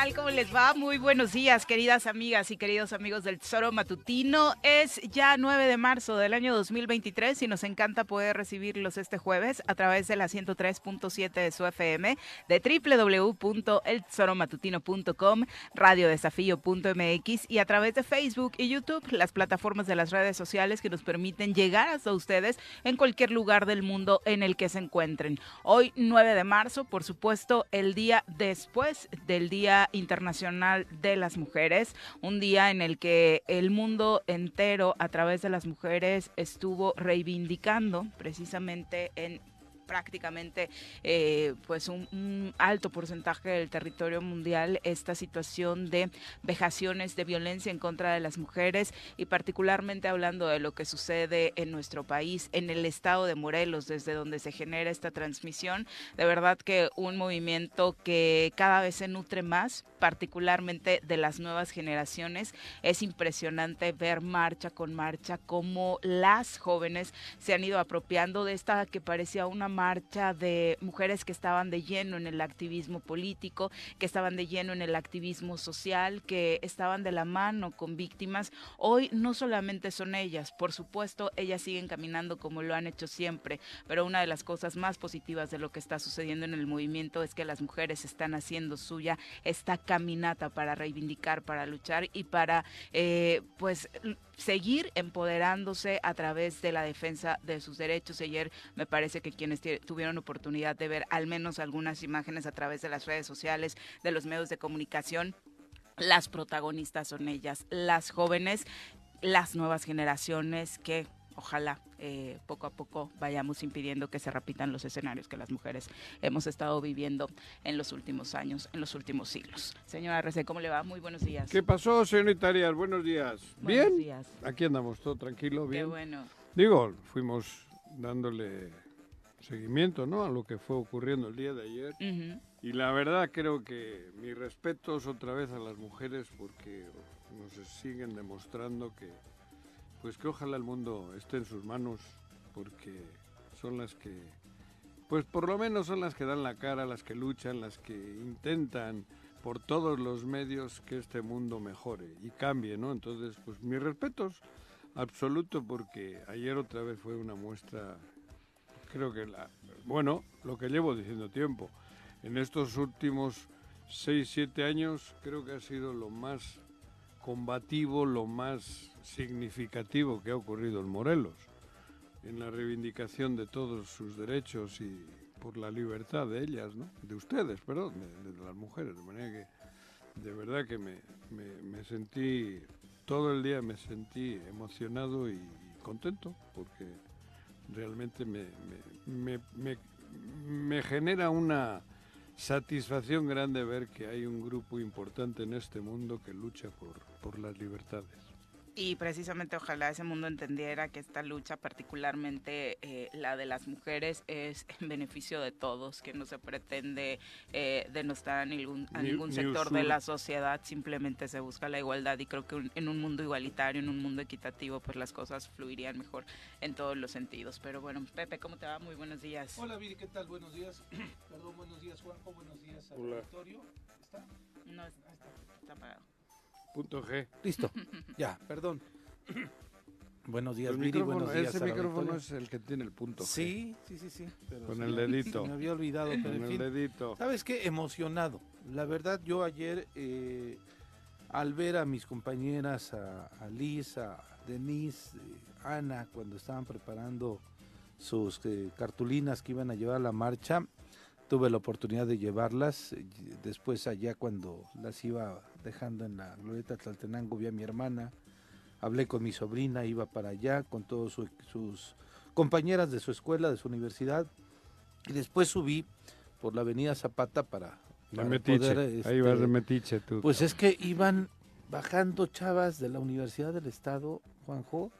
tal ¿Cómo les va? Muy buenos días, queridas amigas y queridos amigos del Tesoro Matutino. Es ya 9 de marzo del año 2023 y nos encanta poder recibirlos este jueves a través de la 103.7 de su FM, de www.eltesoromatutino.com, radiodesafío.mx y a través de Facebook y YouTube, las plataformas de las redes sociales que nos permiten llegar hasta ustedes en cualquier lugar del mundo en el que se encuentren. Hoy, 9 de marzo, por supuesto, el día después del Día Internacional de las Mujeres, un día en el que el mundo entero a través de las mujeres estuvo reivindicando precisamente en prácticamente eh, pues un, alto porcentaje del territorio mundial esta situación de vejaciones, de violencia en contra de las mujeres y particularmente hablando de lo que sucede en nuestro país, en el estado de Morelos, desde donde se genera esta transmisión. De verdad que un movimiento que cada vez se nutre más, particularmente de las nuevas generaciones. Es impresionante ver marcha con marcha cómo las jóvenes se han ido apropiando de esta que parecía una marcha de mujeres que estaban de lleno en el activismo político, que estaban de lleno en el activismo social, que estaban de la mano con víctimas. Hoy no solamente son ellas, por supuesto, ellas siguen caminando como lo han hecho siempre, pero una de las cosas más positivas de lo que está sucediendo en el movimiento es que las mujeres están haciendo suya esta caminata para reivindicar, para luchar y para eh, pues seguir empoderándose a través de la defensa de sus derechos. Ayer me parece que quienes tuvieron oportunidad de ver al menos algunas imágenes a través de las redes sociales, de los medios de comunicación, las protagonistas son ellas, las jóvenes, las nuevas generaciones que ojalá eh, poco a poco vayamos impidiendo que se repitan los escenarios que las mujeres hemos estado viviendo en los últimos años, en los últimos siglos. Señora Rece, ¿cómo le va? Muy buenos días. ¿Qué pasó, señorita Arias? Buenos días. ¿Bien? Días. Aquí andamos, todo tranquilo, bien. Qué bueno. Digo, fuimos dándole seguimiento, ¿no? A lo que fue ocurriendo el día de ayer. Y la verdad creo que mis respetos otra vez a las mujeres porque nos siguen demostrando que pues que ojalá el mundo esté en sus manos, porque son las que, pues por lo menos son las que dan la cara, las que luchan, las que intentan por todos los medios que este mundo mejore y cambie, ¿no? Entonces, pues mis respetos absoluto porque ayer otra vez fue una muestra, creo que la, bueno, lo que llevo diciendo tiempo, en estos últimos 6, 7 años creo que ha sido lo más combativo, lo más significativo que ha ocurrido en Morelos, en la reivindicación de todos sus derechos y por la libertad de ellas, ¿no? de ustedes, perdón, de, las mujeres, de manera que de verdad que me, me, sentí, todo el día me sentí emocionado y, contento, porque realmente me, me genera una satisfacción grande ver que hay un grupo importante en este mundo que lucha por, por las libertades. Y precisamente ojalá ese mundo entendiera que esta lucha, particularmente eh, la de las mujeres, es en beneficio de todos, que no se pretende eh, denostar a ningún, a ningún sector de la sociedad, simplemente se busca la igualdad y creo que en un mundo igualitario, en un mundo equitativo, pues las cosas fluirían mejor en todos los sentidos. Pero bueno, Pepe, ¿cómo te va? Muy buenos días. Hola Viri, ¿qué tal? Buenos días. Perdón, buenos días Juanjo, buenos días al auditorio. ¿Está? No, está, está apagado. Punto G. Listo. ya, perdón. Buenos días, El Viri. Buenos días. ese micrófono es el que tiene el punto G. Sí, sí, sí, sí. pero Con el dedito. Me había olvidado, pero Con en el fin. dedito. ¿Sabes qué? Emocionado. La verdad, yo ayer, eh, al ver a mis compañeras, a, a Liz, a Denise, eh, Ana, cuando estaban preparando sus eh, cartulinas que iban a llevar a la marcha, tuve la oportunidad de llevarlas. eh, Después allá cuando las iba dejando en la glorieta Tlaltenango vi a mi hermana, hablé con mi sobrina, iba para allá con todos su- sus compañeras de su escuela, de su universidad, y después subí por la avenida Zapata para, para metiche. poder, Ahí este, vas de metiche tú. Pues es que iban bajando chavas de la Universidad del Estado, Juanjo,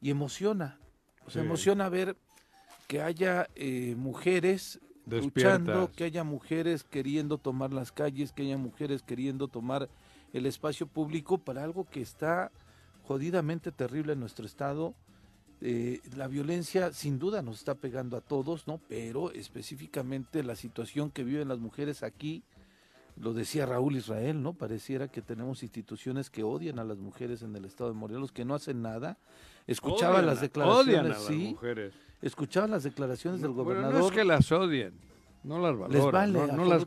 y emociona. O sea, Sí. emociona ver que haya eh, mujeres luchando, Despiertas. que haya mujeres queriendo tomar las calles, que haya mujeres queriendo tomar el espacio público para algo que está jodidamente terrible en nuestro estado. Eh, la violencia sin duda nos está pegando a todos, ¿no? Pero específicamente la situación que viven las mujeres aquí, lo decía Raúl Israel, ¿no? Pareciera que tenemos instituciones que odian a las mujeres en el estado de Morelos, que no hacen nada. Escuchaba Odian las declaraciones, odian a las sí. mujeres. Escuchaba las declaraciones del Bueno, gobernador. no es que las odien, no las les valoran, vale no, no las.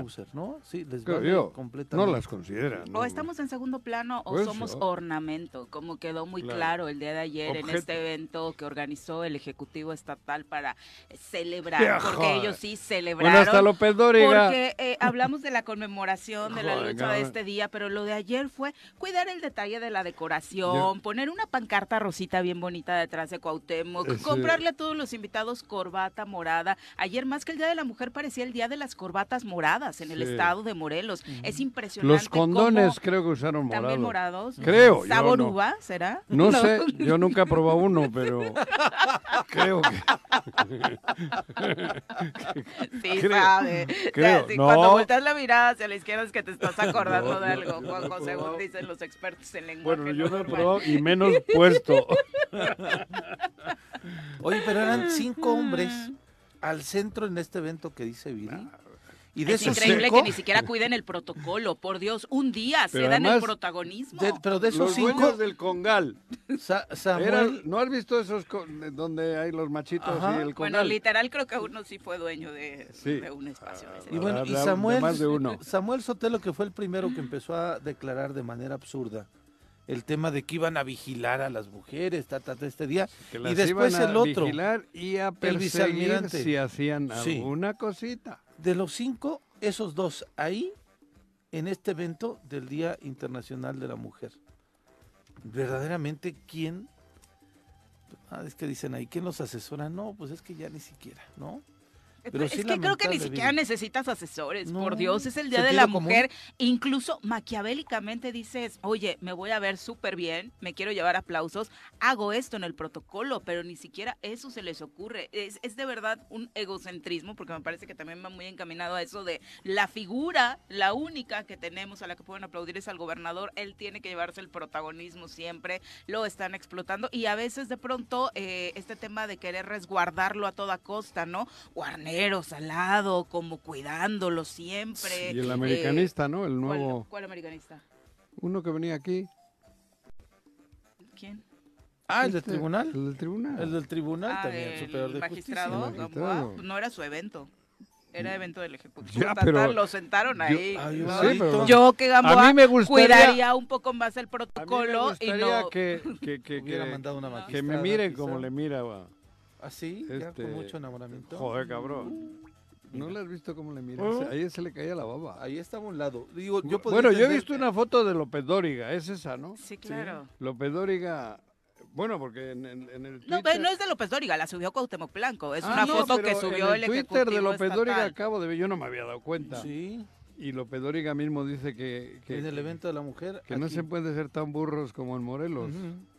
Mauser, ¿no? Sí, les vale yo, completamente. No las consideran. O estamos en segundo plano o Pues, somos ornamento, como quedó muy Claro. claro el día de ayer en este evento que organizó el Ejecutivo Estatal para celebrar, porque joder. ellos sí Bueno, celebraron. hasta López Dóriga. Porque eh, hablamos de la conmemoración de la Joder, lucha de este día, pero lo de ayer fue cuidar el detalle de la decoración, poner una pancarta rosita bien bonita detrás de Cuauhtémoc, comprarle a todos los invitados corbata morada. Ayer más que el Día de la Mujer parecía el Día de las corbatas moradas en el Sí. estado de Morelos. Es impresionante Los condones cómo- creo que usaron morado. también morados. Creo, ¿Sabor no. uva será? No, sé, yo nunca he probado uno, pero creo que... Sí, Creo, sabe. creo, Sí, no. Cuando volteas la mirada hacia la izquierda es que te estás acordando No, de algo, Juanjo, según dicen los expertos en lenguaje. Bueno, yo no he probado y menos puesto. Oye, pero eran cinco hombres al centro en este evento que dice Viri. Y de Es esos increíble cinco, que ni siquiera cuiden el protocolo, por Dios, un día Pero se dan el protagonismo. de- pero de esos Los cinco, del congal. Sa- Samuel, ¿No has visto esos donde hay los machitos Ajá. y el bueno, congal? literal creo que uno sí fue dueño de, Sí. de un espacio. y bueno, y de Samuel, más de uno. Samuel Sotelo, que fue el primero que empezó a declarar de manera absurda el tema de que iban a vigilar a las mujeres, ta, ta, ta, este día. Que y las después iban a el otro, vigilar y a perseguir si hacían Sí. alguna cosita. de los cinco, esos dos ahí, en este evento del Día Internacional de la Mujer. Verdaderamente, ¿quién? Ah, es que dicen ahí, ¿quién los asesora? No, pues es que ya ni siquiera, ¿no? Pero es que creo que ni siquiera necesitas asesores, No, por Dios, es el Día de la común. Mujer. Incluso maquiavélicamente dices, oye, me voy a ver súper bien, me quiero llevar aplausos, hago esto en el protocolo, pero ni siquiera eso se les ocurre. Es, es de verdad un egocentrismo, porque me parece que también va muy encaminado a eso de la figura, la única que tenemos a la que pueden aplaudir es al gobernador, él tiene que llevarse el protagonismo siempre, lo están explotando y a veces de pronto eh, este tema de querer resguardarlo a toda costa, ¿no? Guarneros al lado, como cuidándolo siempre. Y el eh, americanista, ¿no? El ¿cuál- nuevo... ¿Cuál, americanista? Uno que venía aquí. ¿Quién? Ah, el del Este, tribunal. El del tribunal. El del tribunal Ah, también, el superior de magistrado. justicia. Magistrado. no era su evento. Era evento del Ejecutivo Ya, pero lo sentaron yo- ahí. Ay, ¿no? sí, pero- Yo que Gamboa A mí me gustaría- cuidaría un poco más el A mí me protocolo y gustaría no... que, que, que, Hubiera que- mandado una que me miren quizá. como le mira. Va. ¿Ah, sí? Ya Este, con mucho enamoramiento. Joder, cabrón. ¿No le has visto cómo le mira? ¿Ah? Ahí se le caía la baba. Ahí estaba a un lado. Digo, yo bueno, yo he visto una foto de López Dóriga, es esa, ¿no? Sí, claro. López Dóriga, bueno, porque en, en- en el No, Twitter... pero no es de López Dóriga, la subió Es Ah, una no, foto que en subió el, el Twitter de López Dóriga acabo de ver, yo no me había dado cuenta. Sí. Y Lopedóriga mismo dice que, que, en el evento de la mujer. que no se puede ser tan burros como en Morelos. Ujú.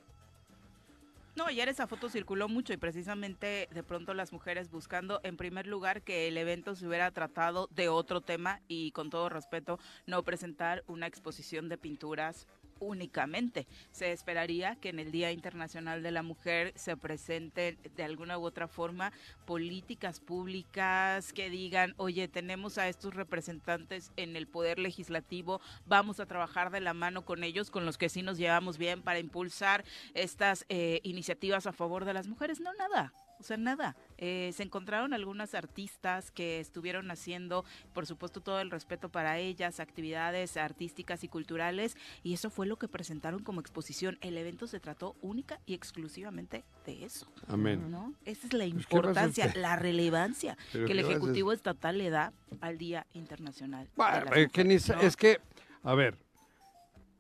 No, ayer esa foto circuló mucho y precisamente de pronto las mujeres buscando en primer lugar que el evento se hubiera tratado de otro tema y con todo respeto no presentar una exposición de pinturas únicamente. Se esperaría que en el Día Internacional de la Mujer se presenten de alguna u otra forma políticas públicas que digan, oye, tenemos a estos representantes en el poder legislativo, vamos a trabajar de la mano con ellos, con los que sí nos llevamos bien para impulsar estas eh, iniciativas a favor de las mujeres. No, nada. O sea, nada. Eh, se encontraron algunas artistas que estuvieron haciendo, por supuesto, todo el respeto para ellas, actividades artísticas y culturales, y eso fue lo que presentaron como exposición. El evento se trató única y exclusivamente de eso. Amén. ¿no? Esa es la Pues, ¿qué vas a importancia, la relevancia que el ¿qué vas a Ejecutivo Estatal le da al Día Internacional. Bueno, es que, a ver,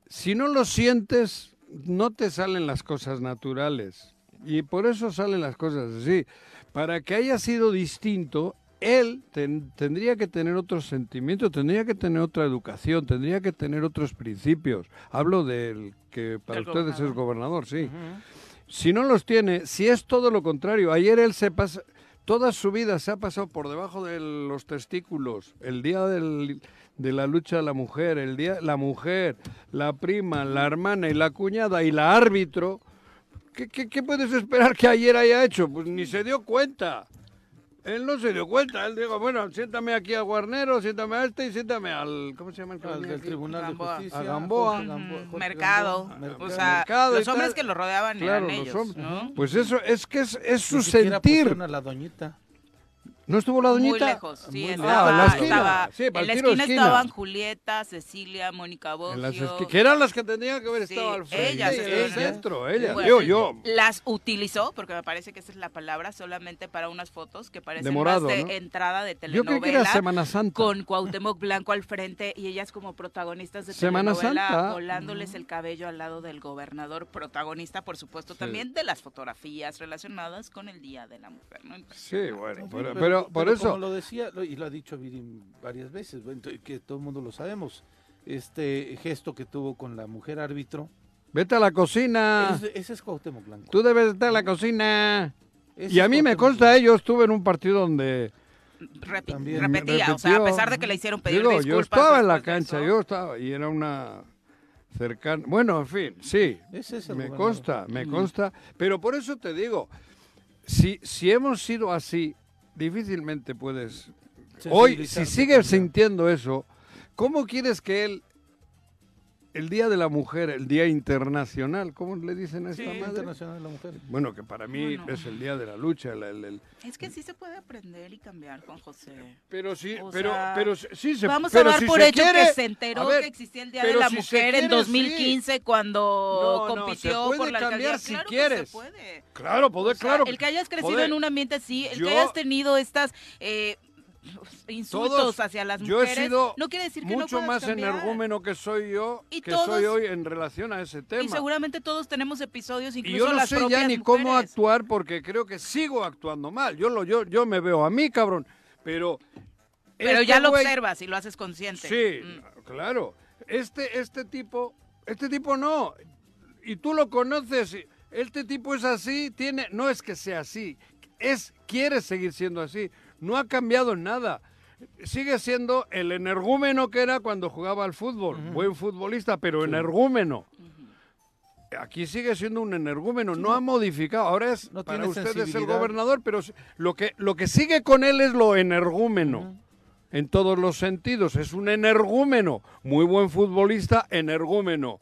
si no lo sientes, no te salen las cosas naturales. Y por eso salen las cosas así. Para que haya sido distinto, él ten- tendría que tener otros sentimientos, tendría que tener otra educación, tendría que tener otros principios. Hablo del que para ustedes es gobernador. gobernador, sí. Si no los tiene, si es todo lo contrario, ayer él se pasa, toda su vida se ha pasado por debajo de los testículos, el día del- de la lucha de la mujer, el día, la mujer, la prima, la hermana y la cuñada y la árbitro, ¿qué, qué, qué puedes esperar que ayer haya hecho? Pues ni se dio cuenta. Él no se dio cuenta, él dijo, bueno, siéntame aquí a Guarnero, siéntame a este y siéntame al, ¿cómo se llama el Al del? Tribunal Gamboa. de Justicia. A Gamboa. Mercado, Gamboa, o Mercado. sea, Mercado los hombres tal. que lo rodeaban Claro, eran los ellos. Pues eso, es que es, es su sentir. a la doñita. ¿No estuvo la Muy doñita? lejos, sí, Muy estaba, lejos. Ah, en la esquina. estaba- Sí, en la esquina, esquina. estaban Julieta, Cecilia, Mónica Boggio. que eran las que tendrían que haber Sí, estado al frente. ellas en el centro, ellas. Bueno, yo, yo. Las utilizó, porque me parece que esa es la palabra, solamente para unas fotos que parecen más de ¿no? entrada de Yo telenovela. creí que era Semana Santa. Con Cuauhtémoc Blanco al frente y ellas como protagonistas de Semana telenovela Santa. volándoles el cabello al lado del gobernador, protagonista, por supuesto, Sí. también de las fotografías relacionadas con el Día de la Mujer. ¿no? Sí, bueno, Sí, pero, pero por eso. Como lo decía, lo- y lo ha dicho Viri varias veces, bueno, que todo el mundo lo sabemos, este gesto que tuvo con la mujer árbitro, Vete a la cocina. ese, ese es Cuauhtémoc Blanco. Tú debes estar en la cocina. Ese Y a mí me consta, Blanco. eh, yo estuve en un partido donde Repi- También. repetía, o sea, a pesar de que le hicieron pedir Digo, disculpas. yo estaba en la cancha, yo estaba, y era una cercana. Bueno, en fin, sí, Ese es el me gobernador. consta, me consta. Pero por eso te digo, si, si hemos sido así, difícilmente puedes. Hoy, si sigues sintiendo eso, ¿cómo quieres que él, el Día de la Mujer, el Día Internacional, ¿cómo le dicen a esta Sí, madre? Internacional de la Mujer. Bueno, que para mí Bueno. es el Día de la Lucha, el- el- el- Es que sí se puede aprender y cambiar, Juan José. pero sí, O pero, sea, pero sí se Vamos pero a dar si por hecho quiere- que se enteró a ver, que existía el Día de la si Mujer quiere, en 2015 cuando No, no, compitió se puede por la cambiar alcaldía. si claro que quieres. se puede. Claro, poder, O sea, claro. El que hayas crecido poder. en un ambiente así, el Yo- que hayas tenido estas eh, insultos Todos- hacia las yo he mujeres, sido no quiere decir que mucho más cambiar. energúmeno que soy yo, Y que todos- soy hoy en relación a ese tema. Y seguramente todos tenemos episodios, Y incluso yo no las sé ya ni cómo mujeres. actuar porque creo que sigo actuando mal. Yo lo yo yo me veo a mí, cabrón, pero Pero este ya lo güey- observas y lo haces consciente. Sí, Mm. claro. Este este tipo, este tipo no. Y tú lo conoces. y Este tipo es así, tiene no es que sea así, es quiere seguir siendo así. No ha cambiado en nada. Sigue siendo el energúmeno que era cuando jugaba al fútbol. Buen futbolista, pero energúmeno. Aquí sigue siendo un energúmeno, no, ha modificado. Ahora es No para tiene ustedes el gobernador, pero lo que, lo que sigue con él es lo energúmeno. En todos los sentidos. Es un energúmeno. Muy buen futbolista, energúmeno.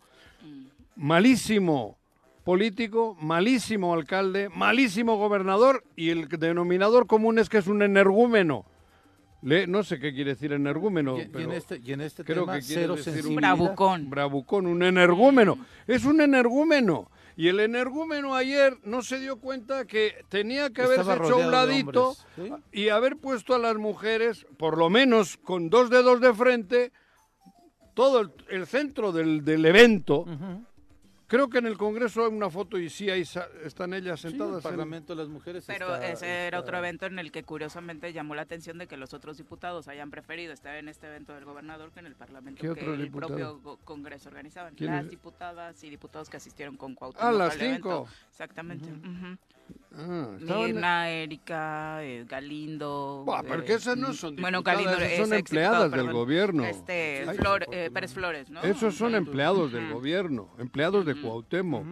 Malísimo político, malísimo alcalde, malísimo gobernador y el denominador común es que es un energúmeno. Le, no sé qué quiere decir energúmeno, Y, y pero en este, y en este creo tema, que cero decir un. Bravucón. bravucón, un energúmeno. Es un energúmeno. Y el energúmeno ayer no se dio cuenta que tenía que haberse Estaba hecho a un ladito hombres, y haber puesto a las mujeres, por lo menos con dos dedos de frente, todo el, el centro del, del evento. Creo que en el Congreso hay una foto y sí, ahí están ellas sentadas. Sí, el Parlamento de las Mujeres. Pero ese era otro evento en el que curiosamente llamó la atención de que los otros diputados hayan preferido estar en este evento del gobernador que en el Parlamento que el propio Congreso organizaban. Las diputadas y diputados que asistieron con Cuauhtémoc Ah, las cinco. Exactamente. Ah, Mirna, Erika, eh, Galindo. Bah, esas no son Bueno, Galindo son empleadas del gobierno. Este, eh, Pérez Flores, ¿no? Esos son empleados del gobierno, empleados de Cuauhtémoc.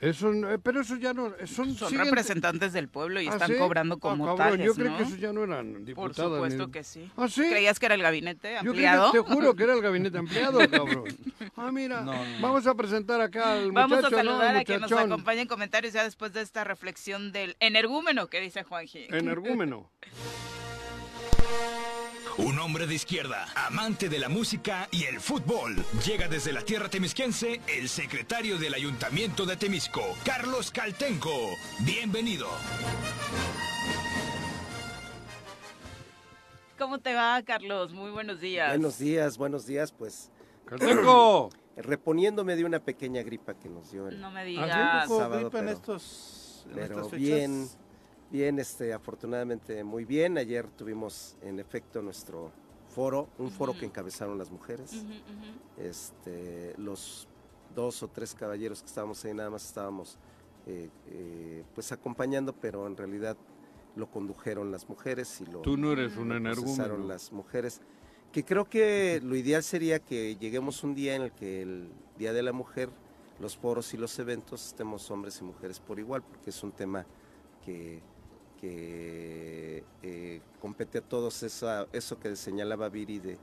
Eso, eh, pero eso ya no son, son representantes del pueblo y ¿Ah, están cobrando ah, como tales, Yo creo que esos ya no eran diputados. Por supuesto que sí. ¿Ah, sí? ¿Creías que era el gabinete ampliado? Yo te juro que era el gabinete ampliado, cabrón. Ah, mira, vamos a presentar acá al Vamos a saludar a quien nos acompañe en comentarios ya después de esta reflexión del energúmeno que dice Juanji. Energúmeno. Un hombre de izquierda, amante de la música y el fútbol. Llega desde la tierra temisquense el secretario del Ayuntamiento de Temisco, Carlos Caltenco. Bienvenido. ¿Cómo te va, Carlos? Muy buenos días. Buenos días, buenos días, pues. ¡Caltenco! reponiéndome de una pequeña gripa que nos dio el no me digas. sábado, en estos, pero bien, Bien, este, afortunadamente muy bien. Ayer tuvimos en efecto nuestro foro, un foro que encabezaron las mujeres. Este, los dos o tres caballeros que estábamos ahí nada más estábamos eh, eh, pues acompañando, pero en realidad lo condujeron las mujeres y lo Tú no eres un energúmeno. las mujeres. Que creo que lo ideal sería que lleguemos un día en el que el Día de la Mujer, los foros y los eventos estemos hombres y mujeres por igual, porque es un tema que que eh, compete a todos esa, eso que señalaba Viri de,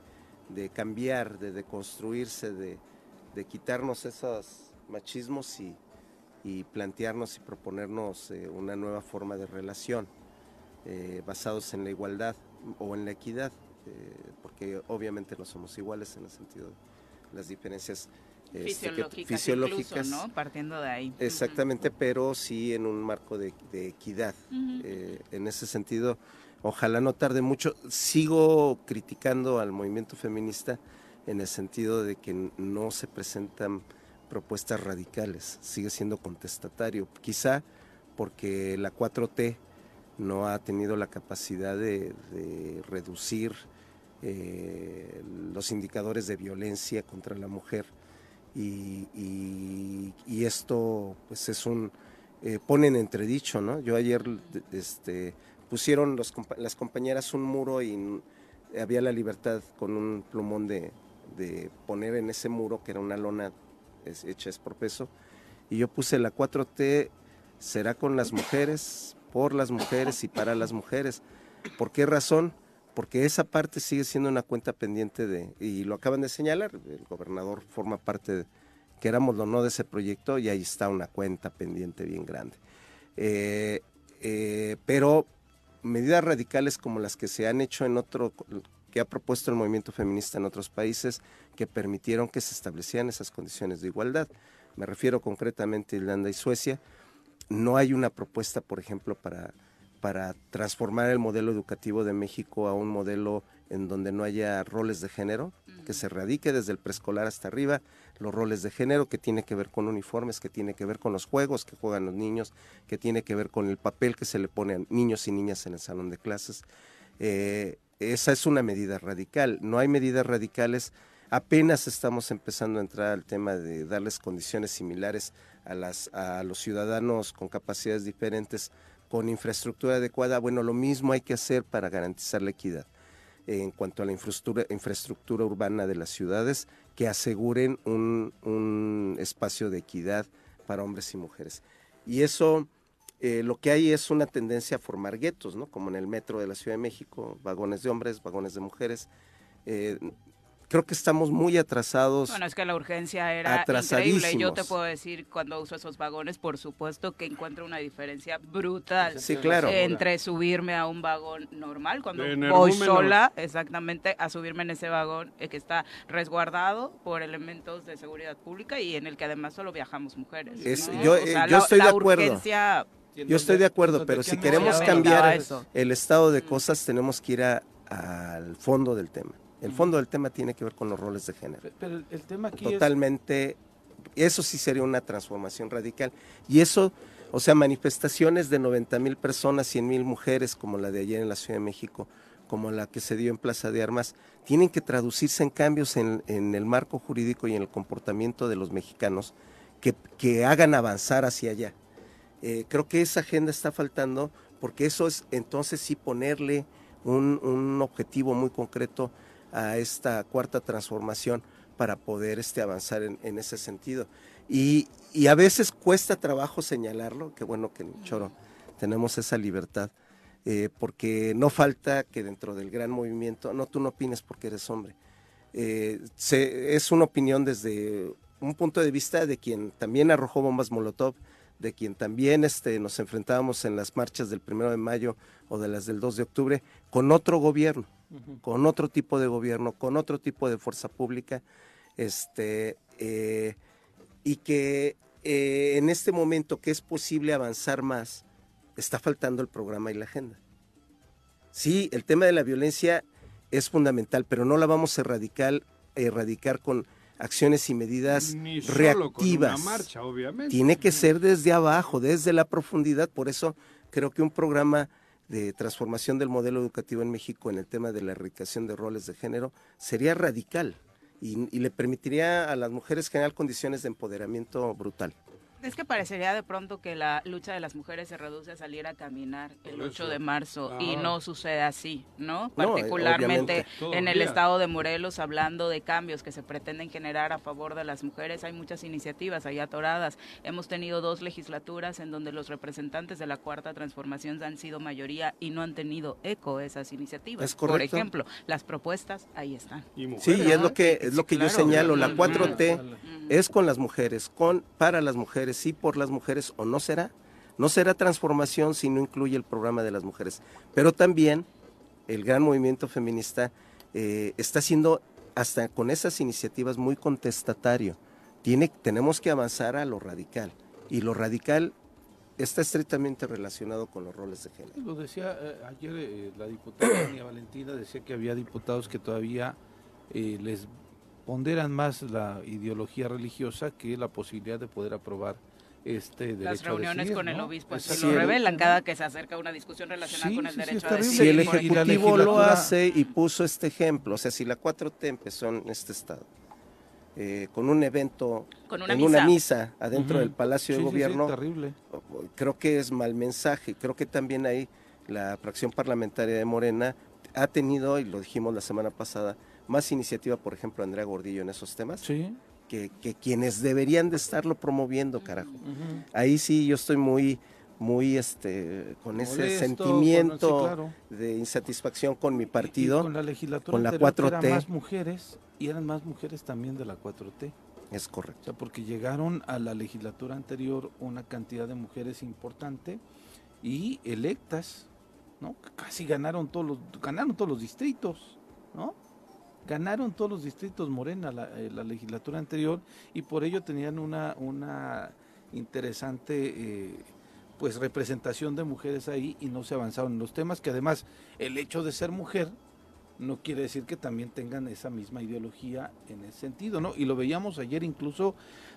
de cambiar, de deconstruirse, de, de, quitarnos esos machismos y, y plantearnos y proponernos eh, una nueva forma de relación eh, basados en la igualdad o en la equidad, porque obviamente no somos iguales en el sentido de las diferencias este, fisiológicas, ¿no? Partiendo de ahí. Exactamente, pero sí en un marco de, equidad. Eh, en ese sentido, ojalá no tarde mucho. Sigo criticando al movimiento feminista en el sentido de que no se presentan propuestas radicales, sigue siendo contestatario. Quizá porque la 4T no ha tenido la capacidad de, reducir eh, los indicadores de violencia contra la mujer y, esto pues es un eh, pone en entredicho no yo ayer este pusieron las compañeras un muro y había la libertad con un plumón de, de poner en ese muro que era una lona hecha es por peso y yo puse la 4T será con las mujeres por las mujeres y para las mujeres ¿por qué razón? Porque esa parte sigue siendo una cuenta pendiente de, y lo acaban de señalar, el gobernador forma parte, de, querámoslo o no, de ese proyecto y ahí está una cuenta pendiente bien grande. Eh, eh, pero medidas radicales como las que se han hecho en otro, que ha propuesto el movimiento feminista en otros países, que permitieron que se establecieran esas condiciones de igualdad. Me refiero concretamente a Irlanda y Suecia. No hay una propuesta, por ejemplo, para para transformar el modelo educativo de México a un modelo en donde no haya roles de género, que se radique desde el preescolar hasta arriba, los roles de género que tiene que ver con uniformes, que tiene que ver con los juegos que juegan los niños, que tiene que ver con el papel que se le pone a niños y niñas en el salón de clases. Eh, esa es una medida radical. No hay medidas radicales. Apenas estamos empezando a entrar al tema de darles condiciones similares a, las, a los ciudadanos con capacidades diferentes con infraestructura adecuada, bueno, lo mismo hay que hacer para garantizar la equidad en cuanto a la infraestructura, urbana de las ciudades que aseguren un, espacio de equidad para hombres y mujeres. Y eso, eh, lo que hay es una tendencia a formar guetos, ¿no? Como en el metro de la Ciudad de México, vagones de hombres, vagones de mujeres. Eh, creo que estamos muy atrasados. Bueno, es que la urgencia era increíble. Yo te puedo decir, cuando uso esos vagones, por supuesto que encuentro una diferencia brutal. Sí, claro. Entre subirme a un vagón normal, cuando voy sola, exactamente, a subirme en ese vagón eh, que está resguardado por elementos de seguridad pública y en el que además solo viajamos mujeres. yo, eh, estoy de acuerdo. Yo estoy de acuerdo, pero si queremos cambiar el estado de cosas, tenemos que ir al fondo del tema. El fondo del tema tiene que ver con los roles de género. Pero el tema aquí Totalmente eso sí sería una transformación radical. Y eso, o sea, manifestaciones de 90 mil personas, 100 mil mujeres, como la de ayer en la Ciudad de México, como la que se dio en Plaza de Armas, tienen que traducirse en cambios en, el marco jurídico y en el comportamiento de los mexicanos que, hagan avanzar hacia allá. Eh, creo que esa agenda está faltando porque eso es entonces sí ponerle un, objetivo muy concreto a esta cuarta transformación para poder este, avanzar en, ese sentido. Y, a veces cuesta trabajo señalarlo, que bueno que en Choro tenemos esa libertad, eh, porque no falta que dentro del gran movimiento, no, tú no opines porque eres hombre, eh, es una opinión desde un punto de vista de quien también arrojó bombas Molotov, de quien también este, nos enfrentábamos en las marchas del primero de mayo o de las del 2 de octubre, con otro gobierno, con otro tipo de gobierno, con otro tipo de fuerza pública, este, eh, y que eh, en este momento que es posible avanzar más, está faltando el programa y la agenda. Sí, el tema de la violencia es fundamental, pero no la vamos a erradicar, erradicar con acciones y medidas reactivas. Tiene que ser desde abajo, desde la profundidad. Por eso creo que un programa de transformación del modelo educativo en México en el tema de la erradicación de roles de género sería radical y, le permitiría a las mujeres generar condiciones de empoderamiento brutal. Es que parecería de pronto que la lucha de las mujeres se reduce a salir a caminar el 8 de marzo y no sucede así, ¿no? Particularmente en el estado de Morelos, hablando de cambios que se pretenden generar a favor de las mujeres, hay muchas iniciativas ahí atoradas. Hemos tenido dos legislaturas en donde los representantes de la Cuarta Transformación han sido mayoría y no han tenido eco esas iniciativas. Por ejemplo, las propuestas ahí están. sí, y es lo que, es lo que yo señalo, la 4T es con las mujeres, con para las mujeres sí por las mujeres o no será. No será transformación si no incluye el programa de las mujeres. Pero también el gran movimiento feminista eh, está siendo, hasta con esas iniciativas, muy contestatario. Tiene, tenemos que avanzar a lo radical. Y lo radical está estrictamente relacionado con los roles de género. Lo decía eh, ayer eh, la diputada Valentina, decía que había diputados que todavía les ponderan más la ideología religiosa que la posibilidad de poder aprobar este derecho Las reuniones con el obispo así lo revelan cada que se acerca una discusión relacionada con el derecho a decidir. Si el Ejecutivo lo hace y puso este ejemplo, o sea, si la 4T empezó en este estado, eh, con un evento, con en una misa adentro del Palacio de Gobierno, terrible. creo que es mal mensaje. Creo que también ahí la fracción parlamentaria de Morena ha tenido, y lo dijimos la semana pasada, más iniciativa, por ejemplo, Andrea Gordillo en esos temas. Sí. Que, quienes deberían de estarlo promoviendo, carajo. Ahí sí yo estoy muy, muy este, con ese sentimiento de insatisfacción con mi partido, con la legislatura con la 4T. Eran más mujeres y eran más mujeres también de la 4T. Es correcto. O sea, porque llegaron a la legislatura anterior una cantidad de mujeres importante y electas, ¿no? Casi ganaron todos los, ganaron todos los distritos, ¿no? Ganaron todos los distritos Morena eh, la, legislatura anterior y por ello tenían una, una interesante eh, pues representación de mujeres ahí y no se avanzaron en los temas que además el hecho de ser mujer no quiere decir que también tengan esa misma ideología en ese sentido, ¿no? Y lo veíamos ayer incluso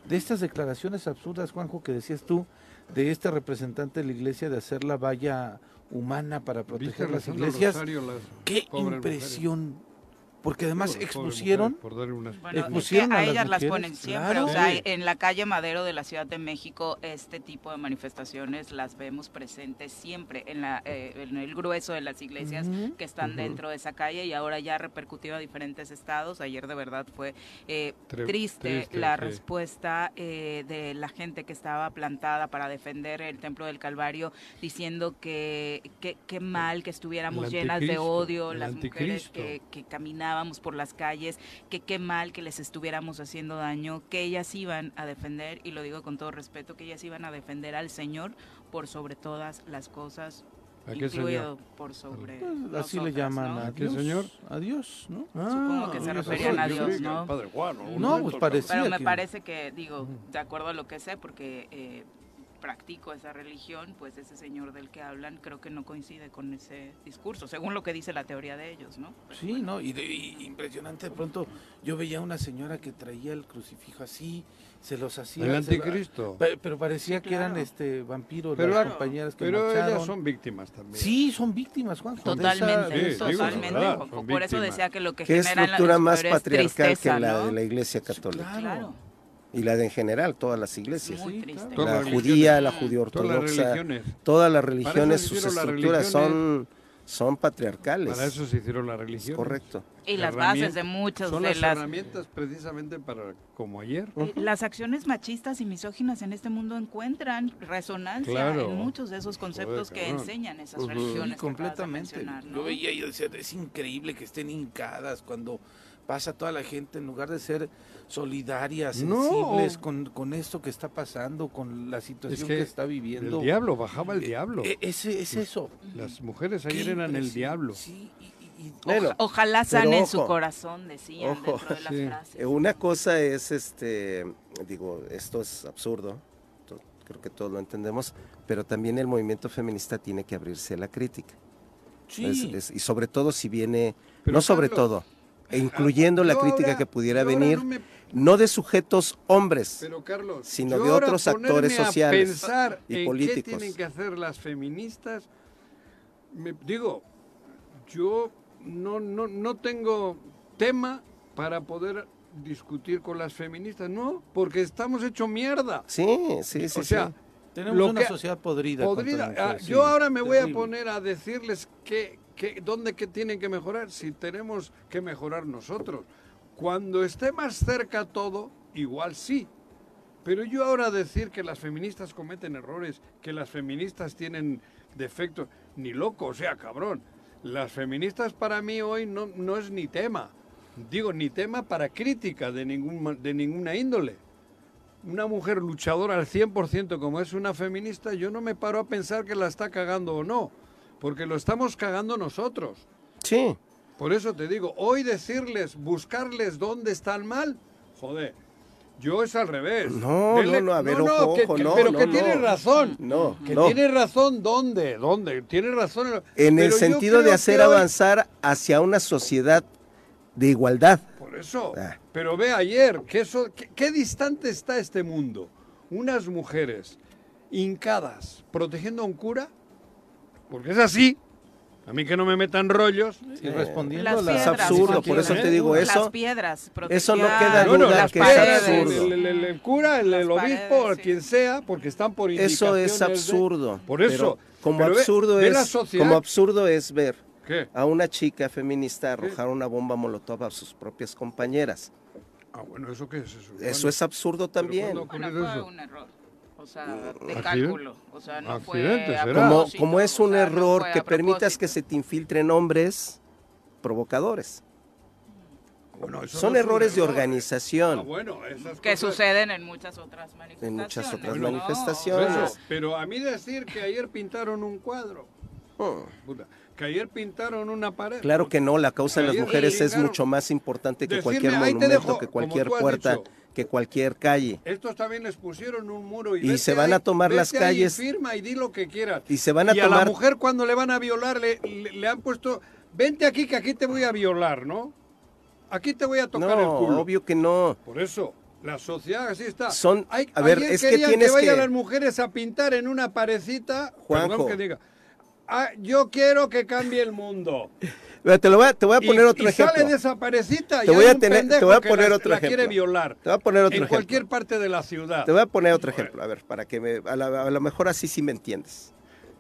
de estas declaraciones absurdas, Juanjo, que decías tú, de este representante de la iglesia de hacer la valla humana para proteger las iglesias. Qué impresión porque además expusieron, a ellas las ponen siempre, o sea, en la calle Madero de la Ciudad de México este tipo de manifestaciones las vemos presentes siempre en, la, eh, en el grueso de las iglesias que están dentro de esa calle y ahora ya ha repercutido a diferentes estados. Ayer de verdad fue eh, triste, la respuesta eh, de la gente que estaba plantada para defender el Templo del Calvario diciendo que qué mal que estuviéramos llenas de odio, las mujeres que, que caminaban vamos por las calles, que qué mal que les estuviéramos haciendo daño, que ellas iban a defender, y lo digo con todo respeto, que ellas iban a defender al Señor por sobre todas las cosas, incluido por sobre pues, así le llaman a Dios, señor a Dios no supongo que se ah, referían a Dios no no pues parecía pero me parece que digo de acuerdo a lo que sé porque eh, practico esa religión, pues ese señor del que hablan creo que no coincide con ese discurso, según lo que dice la teoría de ellos, ¿no? Sí, ¿no? Y, de, y impresionante, de pronto yo veía una señora que traía el crucifijo así, se los hacía. El anticristo. pe- pero parecía Sí, que eran este vampiros Pero, las la- compañeras que pero marcharon. ellas son víctimas también. Sí, son víctimas, Juan. Totalmente, Sí, digo, la totalmente. verdad, Por eso decía que lo que ¿Qué genera en la estructura más patriarcal tristeza, que la ¿no? de la Iglesia Católica? Claro. Claro, Y la de en general, todas las iglesias. La judía, la las ortodoxa, religiones. todas las religiones, sus estructuras son, religiones. son patriarcales. Para eso se hicieron las es religiones. correcto. Y las bases de muchas Son de las, las herramientas precisamente para, como ayer. Eh, Las acciones machistas y misóginas en este mundo encuentran resonancia Claro. en muchos de esos conceptos Joder, que cabrón. enseñan esas Ujú. religiones. Sí, completamente. ¿no? Yo veía y yo decía, es increíble que estén hincadas cuando pasa toda la gente, en lugar de ser solidarias, No. sensibles con, con esto que está pasando, con la situación que, que está viviendo. El diablo, bajaba el diablo. E- ese, es eso. Las mujeres Qué ayer eran el diablo. Sí, y- Bueno, Ojalá sanen su corazón, decían Ojo. dentro de las Sí. frases. Eh, Una cosa es, este, digo, esto es absurdo, creo que todos lo entendemos, pero también el movimiento feminista tiene que abrirse a la crítica. sí. Es- es- y sobre todo si viene, Pero, no sobre Carlos, todo, e incluyendo la crítica ahora- que pudiera venir, no me- no de sujetos hombres, Pero Carlos, sino de otros actores a sociales pensar y en políticos. qué tienen que hacer las feministas, me, digo, yo no, no, no tengo tema para poder discutir con las feministas, no, porque estamos hecho mierda. Sí, sí, sí. o sea, sí. Tenemos lo una que- sociedad podrida. podrida- mujer, ah, sí, yo ahora me voy a poner a decirles que, que, dónde que tienen que mejorar, si tenemos que mejorar nosotros. Cuando esté más cerca todo, igual sí. Pero yo ahora decir que las feministas cometen errores, que las feministas tienen defectos, ni loco, o sea, cabrón. Las feministas para mí hoy no, no es ni tema. Digo, ni tema para crítica de, ningún, de ninguna índole una mujer luchadora al 100% como es una feminista, yo no me paro a pensar que la está cagando o no, porque lo estamos cagando nosotros. Sí, Por eso te digo, hoy decirles, buscarles dónde están mal, joder, yo es al revés. No, Denle- no, no, a ver, ojo, que- ojo, que- no, pero no, que no. tiene razón. no, Que no. tiene razón, ¿dónde? ¿Dónde? Tiene razón. En el sentido de hacer que hoy- avanzar hacia una sociedad de igualdad. Por eso. Ah. Pero ve ayer, que eso, qué, qué distante está este mundo. Unas mujeres hincadas protegiendo a un cura, porque es así. A mí que no me metan rollos. Y respondiendo Las a la- Es piedras, absurdo, por eso te digo Las eso. piedras eso no queda duda las que es absurdo. El, el- el- el cura, el, el Las obispo, paredes, sí. quien sea, porque están por Eso es de- absurdo. Por eso. pero como Pero absurdo ve es sociedad- como absurdo es ver ¿Qué? a una chica feminista arrojar una bomba molotov a sus propias compañeras. Ah, bueno, ¿eso qué es eso? Eso es absurdo también. Bueno, fue eso? un error. O sea, de cálculo. O sea, no fue Accidente. Como, como es o un sea, error que permitas que se te infiltren hombres provocadores. Bueno, eso Son no errores de organización. Ah, bueno, esas Que cosas- suceden en muchas otras manifestaciones. En muchas otras ¿no? manifestaciones. Pero a mí decir que ayer pintaron un cuadro, puta, que ayer pintaron una pared. Claro que no, la causa de las mujeres es mucho más importante que Decirme, cualquier monumento, dejo, que cualquier puerta, dicho. Que cualquier calle. Estos también les pusieron un muro y, Y se van a ahí, tomar vete las calles. firma y di lo que quieras. Y se van a y a tomar- la mujer cuando le van a violar le, le- le han puesto, vente aquí que aquí te voy a violar, ¿no? Aquí te voy a tocar el No, culo. obvio que no. Por eso, la sociedad así está. Son- Hay- a ver, es que tienes vayan que- las mujeres a pintar en una parecita. Juanjo. Perdón que diga. "Ah, yo quiero que cambie el mundo. Te, lo voy a, te voy a poner y, otro y ejemplo. sale de esa parecita Te voy a tener- te voy a poner la- otro la ejemplo. quiere violar. Te voy a poner otro en ejemplo. cualquier parte de la ciudad. Te voy a poner otro ejemplo, a ver, para que me, a, la- a lo mejor así sí me entiendes.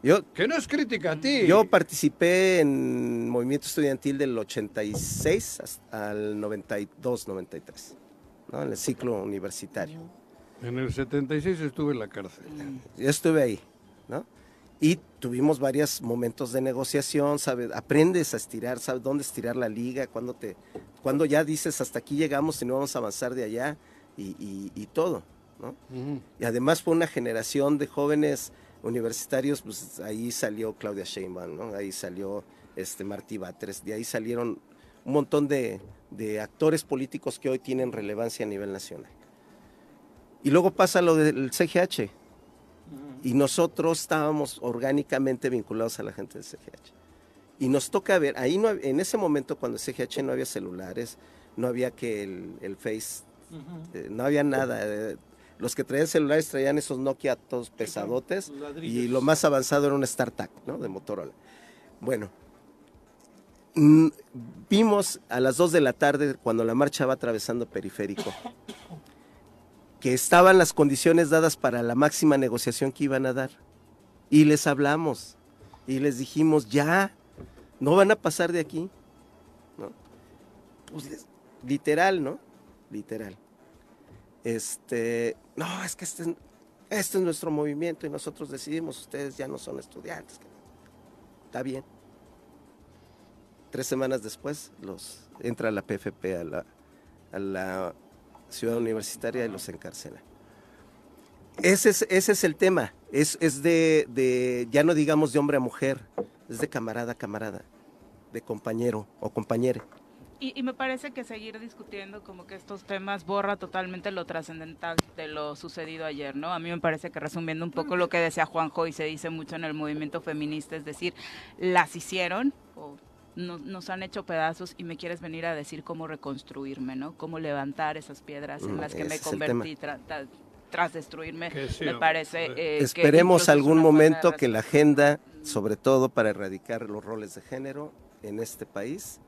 Yo, Que no es crítica a ti. yo participé en movimiento estudiantil del 86 hasta al 92, 93, ¿no? en el ciclo universitario. En el 76 estuve en la cárcel. Yo estuve ahí, ¿no? Y tuvimos varios momentos de negociación, ¿sabes? Aprendes a estirar, ¿sabes dónde estirar la liga? Cuando, te, cuando ya dices hasta aquí llegamos y no vamos a avanzar de allá y, y- y todo, ¿no? Y además fue una generación de jóvenes universitarios, pues ahí salió Claudia Sheinbaum, ¿no? Ahí salió este Martí Batres, de ahí salieron un montón de, de actores políticos que hoy tienen relevancia a nivel nacional. Y luego pasa lo del CGH. Y nosotros estábamos orgánicamente vinculados a la gente del CGH. Y nos toca ver, ahí no, en ese momento cuando el CGH no había celulares, no había que el, Face, eh, no había nada. Eh, los que traían celulares traían esos Nokia todos pesadotes y lo más avanzado era un StarTAC, ¿no? De Motorola. Bueno, mm, vimos a las 2 de la tarde cuando la marcha va atravesando periférico que estaban las condiciones dadas para la máxima negociación que iban a dar. Y les hablamos y les dijimos, ya, no van a pasar de aquí. ¿No? Pues literal, ¿no? Literal. Este, no, es que este, este es nuestro movimiento y nosotros decidimos, ustedes ya no son estudiantes. Está bien. Tres semanas después los entra la PFP a la, a la ciudad universitaria y los encarcela. Ese es, el tema, es, de, ya no digamos de hombre a mujer, es de camarada a camarada, de compañero o compañere. Y, y, me parece que seguir discutiendo como que estos temas borra totalmente lo trascendental de lo sucedido ayer, ¿no? A mí me parece que resumiendo un poco lo que decía Juanjo y se dice mucho en el movimiento feminista, es decir, las hicieron o nos han hecho pedazos y me quieres venir a decir cómo reconstruirme, ¿no? Cómo levantar esas piedras en mm, las que me convertí tras destruirme. me parece. Eh, Esperemos algún momento que la agenda, sobre todo para erradicar los roles de género en este país,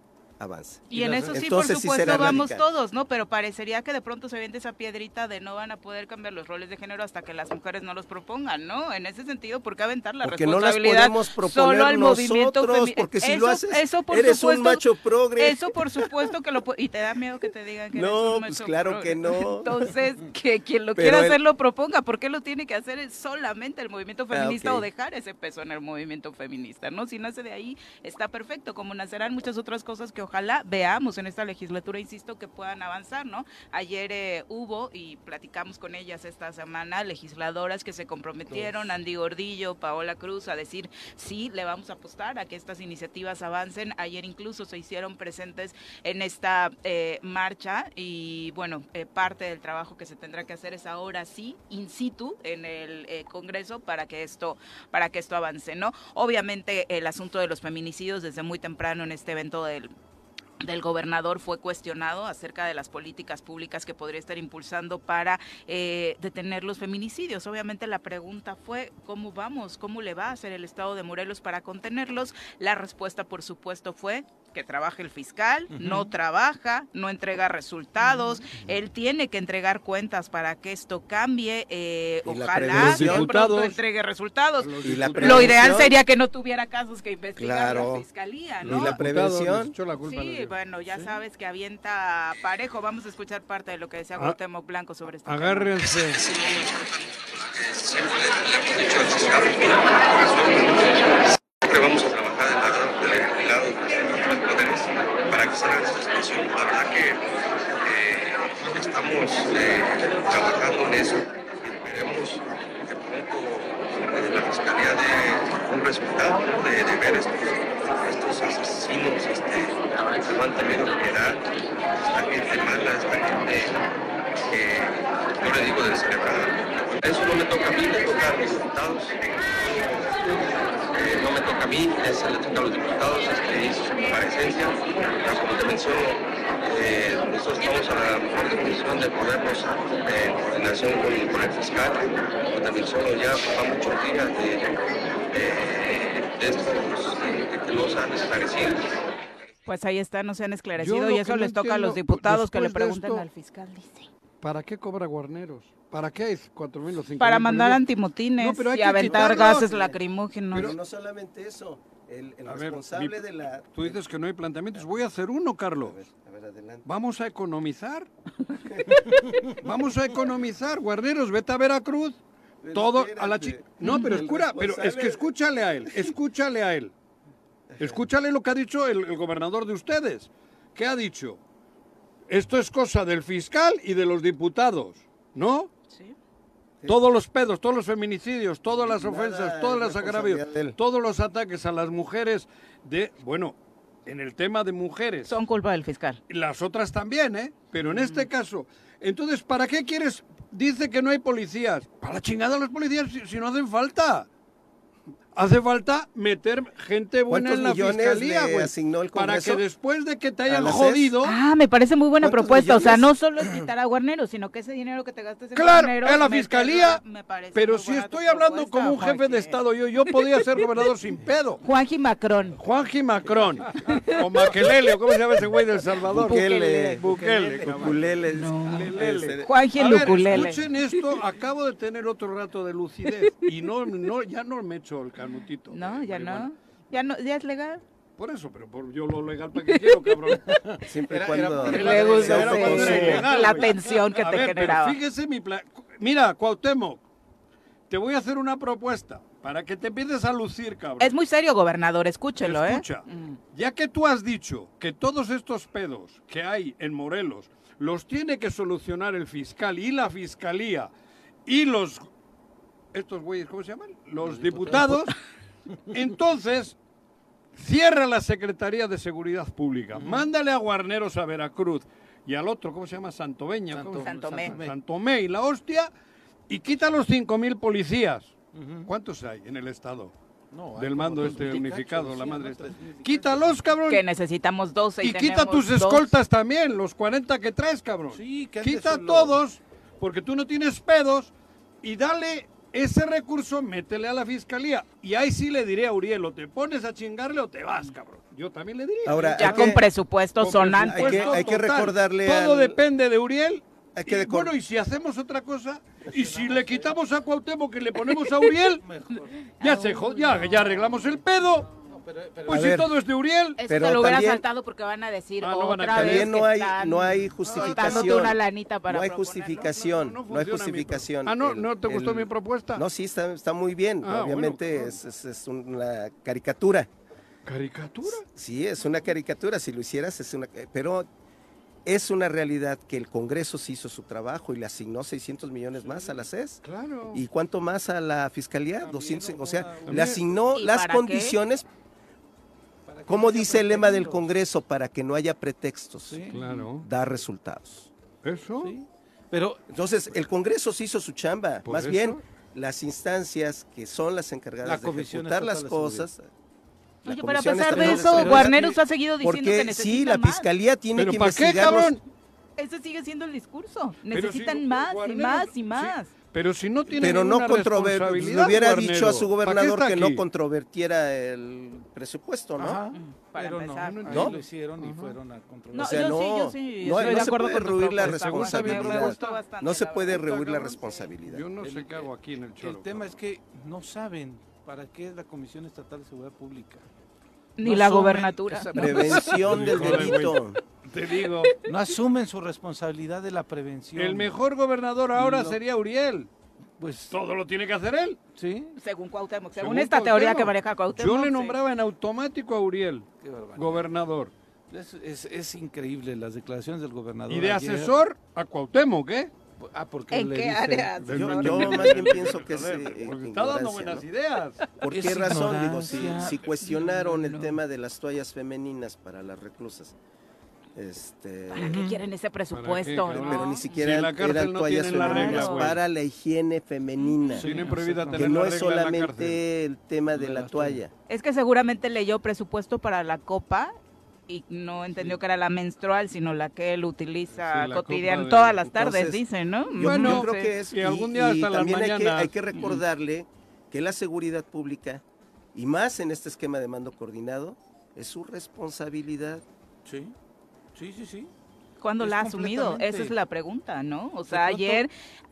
avance. Y, en eso sí, por supuesto, vamos todos, ¿no? Pero parecería que de pronto se viene esa piedrita de no van a poder cambiar los roles de género hasta que las mujeres no los propongan, ¿no? En ese sentido, ¿por qué aventar la porque responsabilidad no las podemos solo al movimiento feminista? Porque si lo haces, eso por eres un macho progre. Eso por supuesto que lo Y te da miedo que te digan que no, eres un macho pues claro que no. Entonces, que quien lo quiera hacer lo proponga. ¿Por qué lo tiene que hacer solamente el movimiento ah, feminista o dejar ese peso en el movimiento feminista, ¿no? Si nace de ahí, está perfecto, como nacerán muchas otras cosas que ojalá veamos en esta legislatura, insisto, que puedan avanzar, ¿no? Ayer eh, hubo, y platicamos con ellas esta semana, legisladoras que se comprometieron, Andy Gordillo, Paola Cruz, a decir, sí, le vamos a apostar a que estas iniciativas avancen. Ayer incluso se hicieron presentes en esta eh, marcha y, bueno, eh, parte del trabajo que se tendrá que hacer es ahora sí, in situ, en el Congreso, para que esto, para que esto avance, ¿no? Obviamente el asunto de los feminicidios desde muy temprano en este evento del del gobernador fue cuestionado acerca de las políticas públicas que podría estar impulsando para eh, detener los feminicidios. Obviamente la pregunta fue cómo vamos, cómo le va a hacer el Estado de Morelos para contenerlos. La respuesta, por supuesto, fue que trabaje el fiscal, no trabaja, no entrega resultados, él tiene que entregar cuentas para que esto cambie, eh, ojalá pronto entregue resultados. Lo ideal sería que no tuviera casos que investigar la fiscalía, ¿no? Y la prevención. sí, bueno, ya sabes que avienta parejo. Vamos a escuchar parte de lo que decía ah, Blanco sobre esto. Agárrense. vamos a trabajar para que salga esta situación. La verdad que eh, estamos eh, trabajando en eso y esperemos que pronto eh, la Fiscalía dé un resultado de, ver estos, asesinos este, que han tenido piedad, esta gente mala, esta gente que yo le digo descerebrada. Eso no me toca a mí, me toca a los. Eh, no me toca a mí, es, le toca a los diputados este, hizo su comparecencia. Como te menciono, eh, nosotros estamos a la mejor disposición de podernos eh, en coordinación con, con, el fiscal. Como te menciono, ya va muchos días de, de estos que no se han esclarecido. Pues ahí está, no se han esclarecido y eso les toca a los diputados que le pregunten al fiscal, dice. ¿Para qué cobra Guarneros? ¿Para qué es 4 mil o 5 Para mandar antimotines y aventar gases lacrimógenos. Pero no solamente eso, el, responsable de la... Tú dices que no hay planteamientos. Voy a hacer uno, Carlos. A ver, adelante. Vamos a economizar. Vamos a economizar. Guarneros, vete a Veracruz. Todo a la chica. No, pero escura, pero es que escúchale a él, escúchale a él. Escúchale lo que ha dicho el gobernador de ustedes. ¿Qué ha dicho? Esto es cosa del fiscal y de los diputados, ¿no? Todos los pedos, todos los feminicidios, todas las ofensas, todos los agravios, todos los ataques a las mujeres de, bueno, en el tema de mujeres. Son culpa del fiscal. Las otras también, ¿eh? Pero en este caso, entonces, ¿para qué quieres? Dice que no hay policías. Para la chingada los policías si, si no hacen falta. Hace falta meter gente buena ¿Cuántos en la fiscalía, güey. asignó el Para que después de que te hayan jodido. Ah, me parece muy buena ¿Cuántos propuesta. O sea, no solo es quitar a Guarnero, sino que ese dinero que te gastes en Claro, Guarnero, en la fiscalía. me parece Pero si estoy hablando como un jefe de. Estado, yo, yo podía ser gobernador sin pedo. Juanji Macron. Juanji Macron. O Maquelele, o cómo se llama ese güey del Salvador. Bukele. Bukele. Lelele. Este, Juanji Luculele. escuchen esto, acabo de tener otro rato de lucidez y no, no ya no me echo el canutito. No, de ya marihuana. no. Ya no, ya es legal. Por eso, pero por yo lo legal para que quiero, cabrón. Siempre Era- cuando era Le gusta la tensión que A te ver, pero generaba. fíjese mi plan. Mira, Cuauhtémoc, te voy a hacer una propuesta para que te empieces a lucir, cabrón. Es muy serio, gobernador, escúchelo, Escucha, ¿eh? Mm. ya que tú has dicho que todos estos pedos que hay en Morelos los tiene que solucionar el fiscal y la fiscalía y los estos güeyes, ¿cómo se llaman? Los diputados. Entonces, cierra la Secretaría de Seguridad Pública. Mándale a Guarneros a Veracruz y al otro, ¿cómo se llama? Santoveña. Santo-. Santomé. Santomé. Santomé y la hostia y quita los 5.000 policías. ¿Cuántos hay en el Estado? No, del mando este unificado, cacho, la sí, madre y Quítalos, cabrón. Que necesitamos 12 y, Y quita tus dos. escoltas también, los 40 que traes, cabrón. Sí, que Quita solo- todos, porque tú no tienes pedos, y dale ese recurso, métele a la fiscalía. Y ahí sí le diré a Uriel, o te pones a chingarle o te vas, cabrón. Yo también le diría. Ahora, Ya con que- presupuesto sonante. Hay que- hay que total. recordarle Todo al- depende de Uriel. Hay que y decor- bueno, y si hacemos otra cosa, y si le quitamos a Cuauhtémoc que le ponemos a Uriel, ya se jod- ya, ya arreglamos el pedo. Pues A si ver. todo es de Uriel. Eso Pero se lo hubiera también- saltado porque van a decir Ah, no van a otra vez También no que hay, están no hay justificación. una lanita para no hay justificación. No, no No, hay justificación. Ah, ¿no? El- ¿No te gustó el- mi propuesta? No, sí, está, está muy bien. Ah, Obviamente bueno, es, es- es una caricatura. ¿Caricatura? Sí, es una caricatura. Si lo hicieras, es una. Pero es una realidad que el Congreso sí hizo su trabajo y le asignó 600 millones más a la CES. Claro. ¿Y cuánto más a la Fiscalía? 200, o sea, También. le asignó ¿Y las para qué? Como dice el lema del Congreso, para que no haya pretextos, Sí. Claro. dar resultados. ¿Eso? Sí. Pero Entonces, el Congreso sí hizo su chamba. ¿Por Más eso? bien, las instancias que son las encargadas La de ejecutar las cosas. la Oye, pero a pesar de eso, Guarneros ha seguido diciendo que sí, la más. Fiscalía tiene ¿Pero que para qué, investigar? Ese sigue siendo el discurso. Necesitan si más y más y sí, más. Pero si no tiene Pero no controver, le responsabilidad, hubiera Guarnero, dicho a su ¿para qué gobernador que no controvertiera el presupuesto, ¿no? Ajá, para pero empezar. no, ¿No? lo hicieron y fueron a controlar. No, O sea, yo no- sí, yo sí. no- estoy no de se puede rehuir la responsabilidad. No se puede rehuir la responsabilidad. Yo no sé qué hago aquí en el choro. El tema es que no saben para qué es la Comisión Estatal de Seguridad Pública. Ni No la gobernatura. Prevención del delito. Te digo, No asumen su responsabilidad de la prevención. el mejor gobernador ahora sería Uriel. Pues, Todo lo tiene que hacer él. sí, Según Cuauhtémoc, según, Según esta teoría Cuauhtémoc. que maneja Cuauhtémoc. Yo le sí. nombraba en automático a Uriel, qué barbaridad. gobernador. Es, es- es increíble las declaraciones del gobernador. Y de ayer. asesor a Cuauhtémoc, ¿eh? Ah, porque ¿En le qué dice- área? Yo, yo más bien pienso que es eh, Porque está dando ignorancia, buenas ¿no? ideas. ¿Por Es qué razón? Digo, si, ignorancia. si cuestionaron No, el no. tema de las toallas femeninas para las reclusas, este, ¿Para qué quieren ese presupuesto? no? pero ni siquiera Si la eran no toallas la femeninas, para la higiene femenina, Tienen prohibida tener que no es solamente el tema de De la toalla. Es que seguramente leyó presupuesto para la copa y no entendió que era la menstrual, sino la que él utiliza Sí, la cotidian copa de- todas las tardes, Entonces, dice, ¿no? Yo, Bueno, yo creo Sí. que es y algún día hasta las también hay que, hay que recordarle que la seguridad pública y más en este esquema de mando coordinado es su responsabilidad. Sí, sí, sí, sí. ¿Cuándo Es la ha asumido? Esa es la pregunta, ¿no? O sea, ayer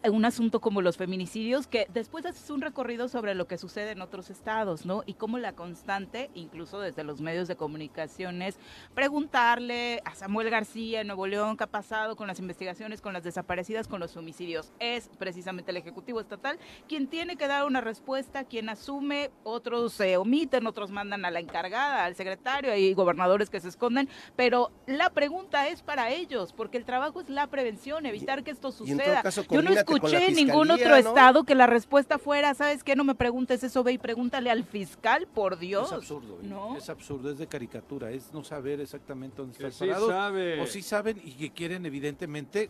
un asunto como los feminicidios, que después haces un recorrido sobre lo que sucede en otros estados, ¿no? Y cómo la constante, incluso desde los medios de comunicaciones, preguntarle a Samuel García en Nuevo León qué ha pasado con las investigaciones, con las desaparecidas, con los homicidios. Es precisamente el Ejecutivo Estatal quien tiene que dar una respuesta, quien asume, otros se omiten, otros mandan a la encargada, al secretario, hay gobernadores que se esconden, pero la pregunta es para ellos. porque el trabajo es la prevención, evitar que esto suceda. caso, Yo no escuché en ningún otro ¿no? estado que la respuesta fuera, ¿sabes qué? No me preguntes eso, ve y pregúntale al fiscal, por Dios. Es absurdo, es absurdo, es de caricatura, es no saber exactamente dónde Que están sí parados. sabe. O sí saben y que quieren evidentemente,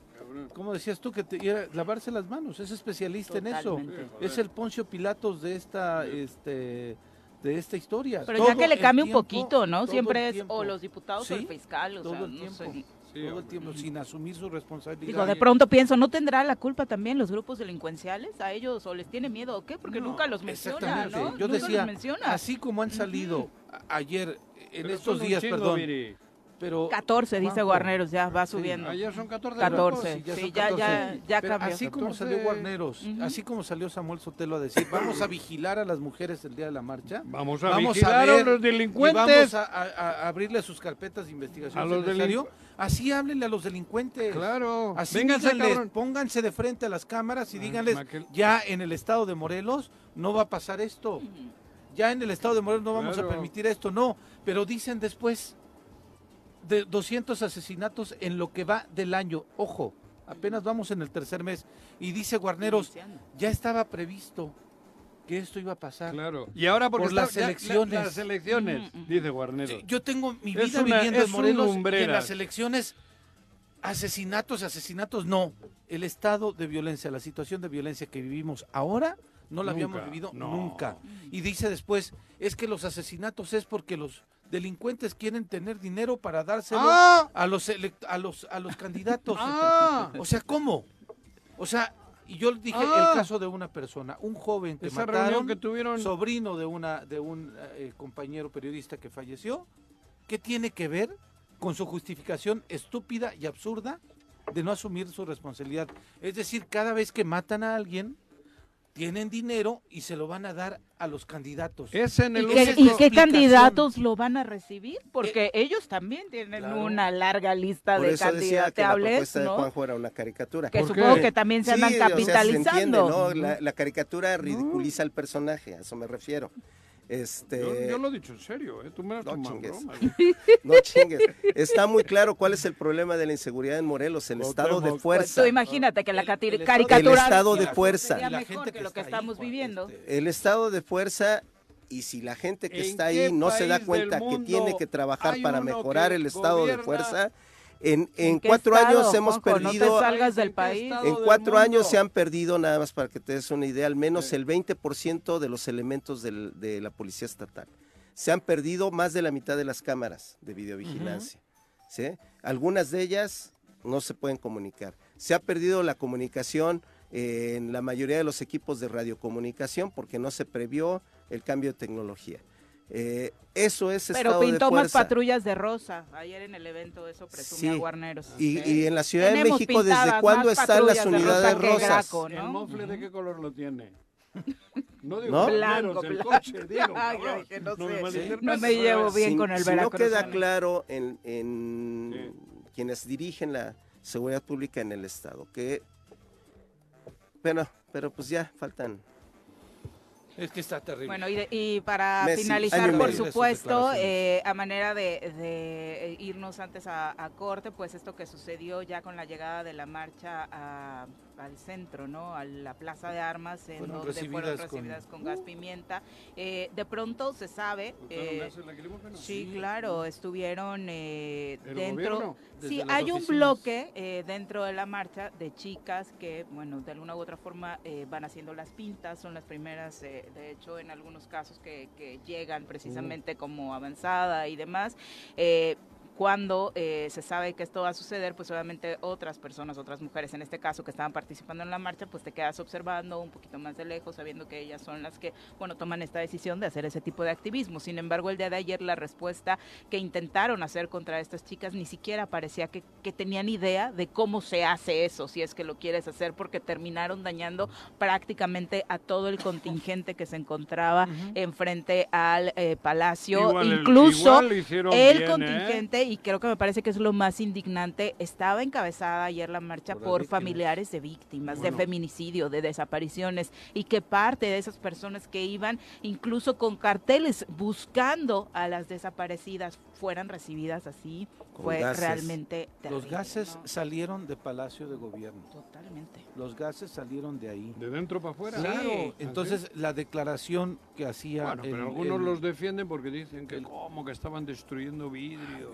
como decías tú, que te, era lavarse las manos, es especialista en eso. Es el Poncio Pilatos de esta, este, de esta historia. Pero Todo ya que le cambie un poquito, ¿no? Siempre es o los diputados o el fiscal, o todo sea, el no tiempo. sé. Sí, todo el tiempo sin asumir su responsabilidad. Digo, de pronto pienso, ¿no tendrá la culpa también los grupos delincuenciales a ellos o les tiene miedo o qué? Porque No, nunca los menciona, Exactamente. ¿no? Yo Nunca los decía, menciona. así como han salido a- ayer, en Pero estos días, chingo, perdón, Viri. pero 14, dice Juanjo, Guarneros, ya va subiendo. Ayer son 14. 14. Sí, ya Sí, son ya, ya, 14. ya Pero cambió. así como 14. salió Guarneros, Ujú. así como salió Samuel Sotelo a decir, vamos a vigilar a las mujeres el día de la marcha. Vamos a Vamos vigilar a, ver los Y delincuentes. vamos a, a- a abrirle sus carpetas de investigación A los es necesario. delincu- Así háblenle a los delincuentes. Claro. Así Vénganse, díganles, cabrón. pónganse de frente a las cámaras y Ah, díganles, Maquel. ya en el estado de Morelos no va a pasar esto. Ya en el estado de Morelos no vamos Claro. a permitir esto, no. Pero dicen después de 200 asesinatos en lo que va del año. Ojo, apenas vamos en el tercer mes. Y dice Guarneros, ya estaba previsto que esto iba a pasar. Claro. Y ahora porque Por está- las ya- la- elecciones. las elecciones, Ujú, ujú. dice Guarnero. Yo tengo mi Es vida una- viviendo es en un Morelos y en las elecciones asesinatos, asesinatos, no. El estado de violencia, la situación de violencia que vivimos ahora, no la habíamos vivido no. nunca. Y dice después, es que los asesinatos es porque los delincuentes quieren tener dinero para dárselo ¡Ah! a los a los a los candidatos. ¡Ah! O sea, ¿cómo? O sea, y yo dije Ah. el caso de una persona, un joven que Esa mataron, reunión que tuvieron. sobrino de una de un eh, compañero periodista que falleció, ¿qué tiene que ver con su justificación estúpida y absurda de no asumir su responsabilidad? Es decir, cada vez que matan a alguien tienen dinero y se lo van a dar a los candidatos. Es en ¿Y qué, y candidatos lo van a recibir? Porque ellos también tienen Claro. una larga lista Por de eso decía que la candidateables, propuesta de ¿no? Juanjo era una caricatura. Que ¿Por supongo qué? que también se Sí, andan o sea, se capitalizando. entiende, ¿no? La, la caricatura ridiculiza al personaje, a eso me refiero. Este, Yo, yo lo he dicho en serio, ¿eh? Tú me has No tomado chingues. broma. No chingues. Está muy claro cuál es el problema de la inseguridad en Morelos, el estado de fuerza. tú imagínate que la caricatura El estado de fuerza. sería mejor gente que lo que estamos Juan, viviendo. este, El estado de fuerza y si la gente que ¿En está ahí no se da cuenta que tiene que trabajar para mejorar el estado de fuerza, en, en cuatro estado, años hemos Juanjo? No te perdido... salgas del ¿En qué país. En cuatro años se han perdido, nada más para que te des una idea, al menos el 20% de los elementos del- de la policía estatal. Se han perdido más de la mitad de las cámaras de videovigilancia. ¿sí? Algunas de ellas no se pueden comunicar. Se ha perdido la comunicación eh, en la mayoría de los equipos de radiocomunicación porque no se previó el cambio de tecnología. Eh, eso es Pero estado de pintó más patrullas de rosa. Ayer en el evento eso presumía Sí. Guarneros. Y, y en la Ciudad de México, ¿desde cuándo están las de unidades rosa rosas? Graco, ¿El ¿no? mofle de qué color lo tiene? No digo ¿No? Blanco, el blanco. coche, digo. Ay, cabrón. ay, que no me sé. malinterpretes. No me llevo bien si, con el si no queda claro en, en quienes dirigen la seguridad pública en el Estado, que... Bueno, pero pues ya faltan... Es que está terrible. Bueno, y, de- y para Messi, finalizar, por medio. supuesto, eh, a manera de, de irnos antes a, a corte, pues esto que sucedió ya con la llegada de la marcha a- al centro, ¿no? A la plaza de armas, en Fueron donde fueron recibidas con- gas pimienta. Eh, de pronto se sabe. ¿Ustedes no eh? Sí, claro, estuvieron eh, ¿El dentro. Sí, hay un bloque eh, dentro de la marcha de chicas que, bueno, de alguna u otra forma eh, van haciendo las pintas, son las primeras, eh, de hecho, en algunos casos que, que llegan precisamente como avanzada y demás. Cuando eh, se sabe que esto va a suceder, pues obviamente otras personas, otras mujeres en este caso que estaban participando en la marcha, pues te quedas observando un poquito más de lejos, sabiendo que ellas son las que, bueno, toman esta decisión de hacer ese tipo de activismo. Sin embargo, el día de ayer la respuesta que intentaron hacer contra estas chicas ni siquiera parecía que, que tenían idea de cómo se hace eso, si es que lo quieres hacer, porque terminaron dañando prácticamente a todo el contingente que se encontraba enfrente al eh, palacio, Igual el- incluso igual lo hicieron el bien, ¿eh? Y creo que me parece que es lo más indignante, estaba encabezada ayer la marcha por, familiares de víctimas, de feminicidio, de desapariciones, y que parte de esas personas que iban incluso con carteles buscando a las desaparecidas fueran recibidas así, fue realmente terrible, Los gases salieron de Palacio de Gobierno. Totalmente. Los gases salieron de ahí. ¿De dentro para afuera? Claro, entonces la declaración que hacía... Bueno, pero algunos los defienden porque dicen que como que estaban destruyendo vidrio.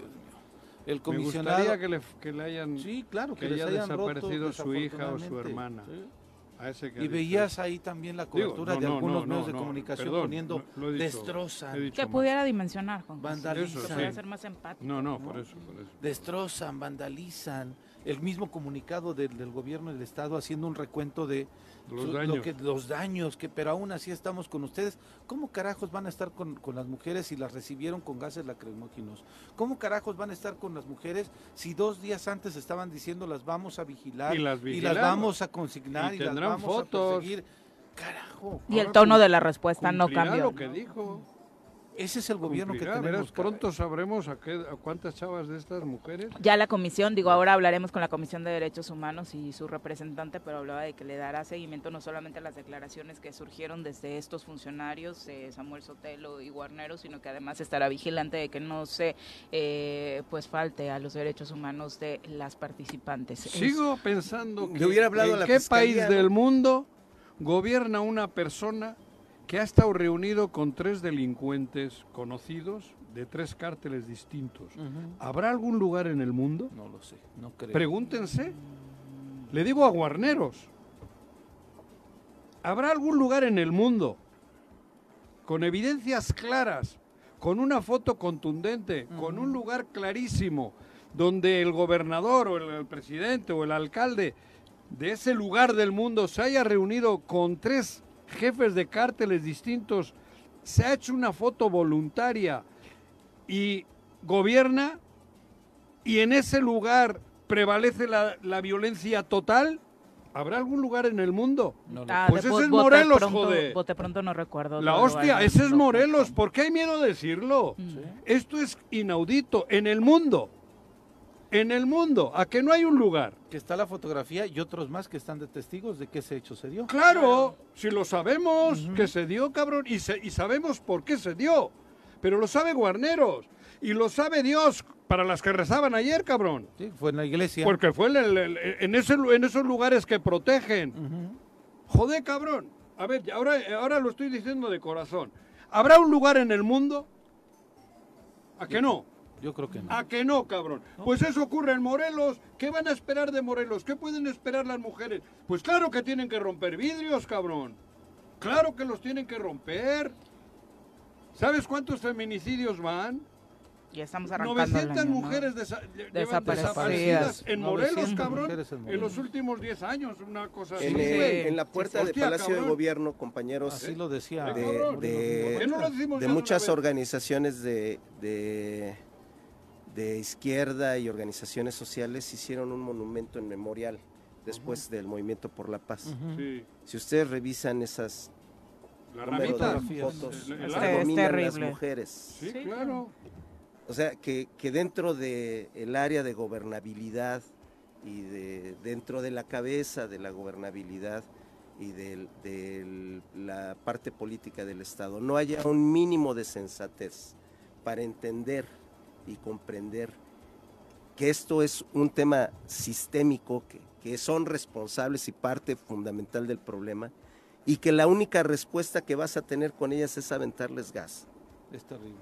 El comisionado... Me gustaría que le, hayan... Sí, claro, que, haya desaparecido su hija o su hermana. y veías ahí también la cobertura de algunos medios de comunicación poniendo destrozan. que pudiera dimensionar, Juan. Vandalizan. ser más empático. No, no, por eso, por eso. Destrozan, vandalizan. El mismo comunicado del, del gobierno del Estado haciendo un recuento de los daños. que, los daños, que pero aún así estamos con ustedes. ¿Cómo carajos van a estar con, con, las mujeres si las recibieron con gases lacrimógenos? ¿Cómo carajos van a estar con las mujeres si dos días antes estaban diciendo las vamos a vigilar y las, vamos a consignar y, las vamos fotos. a perseguir? Carajo. Y el tono de la respuesta no cambió. lo que dijo. Ese es el gobierno que tenemos. pronto sabremos a, qué, a, cuántas chavas de estas mujeres. Ya la comisión, digo, ahora hablaremos con la Comisión de Derechos Humanos y su representante, pero hablaba de que le dará seguimiento no solamente a las declaraciones que surgieron desde estos funcionarios, eh, Samuel Sotelo y Guarnero, sino que además estará vigilante de que no se pues falte a los derechos humanos de las participantes. Sigo pensando que hubiera hablado en qué país del mundo gobierna una persona que ha estado reunido con tres delincuentes conocidos de tres cárteles distintos. ¿Habrá algún lugar en el mundo? No lo sé, no creo. Pregúntense. Le digo a Guarneros. ¿Habrá algún lugar en el mundo con evidencias claras, con una foto contundente, con un lugar clarísimo, donde el gobernador o el presidente o el alcalde de ese lugar del mundo se haya reunido con tres jefes de cárteles distintos, se ha hecho una foto voluntaria y gobierna y en ese lugar prevalece la, la violencia total, ¿Habrá algún lugar en el mundo? Ah, pues ese es Morelos, joder. Bote pronto no recuerdo. La hostia, ese es Morelos. ¿Por qué hay miedo de decirlo? Mm. Esto es inaudito en el mundo en el mundo, a que no hay un lugar. Que está la fotografía y otros más que están de testigos de que ese hecho se dio. Claro, si lo sabemos que se dio, cabrón, y, y sabemos por qué se dio. Pero lo sabe Guarneros. Y lo sabe Dios para las que rezaban ayer, cabrón. Sí, fue en la iglesia. Porque fue en, ese, en esos lugares que protegen. Joder, cabrón. A ver, ahora, ahora lo estoy diciendo de corazón. ¿Habrá un lugar en el mundo? ¿A que no? Yo creo que no. ¿A que no, cabrón? Pues eso ocurre en Morelos. ¿Qué van a esperar de Morelos? ¿Qué pueden esperar las mujeres? Pues claro que tienen que romper vidrios, cabrón. Claro que los tienen que romper. ¿Sabes cuántos feminicidios van? Ya estamos arrancando 900 mujeres desaparecidas. en Morelos, cabrón, en, los últimos 10 años, una cosa así. En, la puerta del Palacio de Gobierno, compañeros, así lo decía. De, muchas organizaciones de, de izquierda y organizaciones sociales hicieron un monumento en memorial después del movimiento por la paz. Si ustedes revisan esas fotos, las mujeres. Sí, claro. O sea, que, que dentro del el área de gobernabilidad y de dentro de la cabeza de la gobernabilidad y de, de la parte política del Estado no haya un mínimo de sensatez para entender y comprender que esto es un tema sistémico, que, que son responsables y parte fundamental del problema, y que la única respuesta que vas a tener con ellas es aventarles gas. Es terrible.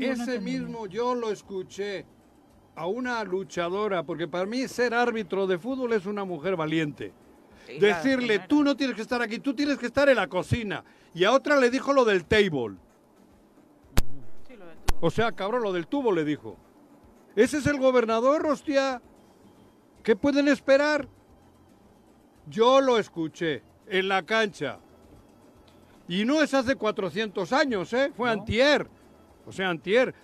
Ese mismo yo lo escuché a una luchadora, porque para mí ser árbitro de fútbol es una mujer valiente. Decirle, tú no tienes que estar aquí, tú tienes que estar en la cocina. Y a otra le dijo lo del table. O sea, cabrón, lo del tubo le dijo. Ese es el gobernador, hostia. ¿Qué pueden esperar? Yo lo escuché en la cancha. Y no es hace 400 años, ¿eh? Fue antier. O sea, antier.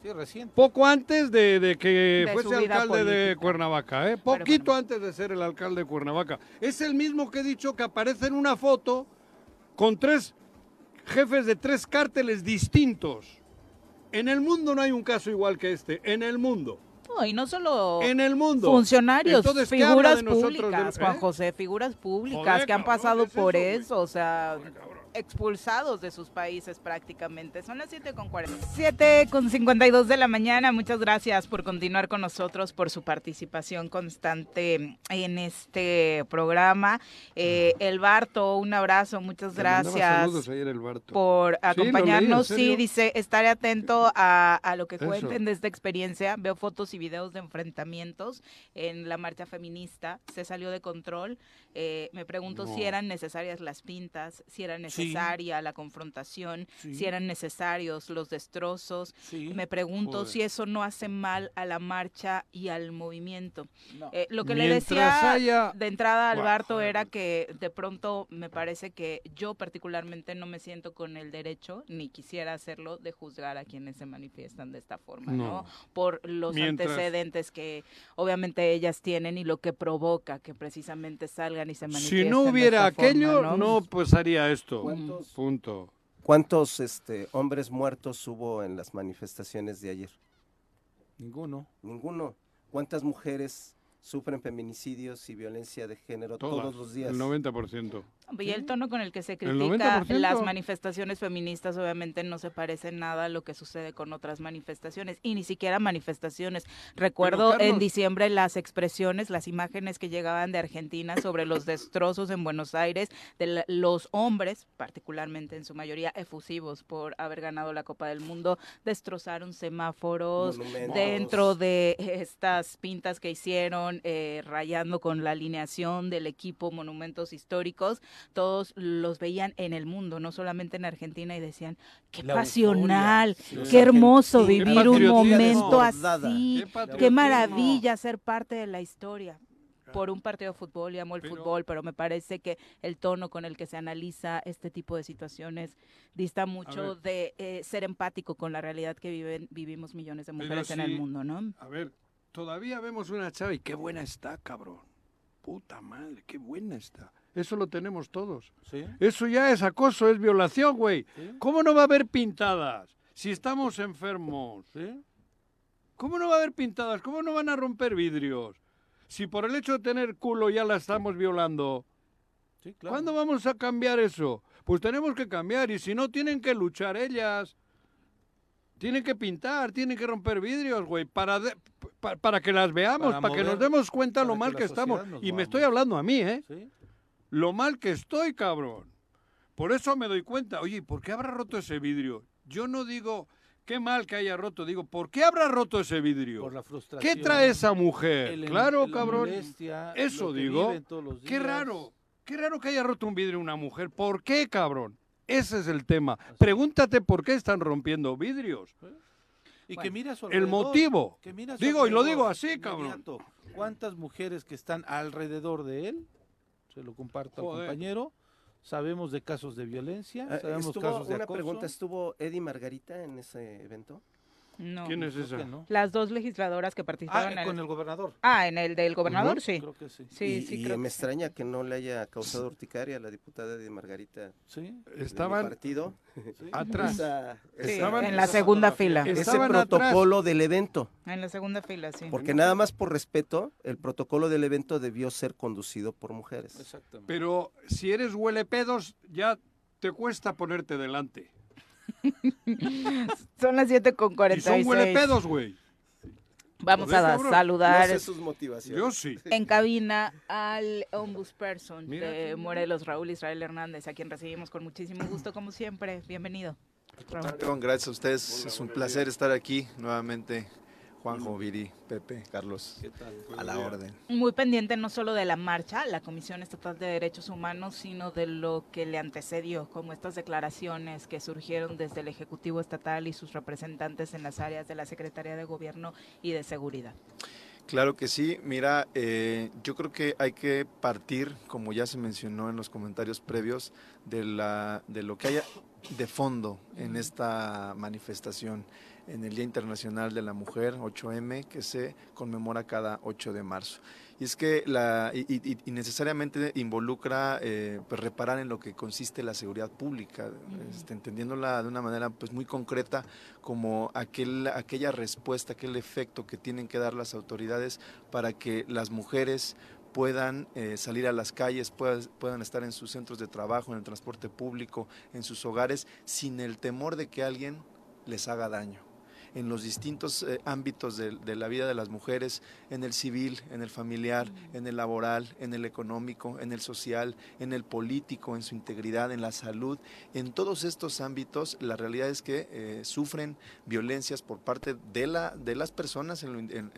Sí, reciente. Poco antes de, que fuese alcalde de Cuernavaca, ¿eh? Poquito antes de ser el alcalde de Cuernavaca. Es el mismo que he dicho que aparece en una foto con tres jefes de tres cárteles distintos En el mundo no hay un caso igual que este. En el mundo. No, y no solo En el mundo. funcionarios, Entonces, ¿qué habla figuras nosotros públicas, de- Juan eh? José, figuras públicas Joder, que han cabrón, pasado ¿es por eso, o sea, expulsados de sus países prácticamente. Son las 7 con 40. 7 con 52 de la mañana. Muchas gracias por continuar con nosotros, por su participación constante en este programa. Eh, el Barto, un abrazo, muchas gracias ayer por Sí, lo leí, ¿en acompañarnos. Sí, dice, estaré atento a, a lo que Eso. cuenten de esta experiencia. Veo fotos y videos de enfrentamientos en la marcha feminista. Se salió de control. Eh, me pregunto si eran necesarias las pintas, si era necesaria la confrontación, Sí. si eran necesarios los destrozos. Sí. Me pregunto Joder. si eso no hace mal a la marcha y al movimiento. No. Eh, lo que le decía haya- de entrada Guau, Alberto joder, era pues. que de pronto me parece que yo particularmente no me siento con el derecho, ni quisiera hacerlo, de juzgar a quienes se manifiestan de esta forma, ¿no? No. Por los Mientras- antecedentes que obviamente ellas tienen y lo que provoca que precisamente y se. Si no hubiera forma, aquello, ¿no? no pasaría esto. ¿Cuántos? Punto. ¿Cuántos este, hombres muertos hubo en las manifestaciones de ayer? Ninguno. Ninguno. ¿Cuántas mujeres sufren feminicidios y violencia de género Todas. todos los días? El 90%. Y el tono con el que se critica 90%. las manifestaciones feministas obviamente no se parece nada a lo que sucede con otras manifestaciones y ni siquiera manifestaciones. Recuerdo en diciembre las expresiones, las imágenes que llegaban de Argentina sobre los destrozos en Buenos Aires de los hombres, particularmente en su mayoría efusivos por haber ganado la Copa del Mundo, destrozaron semáforos Monumentos. dentro de estas pintas que hicieron, eh, rayando con la alineación del equipo monumentos históricos, todos los veían en el mundo, no solamente en Argentina, y decían, qué La pasional, sí. qué hermoso vivir un momento así, Qué maravilla ser parte de la historia. Por un partido de fútbol, y amo el Pero- fútbol, pero me parece que el tono con el que se analiza este tipo de situaciones dista mucho ver. de eh, ser empático con la realidad que viven, vivimos millones de mujeres en el mundo, ¿no? A ver, todavía vemos una chava y qué buena está, cabrón. Puta madre, qué buena está. Eso lo tenemos todos. ¿Sí? Eso ya es acoso, es violación, güey. ¿Sí? ¿Cómo no va a haber pintadas? Si estamos enfermos. ¿Cómo no va a haber pintadas? ¿Cómo no van a romper vidrios? Si por el hecho de tener culo ya la estamos violando, Sí, claro. ¿cuándo vamos a cambiar eso? Pues tenemos que cambiar y si no, tienen que luchar ellas. Tienen que pintar, tienen que romper vidrios, güey, para, de- pa- para que las veamos, para, Para que nos demos cuenta lo que mal la que estamos. Y me estoy hablando a mí, ¿eh? ¿Sí? Lo mal que estoy, cabrón. Por eso me doy cuenta, oye, ¿por qué habrá roto ese vidrio? Yo no digo qué mal que haya roto, digo, ¿por qué habrá roto ese vidrio? Por la frustración. ¿Qué trae esa mujer? el- claro, la cabrón. molestia, Eso digo. Qué raro, qué raro que haya roto un vidrio una mujer. ¿Por qué, cabrón? Ese es el tema. Así. Pregúntate por qué están rompiendo vidrios. Y que Bueno, mira su El motivo. que mira a su Digo, y lo digo así, cabrón. ¿Cuántas mujeres que están alrededor de él? Se lo comparto al compañero. Sabemos de casos de violencia, Ah, sabemos estuvo- casos de una acoso. pregunta, ¿estuvo Eddie Margarita en ese evento? No. ¿Quién es esa? no. Las dos legisladoras que participaron Ah, en el... con el gobernador. Ah, en el del gobernador, sí. Creo que sí. Sí, y, sí, y creo me que sí. extraña que no le haya causado urticaria a la diputada de Margarita Sí. Estaban partido. sí. atrás. Esa- Sí, esa- en la segunda fila. Es- ese Estaban atrás. protocolo del evento. En la segunda fila, sí. Porque nada más por respeto, el protocolo del evento debió ser conducido por mujeres. Exactamente. Pero si eres huele pedos, ya te cuesta ponerte delante. Son las 7 con Y 46. son huele pedos, güey. Vamos a cabrón. saludar No sé sus motivaciones. Yo sí. en cabina al ombudsperson Mira de Morelos, Raúl Israel Hernández, a quien recibimos con muchísimo gusto, como siempre. Bienvenido. Raúl. Gracias a ustedes. es un placer estar aquí nuevamente. Juanjo, Viri, Pepe, Carlos, ¿Qué tal? a la orden. Muy pendiente no solo de la marcha, la Comisión Estatal de Derechos Humanos, sino de lo que le antecedió, como estas declaraciones que surgieron desde el Ejecutivo Estatal y sus representantes en las áreas de la Secretaría de Gobierno y de Seguridad. Claro que sí. Mira, eh, yo creo que hay que partir, como ya se mencionó en los comentarios previos, de, la, de lo que haya de fondo en esta manifestación en el Día Internacional de la Mujer, 8M, que se conmemora cada 8 de marzo. Y es que la, y, necesariamente involucra eh, pues reparar en lo que consiste la seguridad pública, este, entendiéndola de una manera pues muy concreta como aquel, aquella respuesta, aquel efecto que tienen que dar las autoridades para que las mujeres puedan eh, salir a las calles, puedan, puedan estar en sus centros de trabajo, en el transporte público, en sus hogares, sin el temor de que alguien les haga daño en los distintos eh, ámbitos de, la vida de las mujeres, en el civil, en el familiar, en el laboral, en el económico, en el social, en el político, en su integridad, en la salud. En todos estos ámbitos, la realidad es que eh, sufren violencias por parte de, la, de las personas, en,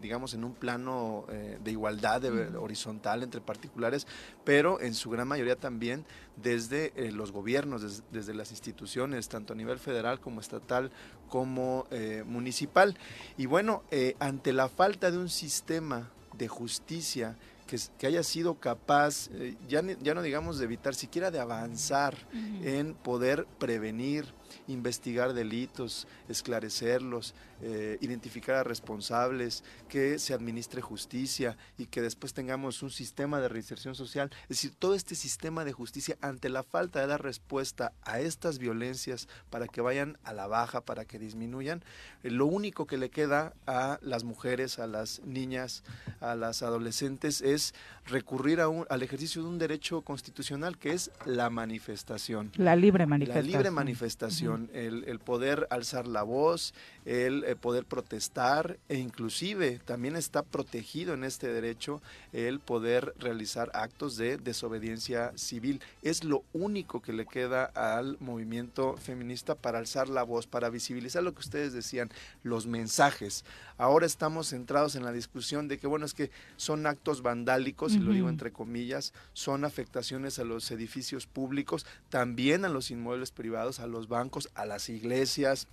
digamos, en un plano eh, de igualdad horizontal entre particulares, pero en su gran mayoría también desde los gobiernos, desde las instituciones, tanto a nivel federal como estatal, como eh, municipal. Y bueno, eh, ante la falta de un sistema de justicia que, que haya sido capaz, eh, ya, ya no digamos de evitar, siquiera de avanzar en poder prevenir, investigar delitos, esclarecerlos, eh, identificar a responsables, que se administre justicia y que después tengamos un sistema de reinserción social. Es decir, todo este sistema de justicia ante la falta de dar respuesta a estas violencias para que vayan a la baja, para que disminuyan, eh, lo único que le queda a las mujeres, a las niñas, a las adolescentes es recurrir a un, al ejercicio de un derecho constitucional que es la manifestación. La libre manifestación. La libre manifestación, el, el, poder alzar la voz, el eh, poder protestar e inclusive también está protegido en este derecho el poder realizar actos de desobediencia civil. Es lo único que le queda al movimiento feminista para alzar la voz, para visibilizar lo que ustedes decían, los mensajes. Ahora estamos centrados en la discusión de que, bueno, es que son actos vandálicos, y lo digo entre comillas, son afectaciones a los edificios públicos, también a los inmuebles privados, a los bancos, a las iglesias,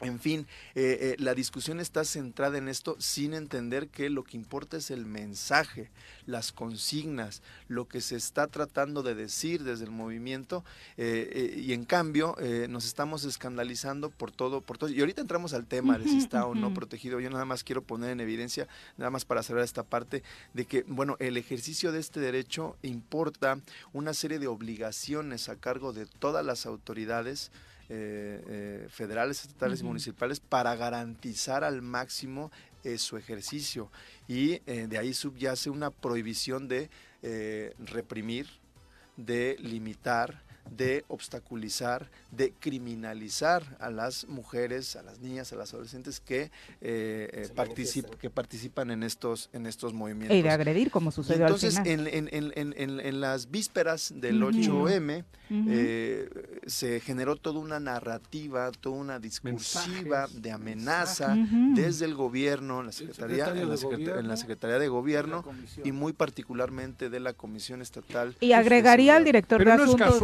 en fin, eh, eh, la discusión está centrada en esto sin entender que lo que importa es el mensaje, las consignas, lo que se está tratando de decir desde el movimiento eh, y en cambio nos estamos escandalizando por todo, por todo. Y ahorita entramos al tema de si está o no protegido. Yo nada más quiero poner en evidencia, nada más para cerrar esta parte, de que, bueno, el ejercicio de este derecho importa una serie de obligaciones a cargo de todas las autoridades eh, eh, federales, estatales y municipales para garantizar al máximo eh, su ejercicio. Y de ahí subyace una prohibición de reprimir, de limitar, de obstaculizar, de criminalizar a las mujeres, a las niñas, a las adolescentes que, eh, eh que participan en estos, en estos movimientos. Y de agredir, como sucedió entonces, al final. En, en, en, en, las vísperas del 8M eh, se generó toda una narrativa, toda una discursiva de amenaza desde el gobierno, en la Secretaría, en la, Secretaría, de Gobierno y muy particularmente de la Comisión Estatal. Y agregaría al director de Asuntos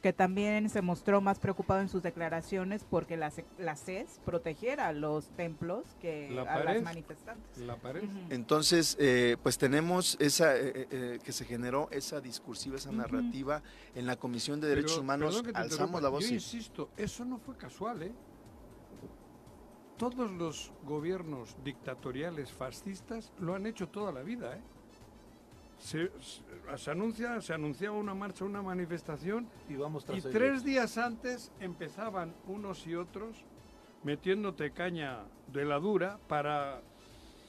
que también se mostró más preocupado en sus declaraciones porque la, la CES protegiera a los templos que a las manifestantes. Entonces, eh, pues tenemos esa, eh, eh, que se generó esa discursiva, esa narrativa en la Comisión de Derechos Humanos, alzamos la voz. Yo insisto, eso no fue casual, ¿eh? Todos los gobiernos dictatoriales fascistas lo han hecho toda la vida, ¿eh? Se, se, anuncia, se anunciaba una marcha, una manifestación y, vamos y tres días antes empezaban unos y otros metiéndote caña de la dura para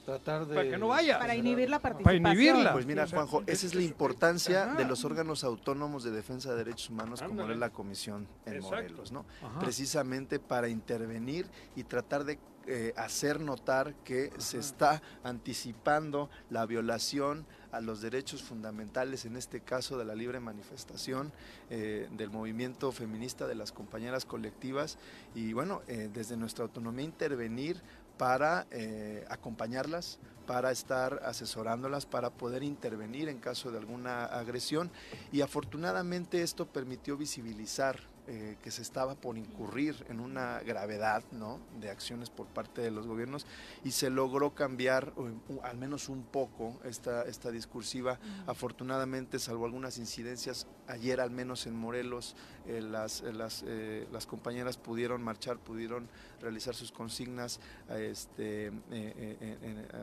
tratar de para que no vaya para inhibir la participación. para inhibirla. Pues mira Juanjo esa es la importancia de los órganos autónomos de defensa de derechos humanos como es la comisión en Morelos no precisamente para intervenir y tratar de eh, hacer notar que se está anticipando la violación a los derechos fundamentales, en este caso de la libre manifestación eh, del movimiento feminista de las compañeras colectivas y bueno, eh, desde nuestra autonomía intervenir para acompañarlas, para estar asesorándolas, para poder intervenir en caso de alguna agresión. Y afortunadamente esto permitió visibilizar eh, que se estaba por incurrir en una gravedad ¿no? de acciones por parte de los gobiernos y se logró cambiar al menos un poco esta, esta discursiva. Afortunadamente, salvo algunas incidencias Ayer al menos en Morelos eh, las, eh, las, eh, las, compañeras pudieron marchar, pudieron realizar sus consignas este,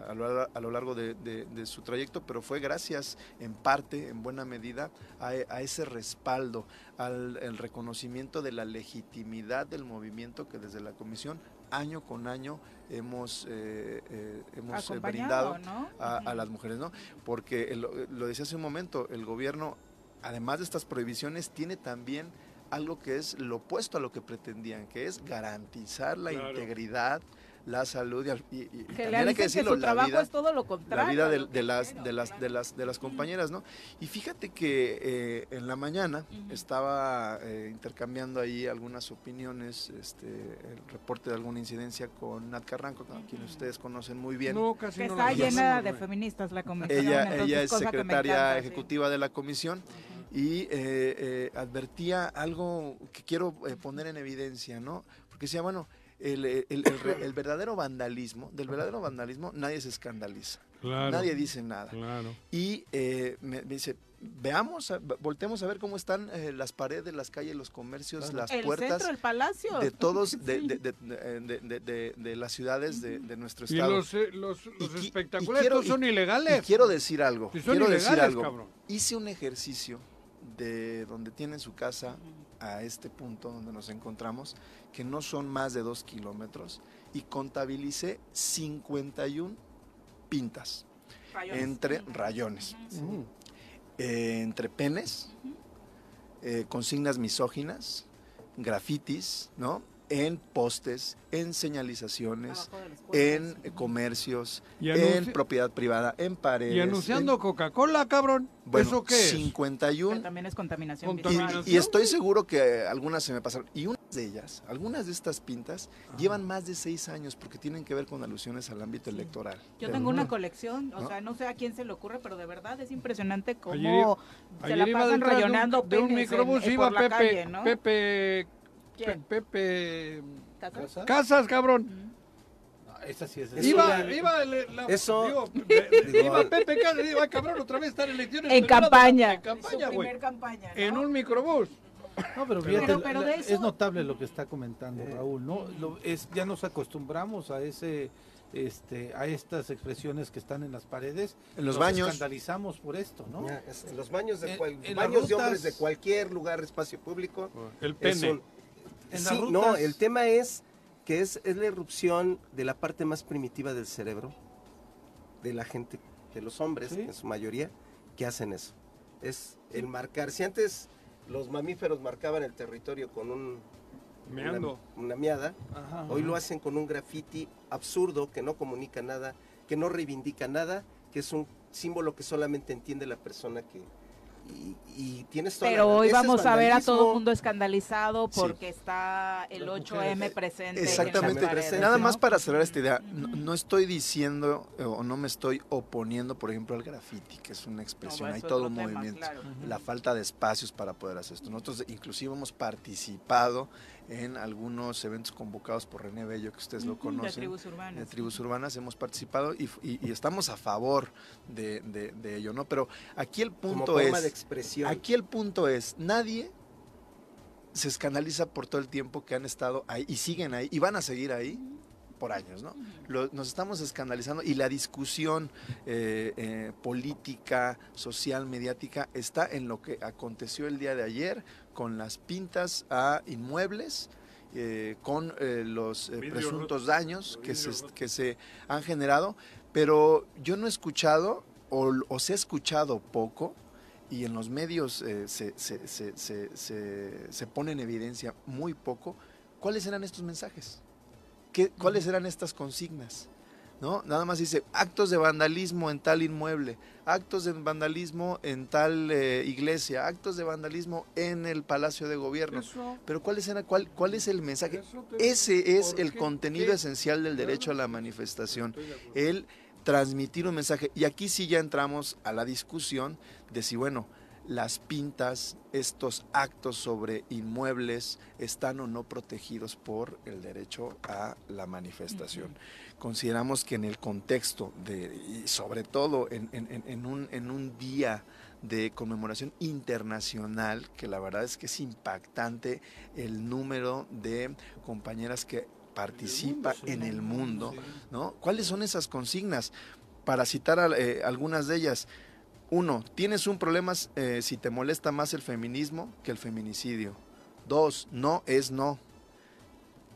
a, lo, largo de, su trayecto, pero fue gracias en parte, en buena medida, a, ese respaldo, al reconocimiento de la legitimidad del movimiento que desde la Comisión año con año hemos, hemos brindado a, las mujeres, ¿no? Porque lo decía hace un momento, el gobierno además de estas prohibiciones, tiene también algo que es lo opuesto a lo que pretendían, que es garantizar la integridad, la salud y, también hay que decirlo, la vida, es todo lo contrario. La vida de, las, de, las, de, las, de las compañeras, ¿no? Y fíjate que eh, en la mañana estaba eh, intercambiando ahí algunas opiniones, este, el reporte de alguna incidencia con Nat Carranco, a quien ustedes conocen muy bien. No, casi que está llena de feministas la comisión. Ella, ella es secretaria ejecutiva de la comisión y eh, eh, advertía algo que quiero eh, poner en evidencia, ¿no? Porque decía, bueno, el, el, verdadero vandalismo, del verdadero vandalismo nadie se escandaliza, nadie dice nada. Y me, dice, veamos, volteemos a ver cómo están las paredes, las calles, los comercios, las puertas centro, palacio. de todos, de, de, de, las ciudades de, nuestro estado. Y los, los, los espectáculos son ilegales. quiero decir algo, quiero decir algo. Hice un ejercicio de donde tienen su casa a este punto donde nos encontramos, que no son más de dos kilómetros, y contabilicé 51 pintas entre rayones, eh, entre penes, eh, consignas misóginas, grafitis, ¿no? En postes, en señalizaciones, en comercios, en propiedad privada, en paredes. Y anunciando Coca-Cola, cabrón. ¿Eso qué es? 51. también es contaminación. Y, estoy seguro que algunas se me pasaron. Y unas de ellas, algunas de estas pintas, llevan más de seis años porque tienen que ver con alusiones al ámbito electoral. Yo tengo una colección, o sea, no sé a quién se le ocurre, pero de verdad es impresionante cómo se la pasan rayonando de un, microbús iba Pepe, Pepe Pepe ¿Casas? cabrón. esa sí es. Iba, iba, la, eso, iba Pepe Casas, iba cabrón otra vez estar en elecciones. En campaña. En campaña, güey. campaña. En un microbús. No, pero fíjate, es notable lo que está comentando Raúl, ¿no? Lo, es, ya nos acostumbramos a ese este, a estas expresiones que están en las paredes. En los baños. escandalizamos por esto, ¿no? en los baños de, baños de hombres de cualquier lugar, espacio público. El pene sí, no, el tema es que es, es la erupción de la parte más primitiva del cerebro de la gente, de los hombres en su mayoría, que hacen eso. Es el marcar. Si antes los mamíferos marcaban el territorio con un una, miada, hoy lo hacen con un graffiti absurdo que no comunica nada, que no reivindica nada, que es un símbolo que solamente entiende la persona que, y, tienes Pero hoy vamos a ver a todo el mundo escandalizado porque está el 8M presente. Exactamente. Nada más para cerrar esta idea, no, estoy diciendo eh, o no me estoy oponiendo, por ejemplo, al graffiti, que es una expresión, hay todo un movimiento. La falta de espacios para poder hacer esto. Nosotros inclusive hemos participado en algunos eventos convocados por René Bello, que ustedes lo conocen. De tribus urbanas. De tribus urbanas hemos participado y, estamos a favor de, ello, ¿no? Pero aquí el punto es... De expresión. Aquí el punto es, nadie se escandaliza por todo el tiempo que han estado ahí y siguen ahí y van a seguir ahí por años, ¿no? nos estamos escandalizando y la discusión eh, eh, política, social, mediática está en lo que aconteció el día de ayer con las pintas a inmuebles, eh, con los presuntos daños que se, que se han generado, pero yo no he escuchado o, se ha escuchado poco y en los medios se, se, se, se pone en evidencia muy poco cuáles eran estos mensajes. ¿cuáles eran estas consignas? ¿No? Nada más dice actos de vandalismo en tal inmueble, actos de vandalismo en tal eh, iglesia, actos de vandalismo en el Palacio de Gobierno. Pero ¿cuál es, cuál, cuál es el mensaje? Ese es el contenido esencial del derecho a la manifestación, el transmitir un mensaje. Y aquí sí ya entramos a la discusión de si, bueno, las pintas, estos actos sobre inmuebles están o no protegidos por el derecho a la manifestación. Consideramos que en el contexto de, y sobre todo en, un, en un día de conmemoración internacional, que la verdad es que es impactante el número de compañeras que participa en el mundo, ¿no? ¿Cuáles son esas consignas? Para citar eh, algunas de ellas, uno, tienes un problema eh, si te molesta más el feminismo que el feminicidio. Dos, no es no.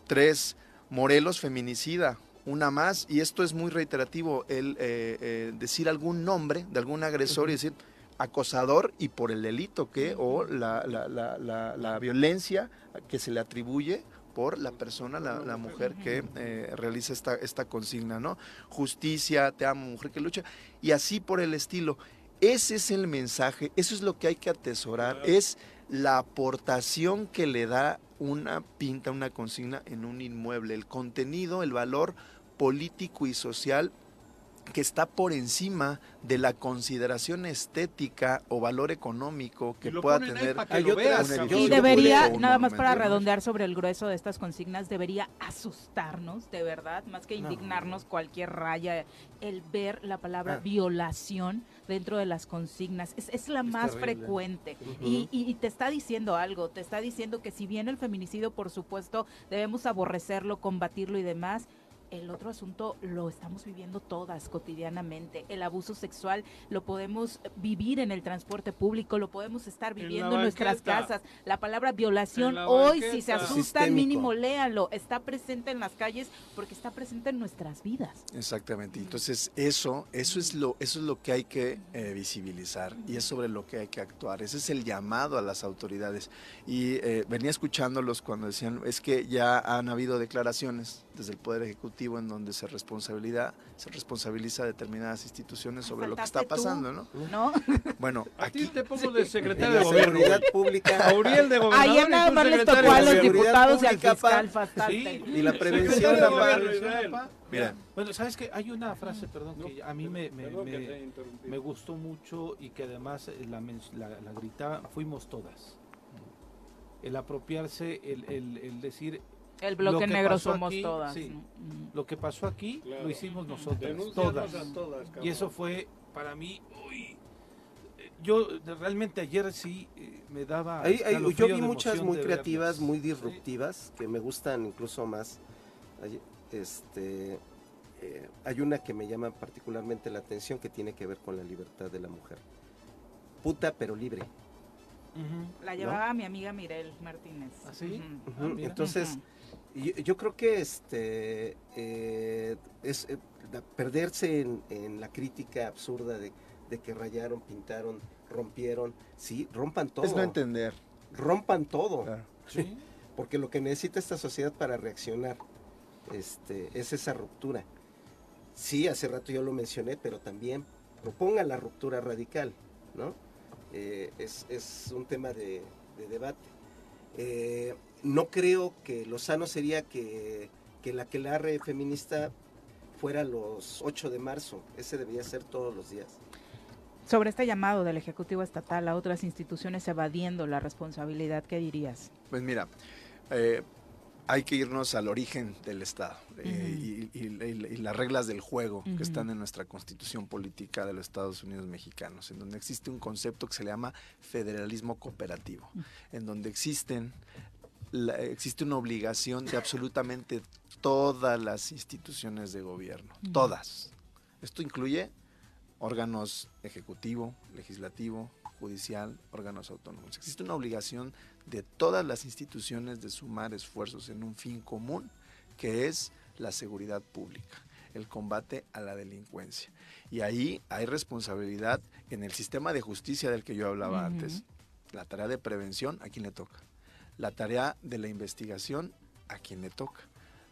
Tres, Morelos feminicida. Una más, y esto es muy reiterativo, el eh, decir algún nombre de algún agresor y decir acosador y por el delito que o la, la, la, la violencia que se le atribuye por la persona, la, mujer que eh, realiza esta, esta consigna, ¿no? Justicia, te amo, mujer que lucha, y así por el estilo. Ese es el mensaje, eso es lo que hay que atesorar, es la aportación que le da una pinta, una consigna en un inmueble, el contenido, el valor político y social que está por encima de la consideración estética o valor económico que pueda tener. y debería, nada más para redondear sobre el grueso de estas consignas, debería asustarnos, de verdad, más que indignarnos cualquier raya, el ver la palabra ah. violación dentro de las consignas. Es, la más frecuente. y, y te está diciendo algo, te está diciendo que si bien el feminicidio, por supuesto, debemos aborrecerlo, combatirlo y demás, el otro asunto lo estamos viviendo todas cotidianamente. El abuso sexual lo podemos vivir en el transporte público, lo podemos estar viviendo en, nuestras casas. La palabra violación, hoy si se asustan, mínimo léalo. Está presente en las calles porque está presente en nuestras vidas. Exactamente. Entonces eso, eso es lo, eso es lo que hay que eh, visibilizar y es sobre lo que hay que actuar. Ese es el llamado a las autoridades. Y eh, venía escuchándolos cuando decían, es que ya han habido declaraciones desde el Poder Ejecutivo en donde se responsabilidad, se responsabiliza a determinadas instituciones sobre lo que está pasando, ¿no? ¿No? Bueno, aquí te pongo de secretario de Seguridad Pública. Auriel de Gobernador. Ahí nada más les tocó a los diputados y al fiscal sí, Y la prevención Mira. Bueno, sabes que hay una frase, perdón, que a mí me, me, me, gustó mucho y que además la, la, la gritaba, fuimos todas el apropiarse, el, el, el, decir el bloque negro somos todas. Lo que pasó aquí lo hicimos nosotros, todas. y eso fue para mí, yo realmente ayer sí eh, me daba... yo vi muchas muy creativas, muy disruptivas, que me gustan incluso más. Este, eh, hay una que me llama particularmente la atención que tiene que ver con la libertad de la mujer. Puta pero libre. La llevaba mi amiga Mirel Martínez. ¿Así? ¿Ah, Entonces, yo, creo que este eh, es eh, perderse en, la crítica absurda de, que rayaron, pintaron, rompieron. Sí, rompan todo. Es no entender. Rompan todo. Porque lo que necesita esta sociedad para reaccionar este, es esa ruptura. Sí, hace rato yo lo mencioné, pero también propongan la ruptura radical, ¿no? Eh, es, un tema de, de debate. Eh, no creo que lo sano sería que, que la que la re feminista fuera los 8 de marzo. Ese debería ser todos los días. Sobre este llamado del Ejecutivo Estatal a otras instituciones evadiendo la responsabilidad, ¿qué dirías? Pues mira, eh, hay que irnos al origen del Estado eh, y, las reglas del juego que están en nuestra constitución política de los Estados Unidos mexicanos, en donde existe un concepto que se llama federalismo cooperativo, en donde existen existe una obligación de absolutamente todas las instituciones de gobierno, todas. Esto incluye órganos ejecutivo, legislativo, judicial, órganos autónomos. Existe una obligación de todas las instituciones de sumar esfuerzos en un fin común, que es la seguridad pública, el combate a la delincuencia. Y ahí hay responsabilidad en el sistema de justicia del que yo hablaba antes. La tarea de prevención, ¿a quién le toca? La tarea de la investigación a quien le toca,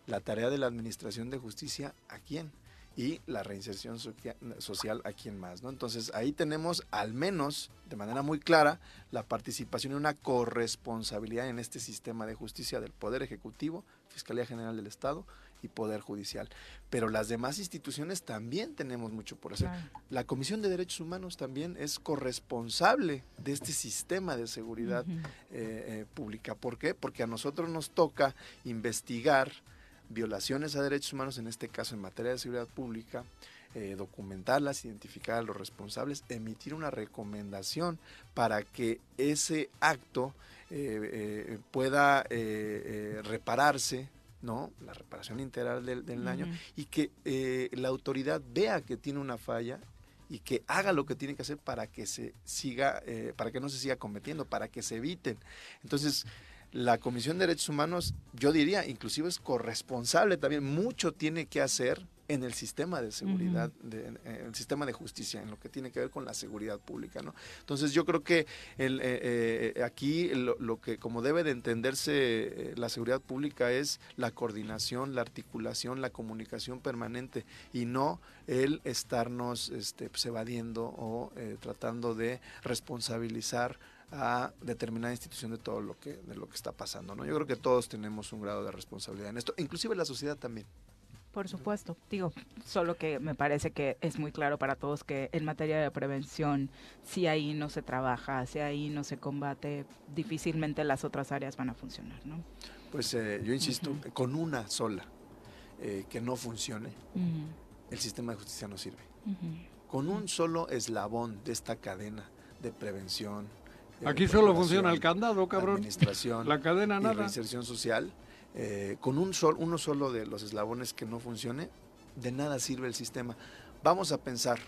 la tarea de la administración de justicia a quién y la reinserción social a quien más, ¿no? Entonces ahí tenemos al menos de manera muy clara la participación y una corresponsabilidad en este sistema de justicia del Poder Ejecutivo, Fiscalía General del Estado y Poder Judicial. Pero las demás instituciones también tenemos mucho por hacer. La Comisión de Derechos Humanos también es corresponsable de este sistema de seguridad eh, eh, pública. ¿Por qué? Porque a nosotros nos toca investigar violaciones a derechos humanos, en este caso en materia de seguridad pública, eh, documentarlas, identificar a los responsables, emitir una recomendación para que ese acto pueda repararse ¿no? La reparación integral del, daño y que eh, la autoridad vea que tiene una falla y que haga lo que tiene que hacer para que se siga, eh, para que no se siga cometiendo, para que se eviten. Entonces, la Comisión de Derechos Humanos, yo diría, inclusive es corresponsable también, mucho tiene que hacer en el sistema de seguridad, en el sistema de justicia, en lo que tiene que ver con la seguridad pública, ¿no? Entonces yo creo que el, eh, eh, aquí lo, que como debe de entenderse eh, la seguridad pública es la coordinación, la articulación, la comunicación permanente y no el estarnos este, pues, evadiendo o tratando de responsabilizar a determinada institución de todo lo que de lo que está pasando, ¿no? Yo creo que todos tenemos un grado de responsabilidad en esto, inclusive la sociedad también. Por supuesto, digo, solo que me parece que es muy claro para todos que en materia de prevención, si ahí no se trabaja, si ahí no se combate, difícilmente las otras áreas van a funcionar, ¿no? Pues eh, yo insisto, con una sola eh, que no funcione, el sistema de justicia no sirve. Con un solo eslabón de esta cadena de prevención, Aquí solo funciona el candado, cabrón. Administración. La cadena nada. Y la inserción social. Eh, con un sol, uno solo de los eslabones que no funcione, de nada sirve el sistema. Vamos a pensar,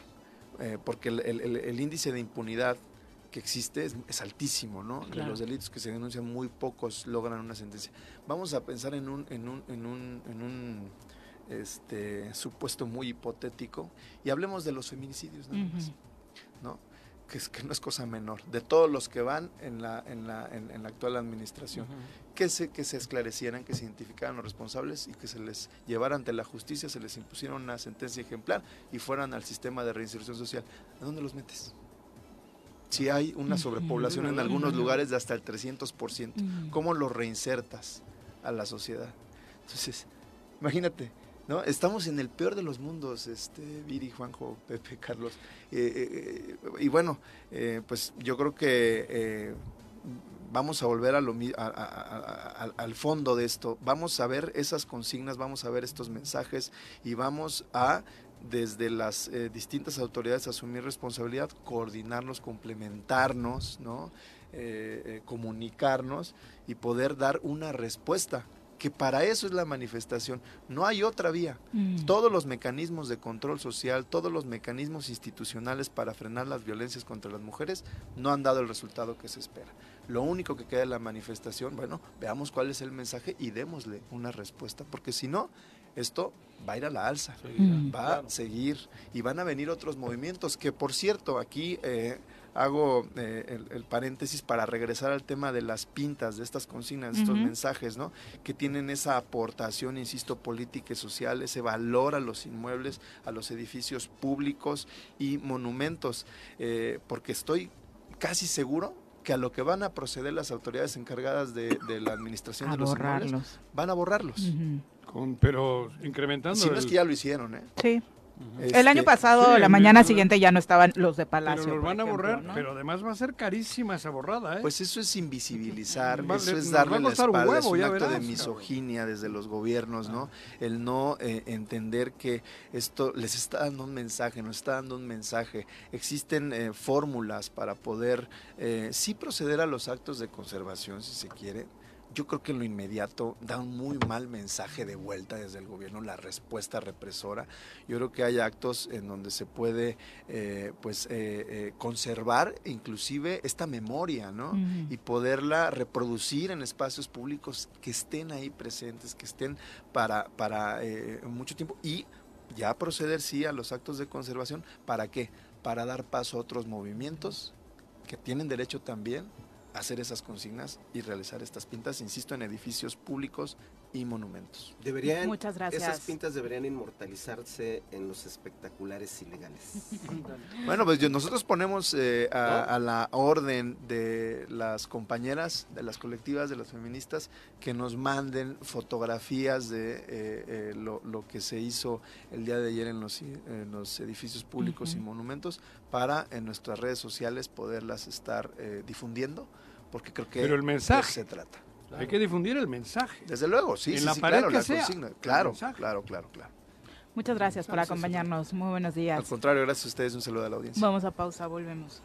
eh, porque el, índice de impunidad que existe es, altísimo, ¿no? De los delitos que se denuncian, muy pocos logran una sentencia. Vamos a pensar en un, en un, en un, en un este, supuesto muy hipotético y hablemos de los feminicidios nada más, ¿no? Que, es, que no es cosa menor, de todos los que van en la, en la, en, la actual administración, que, se, que se esclarecieran, que se identificaran los responsables y que se les llevara ante la justicia, se les impusiera una sentencia ejemplar y fueran al sistema de reinserción social. ¿A dónde los metes? Si hay una sobrepoblación en algunos lugares de hasta el 300%, ¿cómo los reinsertas a la sociedad? Entonces, imagínate, ¿no? Estamos en el peor de los mundos, este, Viri, Juanjo, Pepe, Carlos. Eh, eh, y bueno, eh, pues yo creo que vamos a volver a lo, al fondo de esto. Vamos a ver esas consignas, vamos a ver estos mensajes y vamos a desde las distintas autoridades asumir responsabilidad, coordinarnos, complementarnos, ¿no? comunicarnos y poder dar una respuesta que para eso es la manifestación. No hay otra vía. Mm. Todos los mecanismos de control social, todos los mecanismos institucionales para frenar las violencias contra las mujeres no han dado el resultado que se espera. Lo único que queda en la manifestación, bueno, veamos cuál es el mensaje y démosle una respuesta, porque si no, esto va a ir a la alza, va a seguir y van a venir otros movimientos que, por cierto, aquí... Eh, hago eh, el, paréntesis para regresar al tema de las pintas, de estas consignas, de estos mensajes, ¿no? Que tienen esa aportación, insisto, política y social, ese valor a los inmuebles, a los edificios públicos y monumentos, eh, porque estoy casi seguro que a lo que van a proceder las autoridades encargadas de, la administración de los inmuebles van a borrarlos. Con, pero incrementando. Si no es que ya lo hicieron, ¿eh? Sí el año este, pasado, la mañana siguiente ya no estaban los de Palacio. Pero los van a borrar, pero además va a ser carísima esa borrada. ¿eh? Pues eso es invisibilizar, eso es darle la espalda, un es un acto de misoginia desde los gobiernos, ¿no? El no eh, entender que esto les está dando un mensaje, nos está dando un mensaje. Existen eh, fórmulas para poder eh, sí proceder a los actos de conservación, si se quiere, yo creo que en lo inmediato da un muy mal mensaje de vuelta desde el gobierno, la respuesta represora. Yo creo que hay actos en donde se puede eh, pues eh, eh, conservar inclusive esta memoria, ¿no? Y poderla reproducir en espacios públicos que estén ahí presentes, que estén para, para mucho tiempo y ya proceder sí a los actos de conservación. ¿Para qué? Para dar paso a otros movimientos que tienen derecho también hacer esas consignas y realizar estas pintas, insisto, en edificios públicos y monumentos. Deberían, Muchas gracias. Esas pintas deberían inmortalizarse en los espectaculares ilegales. Bueno, pues yo- nosotros ponemos eh, a, a la orden de las compañeras, de las colectivas, de las feministas, que nos manden fotografías de eh, eh, lo, lo que se hizo el día de ayer en los, i- en los edificios públicos y monumentos para en nuestras redes sociales poderlas estar eh, difundiendo, porque creo que Pero el de mensaje. eso se trata. Hay que difundir el mensaje. Desde luego, sí, En sí, la sí, pared claro, que la sea, consigna. Claro, claro, claro, claro. Muchas gracias por acompañarnos. Muy buenos días. Al contrario, gracias a ustedes, un saludo a la audiencia. Vamos a pausa, volvemos.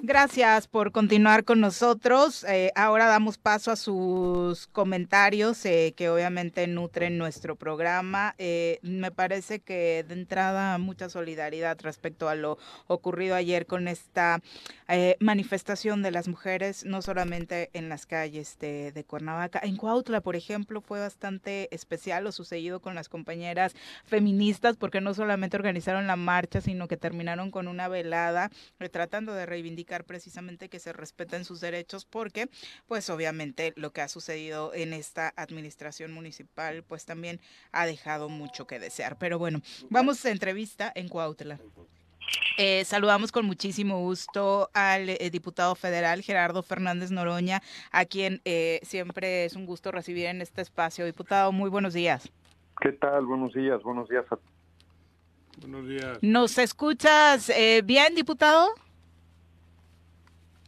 Gracias por continuar con nosotros. Eh, ahora damos paso a sus comentarios eh, que obviamente nutren nuestro programa. Eh, me parece que de entrada mucha solidaridad respecto a lo ocurrido ayer con esta eh, manifestación de las mujeres, no solamente en las calles de, de Cuernavaca. En Cuautla, por ejemplo, fue bastante especial lo sucedido con las compañeras feministas porque no solamente organizaron la marcha, sino que terminaron con una velada eh, tratando de reivindicar precisamente que se respeten sus derechos porque pues obviamente lo que ha sucedido en esta administración municipal pues también ha dejado mucho que desear. Pero bueno, vamos a entrevista en Cuautla. Eh, saludamos con muchísimo gusto al eh, diputado federal Gerardo Fernández Noroña, a quien eh, siempre es un gusto recibir en este espacio. Diputado, muy buenos días. ¿Qué tal? Buenos días, buenos días a Buenos días. ¿Nos escuchas eh, bien, diputado?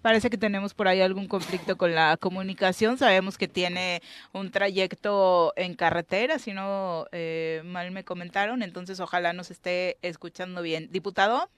Parece que tenemos por ahí algún conflicto con la comunicación. Sabemos que tiene un trayecto en carretera, si no eh, mal me comentaron. Entonces, ojalá nos esté escuchando bien. Diputado.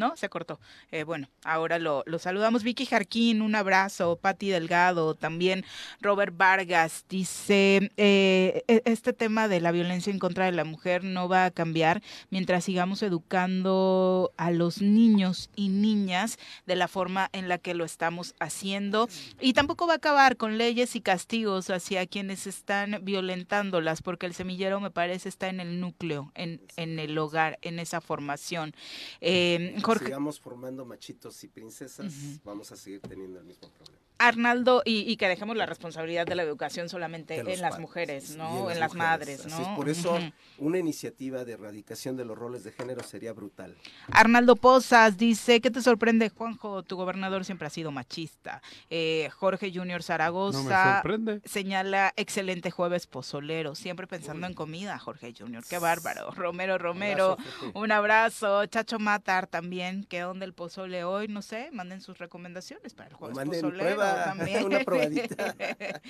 ¿No? Se cortó. Eh, bueno, ahora lo, saludamos. Vicky Jarquín, un abrazo. Patti Delgado, también Robert Vargas. Dice, eh, e- este tema de la violencia en contra de la mujer no va a cambiar mientras sigamos educando a los niños y niñas de la forma en la que lo estamos haciendo. Y tampoco va a acabar con leyes y castigos hacia quienes están violentándolas, porque el semillero me parece está en el núcleo, en, en el hogar, en esa formación. Eh, Jorge, Sigamos formando machitos y princesas, vamos a seguir teniendo el mismo problema. Arnaldo, y, y que dejemos la responsabilidad de la educación solamente en las padres, mujeres, ¿no? En las, mujeres. madres, Así ¿no? es, por eso una iniciativa de erradicación de los roles de género sería brutal. Arnaldo Pozas dice, ¿qué te sorprende, Juanjo? Tu gobernador siempre ha sido machista. Eh, Jorge Junior No me Zaragoza sorprende. señala, excelente jueves pozolero, siempre pensando en comida, Jorge Junior, qué bárbaro. Romero Romero, Abrazo, un abrazo. Chacho Matar también, ¿qué onda el pozole hoy? No sé, manden sus recomendaciones para el jueves manden pozolero prueba, también. una probadita.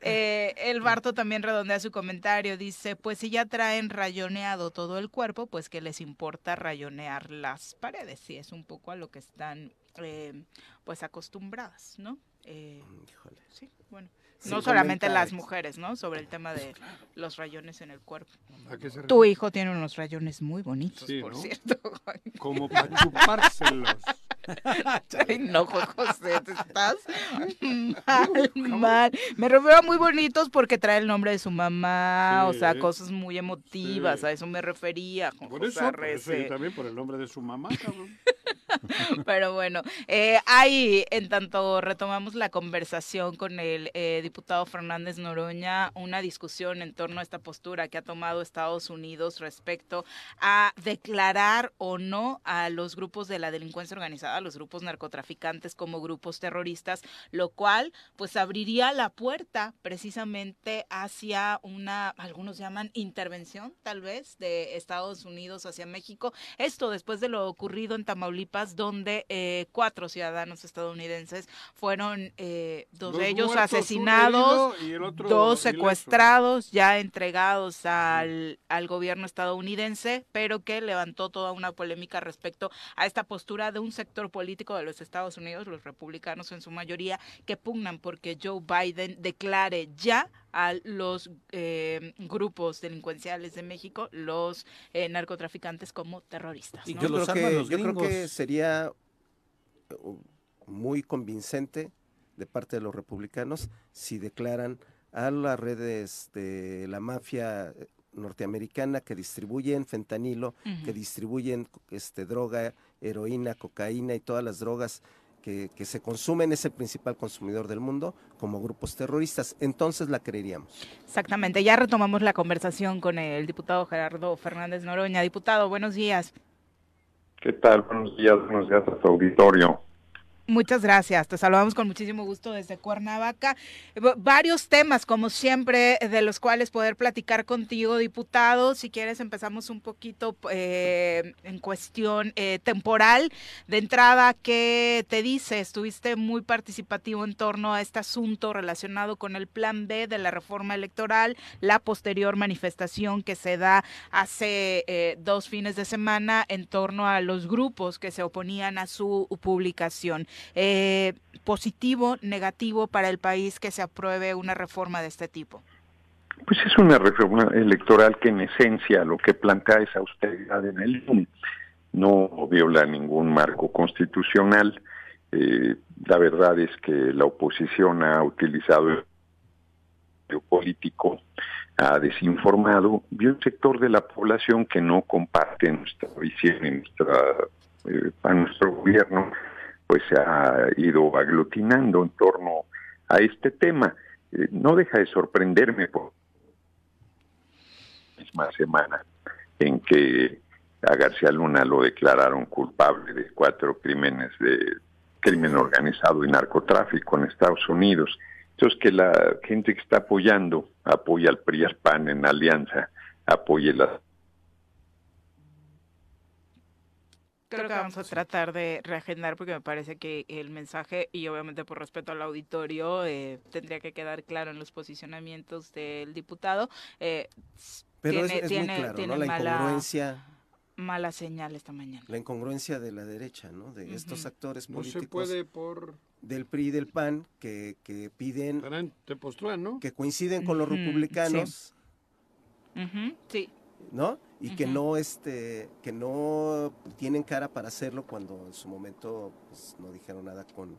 Eh, el Barto también redondea su comentario, dice, pues si ya traen rayoneado todo el cuerpo, pues que les importa rayonear las paredes, sí, es un poco a lo que están eh, pues acostumbradas, ¿no? Eh, Híjole. sí, bueno. No solamente las mujeres, ¿no? Sobre el tema de los rayones en el cuerpo. ¿A qué se Tu hijo tiene unos rayones muy bonitos, Sí, por ¿no? cierto. Juan. Como para chupárselos. Ay, no, José, te estás mal, mal. Me refiero a muy bonitos porque trae el nombre de su mamá, o sea, cosas muy emotivas, sí. a eso me refería, Juan Por José eso, por eso Arrece. yo también por el nombre de su mamá, cabrón. Pero bueno, eh, hay, en tanto retomamos la conversación con el eh, diputado Fernández Noroña, una discusión en torno a esta postura que ha tomado Estados Unidos respecto a declarar o no a los grupos de la delincuencia organizada, a los grupos narcotraficantes como grupos terroristas, lo cual pues abriría la puerta precisamente hacia una, algunos llaman intervención tal vez de Estados Unidos hacia México. Esto después de lo ocurrido en Tamaulipas, donde eh, cuatro ciudadanos estadounidenses fueron, eh, dos, Dos de ellos muertos, asesinados, y el otro dos ileso. secuestrados, ya entregados al, al gobierno estadounidense, pero que levantó toda una polémica respecto a esta postura de un sector político de los Estados Unidos, los republicanos en su mayoría, que pugnan porque Joe Biden declare ya a los eh, grupos delincuenciales de México, los eh, narcotraficantes como terroristas. Yo creo que, los yo creo que gringos. sería eh, muy convincente de parte de los republicanos si declaran a las redes de la mafia norteamericana que distribuyen fentanilo, que distribuyen este droga, heroína, cocaína y todas las drogas que, se consumen, es el principal consumidor del mundo, como grupos terroristas. Entonces la creeríamos. Exactamente. Ya retomamos la conversación con el diputado Gerardo Fernández Noroña. Diputado, buenos días. ¿Qué tal? Buenos días, buenos días a tu auditorio. Muchas gracias. Te saludamos con muchísimo gusto desde Cuernavaca. Varios temas, como siempre, de los cuales poder platicar contigo, diputado. Si quieres, empezamos un poquito eh, en cuestión eh, temporal. De entrada, ¿qué te dice? Estuviste muy participativo en torno a este asunto relacionado con el plan B de la reforma electoral, la posterior manifestación que se da hace eh, dos fines de semana en torno a los grupos que se oponían a su publicación eh, positivo, negativo para el país que se apruebe una reforma de este tipo? Pues es una reforma electoral que en esencia lo que plantea es austeridad en el no viola ningún marco constitucional. Eh, la verdad es que la oposición ha utilizado el político, ha desinformado, y un sector de la población que no comparte nuestra visión y nuestra, eh, a nuestro gobierno pues se ha ido aglutinando en torno a este tema. Eh, no deja de sorprenderme por la misma semana en que a García Luna lo declararon culpable de cuatro crímenes de crimen organizado y narcotráfico en Estados Unidos. Entonces que la gente que está apoyando, apoya al PRI PAN en alianza, apoye la Creo que vamos a tratar de reagendar porque me parece que el mensaje, y obviamente por respeto al auditorio, eh, tendría que quedar claro en los posicionamientos del diputado. Eh, Pero tiene, es, tiene, muy claro, La mala, incongruencia. Mala señal esta mañana. La incongruencia de la derecha, ¿no? De estos actores políticos. No se puede por del PRI y del PAN que, que piden te postulan, ¿no? que coinciden con los republicanos sí. ¿No? Y que no este que no tienen cara para hacerlo cuando en su momento pues, no dijeron nada con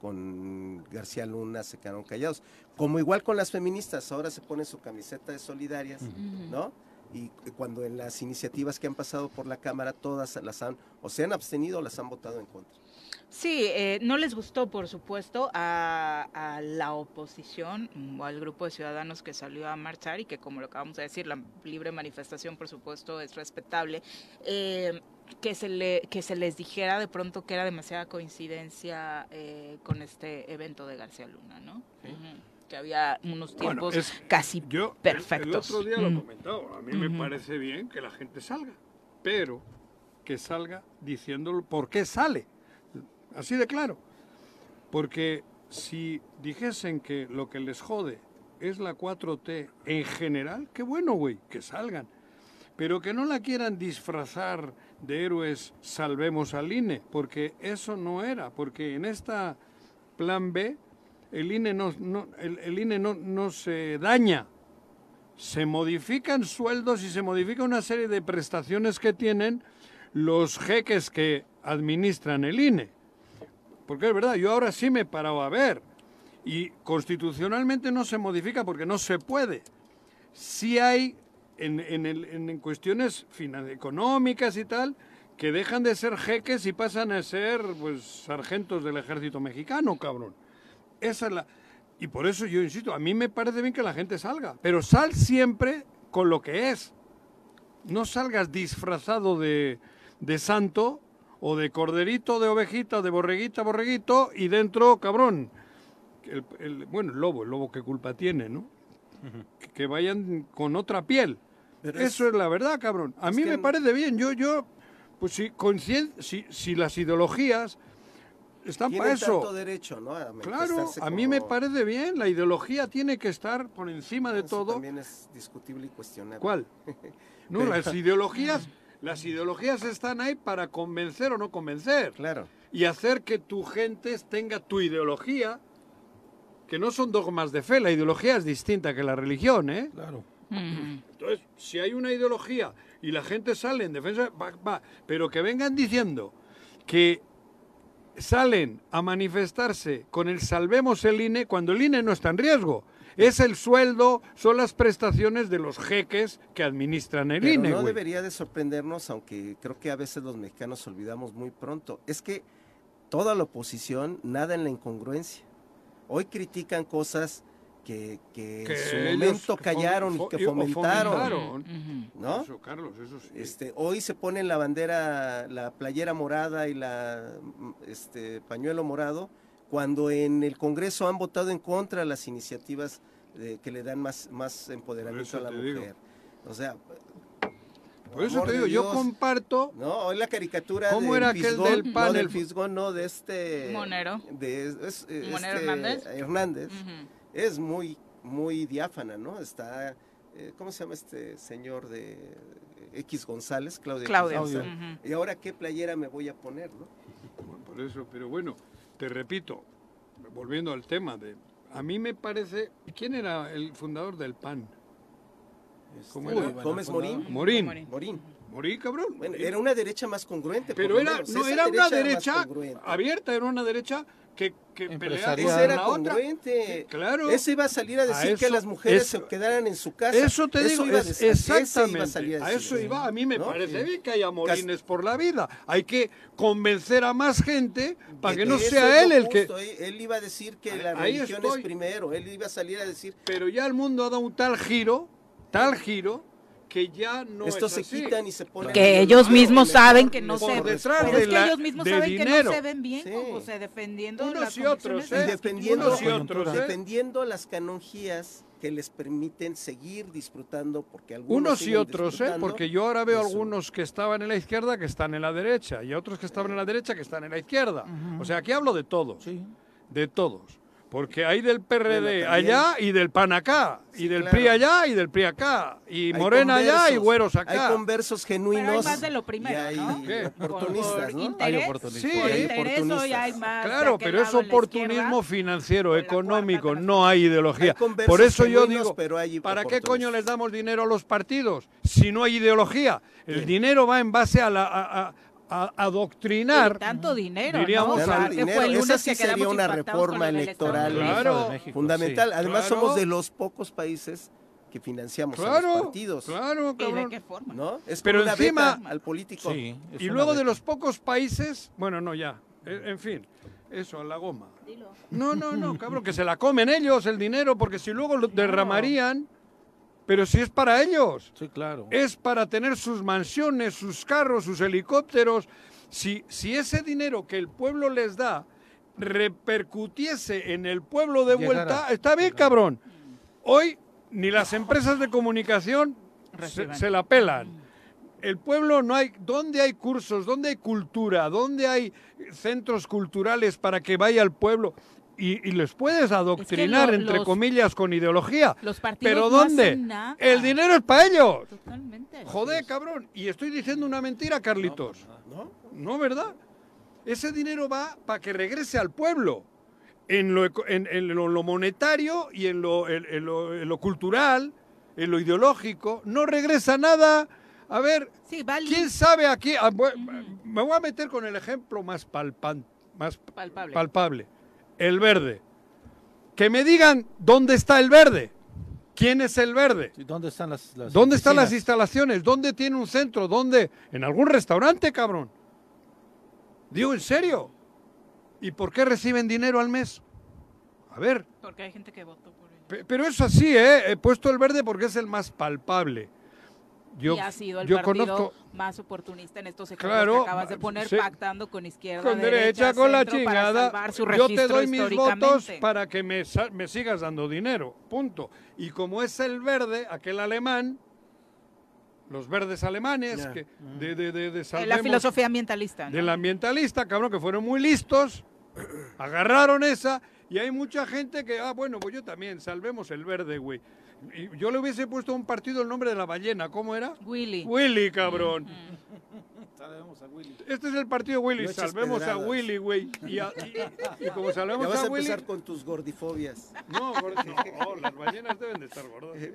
con García Luna se quedaron callados. Como igual con las feministas, ahora se ponen su camiseta de solidarias, ¿no? Y cuando en las iniciativas que han pasado por la Cámara todas las han o se han abstenido o las han votado en contra. Sí, eh, no les gustó, por supuesto, a, la oposición o al grupo de ciudadanos que salió a marchar y que, como lo acabamos de decir, la libre manifestación, por supuesto, es respetable. Eh, que se le que se les dijera de pronto que era demasiada coincidencia eh, con este evento de García Luna, ¿no? Que había unos tiempos casi perfectos. El, otro día lo comentaba. A mí me parece bien que la gente salga, pero que salga diciéndolo por qué sale así de claro. Porque si dijesen que lo que les jode es la 4T en general, qué bueno, güey, que salgan. Pero que no la quieran disfrazar de héroes salvemos al INE, porque eso no era, porque en esta plan B el INE no, el, INE no, no se daña, se modifican sueldos y se modifica una serie de prestaciones que tienen los jeques que administran el INE. Porque es verdad, yo ahora sí me he parado a ver. Y constitucionalmente no se modifica porque no se puede. Sí hay en, en, cuestiones económicas y tal, que dejan de ser jeques y pasan a ser pues sargentos del ejército mexicano, cabrón. Esa es la y por eso yo insisto, a mí me parece bien que la gente salga, pero sal siempre con lo que es. No salgas disfrazado de, de santo o de corderito, de ovejita, de borreguita, borreguito, y dentro, cabrón, el, bueno, el lobo, el lobo qué culpa tiene, ¿no? que, vayan con otra piel. Eso es... la verdad, cabrón. A mí me parece bien. Yo, yo, pues si, si, si las ideologías están para eso. derecho, ¿no? claro, a mí me parece bien. La ideología tiene que estar por encima de todo. También es discutible y cuestionable. ¿Cuál? No, las ideologías las ideologías están ahí para convencer o no convencer. Claro. Y hacer que tu gente tenga tu ideología, que no son dogmas de fe, la ideología es distinta que la religión, ¿eh? Claro. Entonces, si hay una ideología y la gente sale en defensa, va, va, pero que vengan diciendo que salen a manifestarse con el salvemos el INE cuando el INE no está en riesgo es el sueldo, son las prestaciones de los jeques que administran el INE. No debería de sorprendernos, aunque creo que a veces los mexicanos olvidamos muy pronto. Es que toda la oposición nada en la incongruencia. Hoy critican cosas que, que, en su momento callaron y que fomentaron. ¿no? Carlos, eso sí. Este, hoy se ponen la bandera, la playera morada y la este, pañuelo morado, cuando en el Congreso han votado en contra de las iniciativas que le dan más, más empoderamiento a la mujer. O sea, por eso te digo, yo comparto. No, hoy la caricatura. ¿Cómo era aquel del panel? No, del Fisgón, no, de este. Monero. De, es, Monero este, Hernández. Hernández. Es muy, muy diáfana, ¿no? Está. Eh, ¿Cómo se llama este señor de X González? Claudio. Claudio. González. Y ahora, ¿qué playera me voy a poner, no? Por eso, pero bueno, te repito, volviendo al tema de. A mí me parece. ¿Quién era el fundador del PAN? ¿Cómo era? Gómez Morín. Morín. Morín. Morín, cabrón. Bueno, era una derecha más congruente. Pero era, no, era una derecha abierta, era una derecha que, que era congruente. claro. Ese iba a salir a decir que las mujeres se quedaran en su casa. Eso te digo, iba es, exactamente. Iba a, a, eso iba. A mí me ¿no? parece bien que haya morines por la vida. Hay que convencer a más gente para que, que no sea él el que... Él iba a decir que la religión es primero. Él iba a salir a decir... Pero ya el mundo ha dado un tal giro tal giro que ya no Estos es se quitan y se ponen que ellos mismos saben que no se es que la, ellos mismos saben dinero. que no se ven bien sí. o sea, defendiendo unos las y otros y ¿eh? defendiendo, unos y otros, ¿eh? las canonjías que les permiten seguir disfrutando porque algunos unos y otros ¿eh? porque yo ahora veo algunos que estaban en la izquierda que están en la derecha y otros que estaban en la derecha que están en la izquierda uh -huh. o sea aquí hablo de todos sí. de todos porque hay del PRD bueno, allá y del PAN acá, sí, y del claro. PRI allá y del PRI acá, y hay Morena conversos, allá y güeros acá. Hay conversos genuinos. Pero hay más de lo primero, y hay ¿no? oportunistas, por, ¿no? Interés, hay oportunistas. Sí, por interés hoy hay más Claro, pero es oportunismo financiero, económico, cuarta, no hay ideología. Hay por eso yo digo, pero hay ¿para qué coño les damos dinero a los partidos si no hay ideología? El sí. dinero va en base a la... A, a, a adoctrinar y tanto dinero diríamos ¿no? al dinero. Fue el esa sí que sería una reforma electoral claro, fundamental sí, además claro. somos de los pocos países que financiamos claro, a los partidos claro cabrón. ¿Y de qué forma? ¿no? es pero una encima al político sí, y luego de los pocos países bueno no ya en fin eso a la goma Dilo. no no no cabrón que se la comen ellos el dinero porque si luego lo derramarían pero si es para ellos. Sí, claro. Es para tener sus mansiones, sus carros, sus helicópteros. Si, si ese dinero que el pueblo les da repercutiese en el pueblo de Llegará. vuelta, está bien, cabrón. Hoy ni las empresas de comunicación se, se, la pelan. El pueblo no hay. ¿Dónde hay cursos? ¿Dónde hay cultura? ¿Dónde hay centros culturales para que vaya el pueblo? Y, y, les puedes adoctrinar, es que lo, entre los, comillas, con ideología. Los Pero ¿dónde? No el dinero es para ellos. Totalmente. Joder, cabrón. Y estoy diciendo una mentira, Carlitos. No, no ¿verdad? Ese dinero va para que regrese al pueblo. En lo, en, en lo, lo monetario y en lo, en, lo, en lo, cultural, en lo ideológico. No regresa nada. A ver, sí, vale. ¿quién sabe aquí? Ah, uh -huh. Me voy a meter con el ejemplo más, palpante, más palpable. palpable el verde. Que me digan dónde está el verde. ¿Quién es el verde? ¿Dónde están las, las ¿Dónde están las instalaciones? ¿Dónde tiene un centro? ¿Dónde? En algún restaurante, cabrón. Digo, ¿en serio? ¿Y por qué reciben dinero al mes? A ver. Porque hay gente que votó por él. Pero es así, ¿eh? He puesto el verde porque es el más palpable. Yo, y ha sido el yo partido conozco, más oportunista en estos ejemplos claro, que acabas de poner, sí, pactando con izquierda, con derecha, derecha, con la chingada. Para su yo te doy mis votos para que me, me, sigas dando dinero, punto. Y como es el verde, aquel alemán, los verdes alemanes, Yeah. que de, de, de, de la filosofía ambientalista. ¿no? del ambientalista, cabrón, que fueron muy listos, agarraron esa, y hay mucha gente que, ah, bueno, pues yo también, salvemos el verde, güey. Yo le hubiese puesto a un partido el nombre de la ballena, ¿cómo era? Willy. Willy, cabrón. Mm. Salvemos a Willy. Este es el partido Willy, No eches salvemos a. Willy, güey. Y, a- y- y como Ya salvemos vas a a Willy... empezar con tus gordifobias. No, no, las ballenas deben de estar gordas.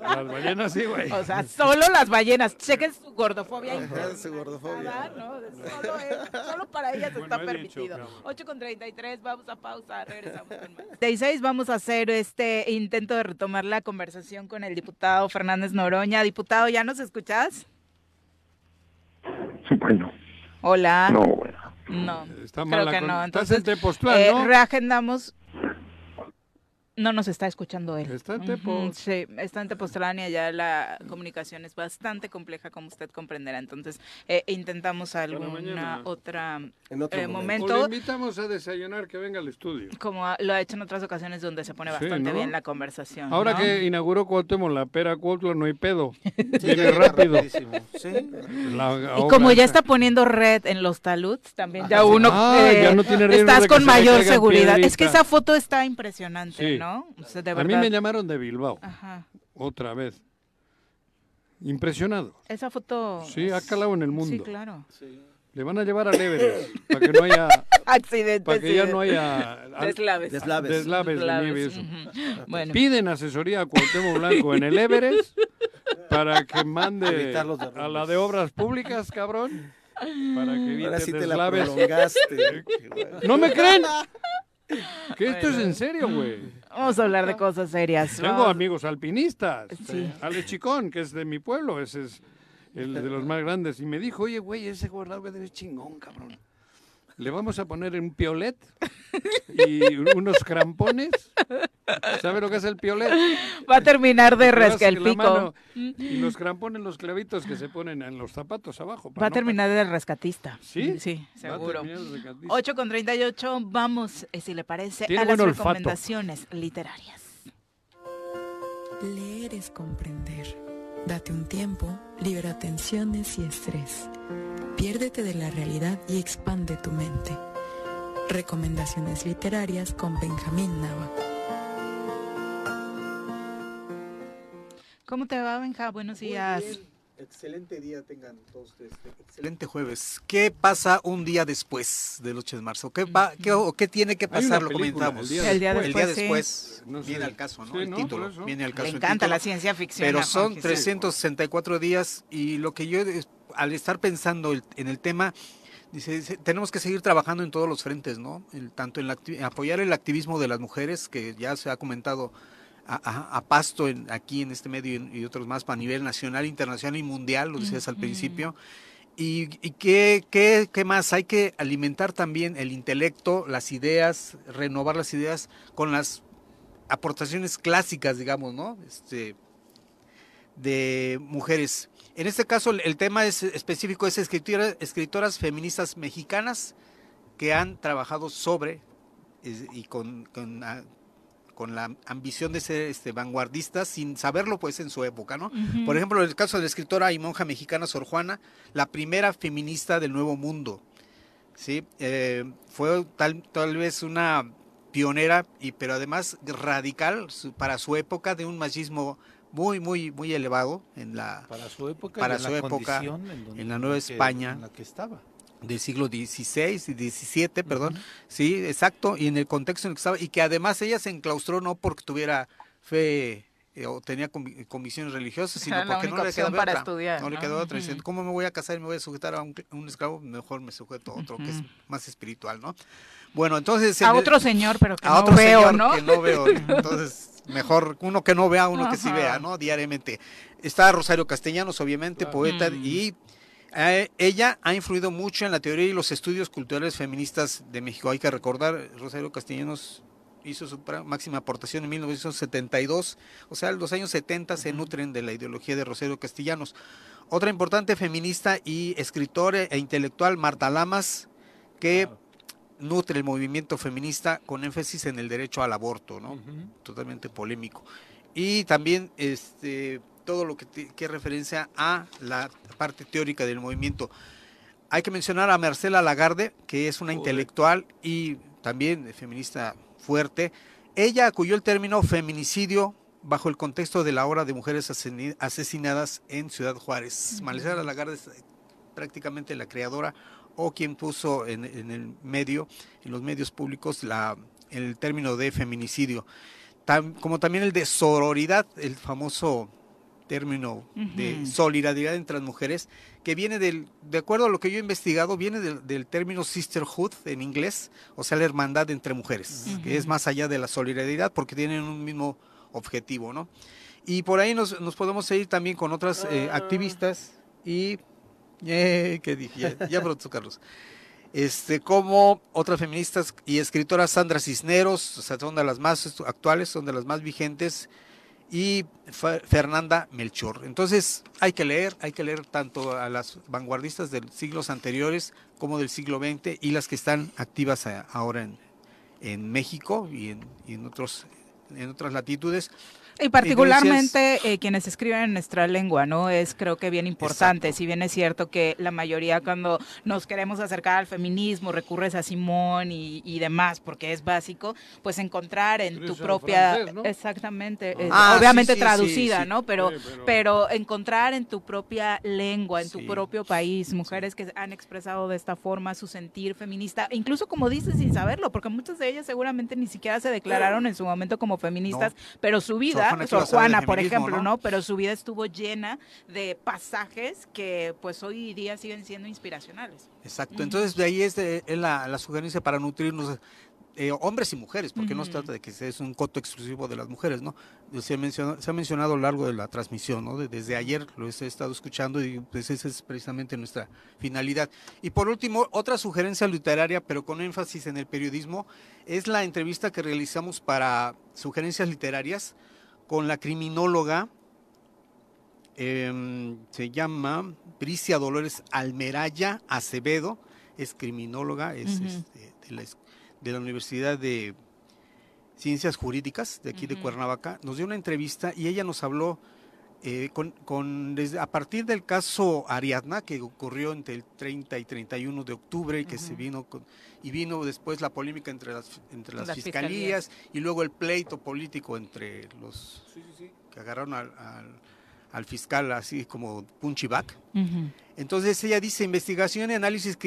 Las ballenas sí, güey. O sea, solo las ballenas. Chequen su gordofobia. Ajá, su gordofobia. No, solo, es- solo para ellas Bueno, está dicho, permitido. cabrón. 8 con 33, vamos a pausa, regresamos con más. 36, vamos a hacer este intento de retomar la conversación con el diputado Fernández Noroña. Diputado, ¿ya nos escuchas? Bueno, Hola. no, bueno. No, Está creo que con- no. Estás Entonces, en Tepoztlán, eh, ¿no? reagendamos. No nos está escuchando él. Está en Ujú, Tepos. Sí, está en Tepoztlán y allá la comunicación es bastante compleja, como usted comprenderá. Entonces, eh, intentamos alguna otra En otro eh, momento. O momento. le invitamos a desayunar que venga al estudio. como ha- lo ha hecho en otras ocasiones donde se pone Sí, bastante ¿no? bien la conversación. Ahora ¿no? que inauguró Cuauhtémoc la pera Cuautla, no hay pedo. Sí, Viene rápido. Sí. La Y como ya está poniendo red en los taluds, también ya Ajá, sí. uno Ah, eh, ya no tiene estás con mayor seguridad. Es que esa foto está impresionante, Sí. ¿No? O sea, de A mí me llamaron de Bilbao, Ajá. otra vez. Impresionado. Esa foto. Sí, ha calado en el mundo. Sí, claro. Le van a llevar al Everest para que no haya, Accidentes. para que ya no haya Deslaves. Deslaves. deslaves de Deslaves, nieve y eso. ujú. Bueno, Piden asesoría a Cuauhtémoc Blanco en el Everest para que mande a la de obras públicas, cabrón, para que Ahora sí te la prolongaste. ¿No me creen? Que esto es en serio, güey. Vamos a hablar de cosas serias. Tengo Vamos- amigos alpinistas. Sí. Ale Chicón, que es de mi pueblo, ese es el de los más grandes. Y me dijo, oye, güey, ese gobernador es chingón, cabrón. Le vamos a poner un piolet y unos crampones. ¿Sabe lo que es el piolet? Va a terminar de Te das rasca el la pico. mano Y los crampones, los clavitos que se ponen en los zapatos abajo. Va a terminar de rescatista. ¿Sí? Sí, seguro. terminar de rescatista. 8 con 38, vamos, eh, si le parece, Tiene a las olfato. recomendaciones literarias. Leer es comprender. Date un tiempo, libera tensiones y estrés. Piérdete de la realidad y expande tu mente. Recomendaciones literarias con Benjamín Nava. ¿Cómo te va, Benja? Buenos días. Excelente día tengan todos ustedes. Excelente jueves. ¿Qué pasa un día después del 8 de marzo? ¿Qué, va- qué, o qué tiene que pasar? Lo comentamos. El día El día El día después, sí. viene al caso, ¿no? Sí, el ¿no? título. Viene al caso. El encanta la ciencia ficción. Pero son Jorge, sí. 364 días y lo que yo, al estar pensando en el tema, dice, tenemos que seguir trabajando en todos los frentes, ¿no? El- tanto en la apoyar el activismo de las mujeres, que ya se ha comentado a, a- pasto en, aquí en este medio y, y otros más a nivel nacional, internacional y mundial, lo decías al principio. ¿Y, y qué, qué, qué más? Hay que alimentar también el intelecto, las ideas, renovar las ideas con las aportaciones clásicas, digamos, ¿no? Este, de mujeres. En este caso, el, tema es específico es escritora- escritoras feministas mexicanas que han trabajado sobre y con, con, ah, con la ambición de ser este, vanguardistas sin saberlo pues en su época, ¿no? Por ejemplo, el caso de la escritora y monja mexicana Sor Juana, la primera feminista del Nuevo Mundo, ¿sí? Eh, fue tal, tal vez una pionera, y, pero además radical su- para su época de un machismo muy, muy, muy elevado en la, Para su época, y Para en su la época, condición en, donde- en la Nueva que- España. en la que estaba. Del siglo XVI y XVII, perdón, sí, exacto, y en el contexto en el que estaba, y que además ella se enclaustró no porque tuviera fe eh, o tenía convi- convicciones religiosas, sino Era porque no le quedaba para otra. estudiar, No le ¿no? quedó otra. Ujú. Dicen, ¿Cómo me voy a casar y me voy a sujetar a un, a un esclavo? Mejor me sujeto a otro, que es más espiritual, ¿no? Bueno, entonces... A en el- otro señor, pero que a no otro veo, señor ¿no? que no veo. Entonces, mejor uno que no vea, uno que sí Ajá. vea, ¿no? Diariamente. Está Rosario Castellanos, obviamente, poeta, Mm. y eh, ella ha influido mucho en la teoría y los estudios culturales feministas de México. Hay que recordar, Rosario Castellanos hizo su máxima aportación en 1972, o sea, los años 70 se nutren de la ideología de Rosario Castellanos. Otra importante feminista y escritora e intelectual, Marta Lamas, que nutre el movimiento feminista con énfasis en el derecho al aborto, ¿no? Totalmente polémico. Y también este todo lo que, te- que referencia a la parte teórica del movimiento. Hay que mencionar a Marcela Lagarde, que es una intelectual y también feminista fuerte. Ella acudió el término feminicidio bajo el contexto de la hora de mujeres asesinadas en Ciudad Juárez. Marcela Lagarde es prácticamente la creadora o quien puso en, en el medio, en los medios públicos, la, el término de feminicidio. Tam- como también el de sororidad, el famoso término de solidaridad entre las mujeres, que viene del, de acuerdo a lo que yo he investigado, viene del, del término sisterhood en inglés, o sea, la hermandad entre mujeres, que es más allá de la solidaridad porque tienen un mismo objetivo, ¿no? Y por ahí nos, nos podemos seguir también con otras eh, activistas y... Eh, ¿Qué dije? Ya, ya pronto, Carlos. este, como otras feministas y escritoras, Sandra Cisneros, o sea, son de las más actuales, son de las más vigentes, y Fernanda Melchor. Entonces hay que leer, hay que leer tanto a las vanguardistas de siglos anteriores como del siglo XX y las que están activas ahora en, en México y en, en, otros, en otras latitudes. Y particularmente eh, quienes escriben en nuestra lengua, ¿no? Es creo que bien importante. Si bien es cierto que la mayoría cuando nos queremos acercar al feminismo recurres a Simón y, demás, porque es básico, pues encontrar en tu propia... Exactamente. Ah, obviamente traducida, ¿no? Pero, pero... encontrar en tu propia lengua, en tu propio país, mujeres que han expresado de esta forma su sentir feminista, incluso como dices sin saberlo, porque muchas de ellas seguramente ni siquiera se declararon en su momento como feministas, pero su vida Sor Juana, por ejemplo, ¿no? Pero su vida estuvo llena de pasajes que pues hoy día siguen siendo inspiracionales. Exacto, entonces de ahí es, la, sugerencia para nutrirnos eh, hombres y mujeres, porque no se trata de que sea un coto exclusivo de las mujeres, ¿no? Se, se ha mencionado a lo largo de la transmisión, ¿no? Desde ayer lo he estado escuchando y pues esa es precisamente nuestra finalidad. Y por último, otra sugerencia literaria, pero con énfasis en el periodismo, es la entrevista que realizamos para sugerencias literarias con la criminóloga, em, se llama Bricia Dolores Almeraya Acevedo, es criminóloga, es este, de, la, Universidad de Ciencias Jurídicas de aquí de Cuernavaca, nos dio una entrevista y ella nos habló eh, con, desde, a partir del caso Ariadna, que ocurrió entre el 30 y 31 de octubre, que se vino y vino después la polémica entre las, entre las, fiscalías, y luego el pleito político entre los que agarraron al, al, fiscal así como punchiback. Entonces ella dice, investigación y análisis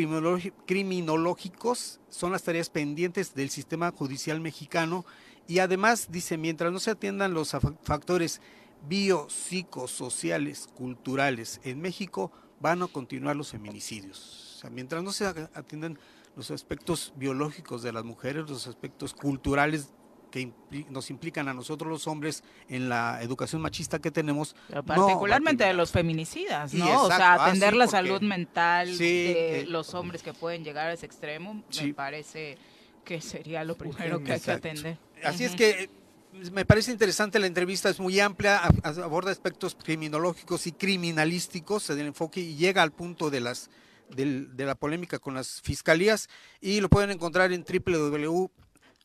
criminológicos son las tareas pendientes del sistema judicial mexicano y además dice, mientras no se atiendan los factores biopsicosociales, culturales en México, van a continuar los feminicidios. O sea, mientras no se atiendan los aspectos biológicos de las mujeres, los aspectos culturales que nos implican a nosotros los hombres en la educación machista que tenemos. particularmente de los feminicidas, ¿no? o sea, ah, atender la salud mental de eh, los hombres que pueden llegar a ese extremo, me parece que sería lo primero que hay que atender. Así es que me parece interesante la entrevista, es muy amplia, aborda aspectos criminológicos y criminalísticos en el enfoque y llega al punto de las de la polémica con las fiscalías y lo pueden encontrar en www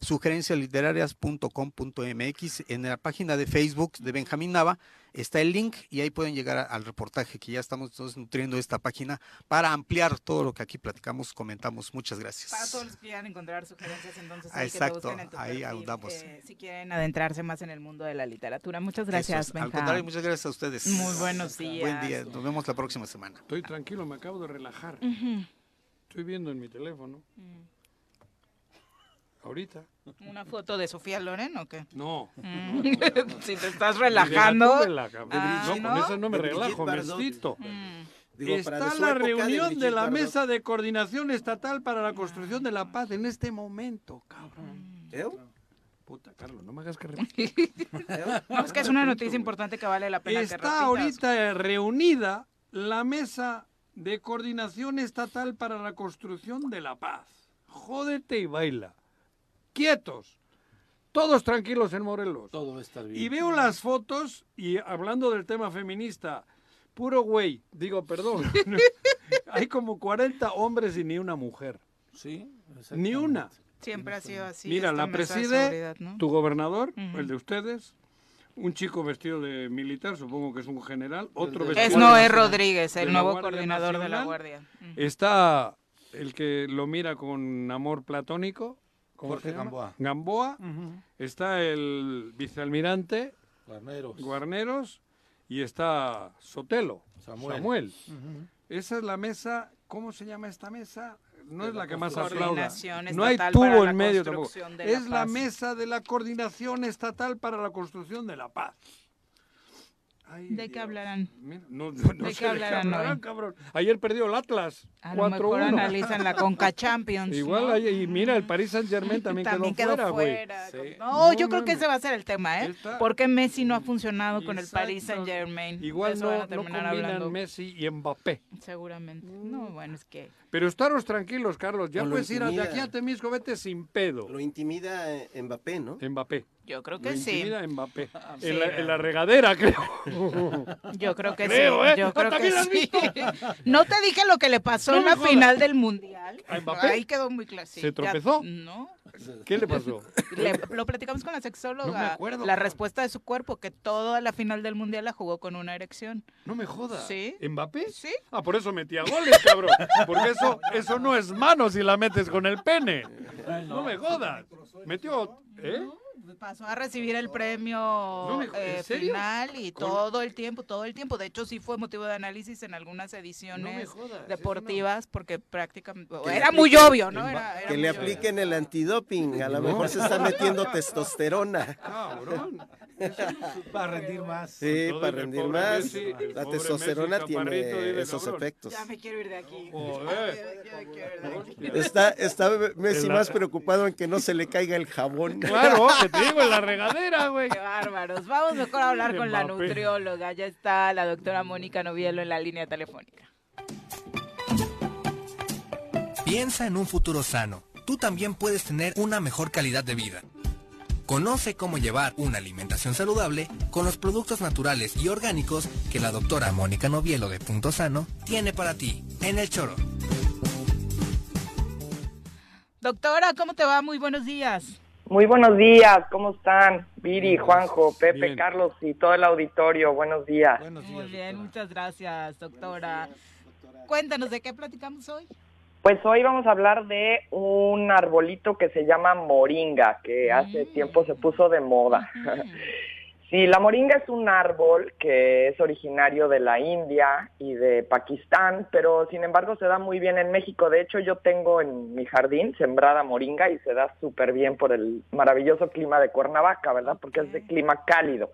sugerenciasliterarias.com.mx. En la página de Facebook de Benjamín Nava está el link y ahí pueden llegar al reportaje que ya estamos todos nutriendo esta página para ampliar todo lo que aquí platicamos, comentamos. Muchas gracias. Para todos los que quieran encontrar sugerencias, entonces Exacto, ahí ahondamos. Eh, si quieren adentrarse más en el mundo de la literatura. Muchas gracias, Al contrario, muchas gracias a ustedes. Muy buenos días. Buen día. Nos vemos la próxima semana. Estoy tranquilo, me acabo de relajar. Estoy viendo en mi teléfono. Mm. Ahorita. ¿Una foto de Sofía Loren o qué? No. Mm. si te estás relajando. Ah, no, con eso no me relajo, me excito. Mm. Está la reunión de, la Mesa de Coordinación Estatal para la Construcción de la Paz en este momento, cabrón. ¿Eh? Puta, Carlos, no me hagas que no, es que es una noticia importante que vale la pena Está que Está ahorita reunida la Mesa de Coordinación Estatal para la Construcción de la Paz. Jódete y baila quietos. Todos tranquilos en Morelos. Todo está bien. Y veo las fotos y hablando del tema feminista, puro güey, digo, perdón. Hay como 40 hombres y ni una mujer. Sí, ni una. Siempre ha sido así. Mira, la preside tu gobernador, el de ustedes, un chico vestido de militar, supongo que es un general, otro vestido Es Noé Rodríguez, el nuevo coordinador de la Guardia. Está el que lo mira con amor platónico, Jorge Gamboa. Gamboa. Está el vicealmirante Guarneros. Guarneros y está Sotelo. Samuel. Esa es la mesa. ¿Cómo se llama esta mesa? No es la, que más aplauda. No hay tubo en medio tampoco. Es la mesa de la coordinación estatal para la construcción de la paz. ¿De qué hablarán? No, no, ¿De sé qué hablarán hoy? cabrón. Ayer perdió el Atlas. A lo mejor 4-1. analizan la Conca Champions. Igual, ¿no? y mira, el Paris Saint Germain también, También quedó, quedó fuera, güey. fuera. No, yo creo que ese va a ser el tema, ¿eh? Está- Porque Messi no ha funcionado con el Paris Exacto. Saint Germain. Igual Eso no, van a no terminar combinan hablando. Messi y Mbappé. Seguramente. No, bueno, es que. Pero estaros tranquilos, Carlos. Ya puedes ir de aquí a Temisco, vete sin pedo. Lo intimida eh, Mbappé, ¿no? Mbappé. Yo creo Lo que sí. Mbappé. Sí. En, la, en la regadera, creo. Yo creo que Creo, sí. ¿eh? Yo creo que ¿También lo has sí. No te dije lo que le pasó No en la final del mundial. ¿A Mbappé? Ahí quedó muy clásico. ¿Se tropezó? No. ¿Qué le pasó? Le- lo platicamos con la sexóloga. No me acuerdo, la respuesta de su cuerpo, que toda la final del mundial la jugó con una erección. No me jodas. Sí. ¿Mbappé? Sí. Ah, por eso metía goles, cabrón. Porque eso, eso no es mano si la metes con el pene. No me jodas. Metió, ¿eh? Pasó a recibir el premio me- eh, final y Con- todo el tiempo, todo el tiempo. De hecho, sí fue motivo de análisis en algunas ediciones jodas, deportivas porque prácticamente era muy obvio, ¿no? Era, era Que le obvio. apliquen el antidoping. A lo No. mejor se está metiendo testosterona. Cabrón. Para rendir más. Sí, para rendir pobre más. La testosterona Messi, tiene esos cabrón. efectos. Ya me quiero ir de aquí. Joder. Ya me quiero ir de aquí. Está, está Messi más preocupado en que no se le caiga el jabón. Claro, que te digo en la regadera, güey. Qué bárbaros. Vamos mejor a hablar con la nutrióloga. Ya está la doctora Mónica Novielo en la línea telefónica. Piensa en un futuro sano. Tú también puedes tener una mejor calidad de vida. Conoce cómo llevar una alimentación saludable con los productos naturales y orgánicos que la doctora Mónica Novielo de Punto Sano tiene para ti en el choro. Doctora, ¿cómo te va? Muy buenos días. Muy buenos días, ¿cómo están? Viri, Juanjo, Pepe, Bien. Carlos y todo el auditorio, buenos días. Muy bien, muchas gracias, doctora. Cuéntanos, ¿de qué platicamos hoy? Pues hoy vamos a hablar de un arbolito que se llama moringa, que hace tiempo se puso de moda. Sí, la moringa es un árbol que es originario de la India y de Pakistán, pero sin embargo se da muy bien en México. De hecho, yo tengo en mi jardín sembrada moringa y se da súper bien por el maravilloso clima de Cuernavaca, ¿verdad? Porque es de clima cálido.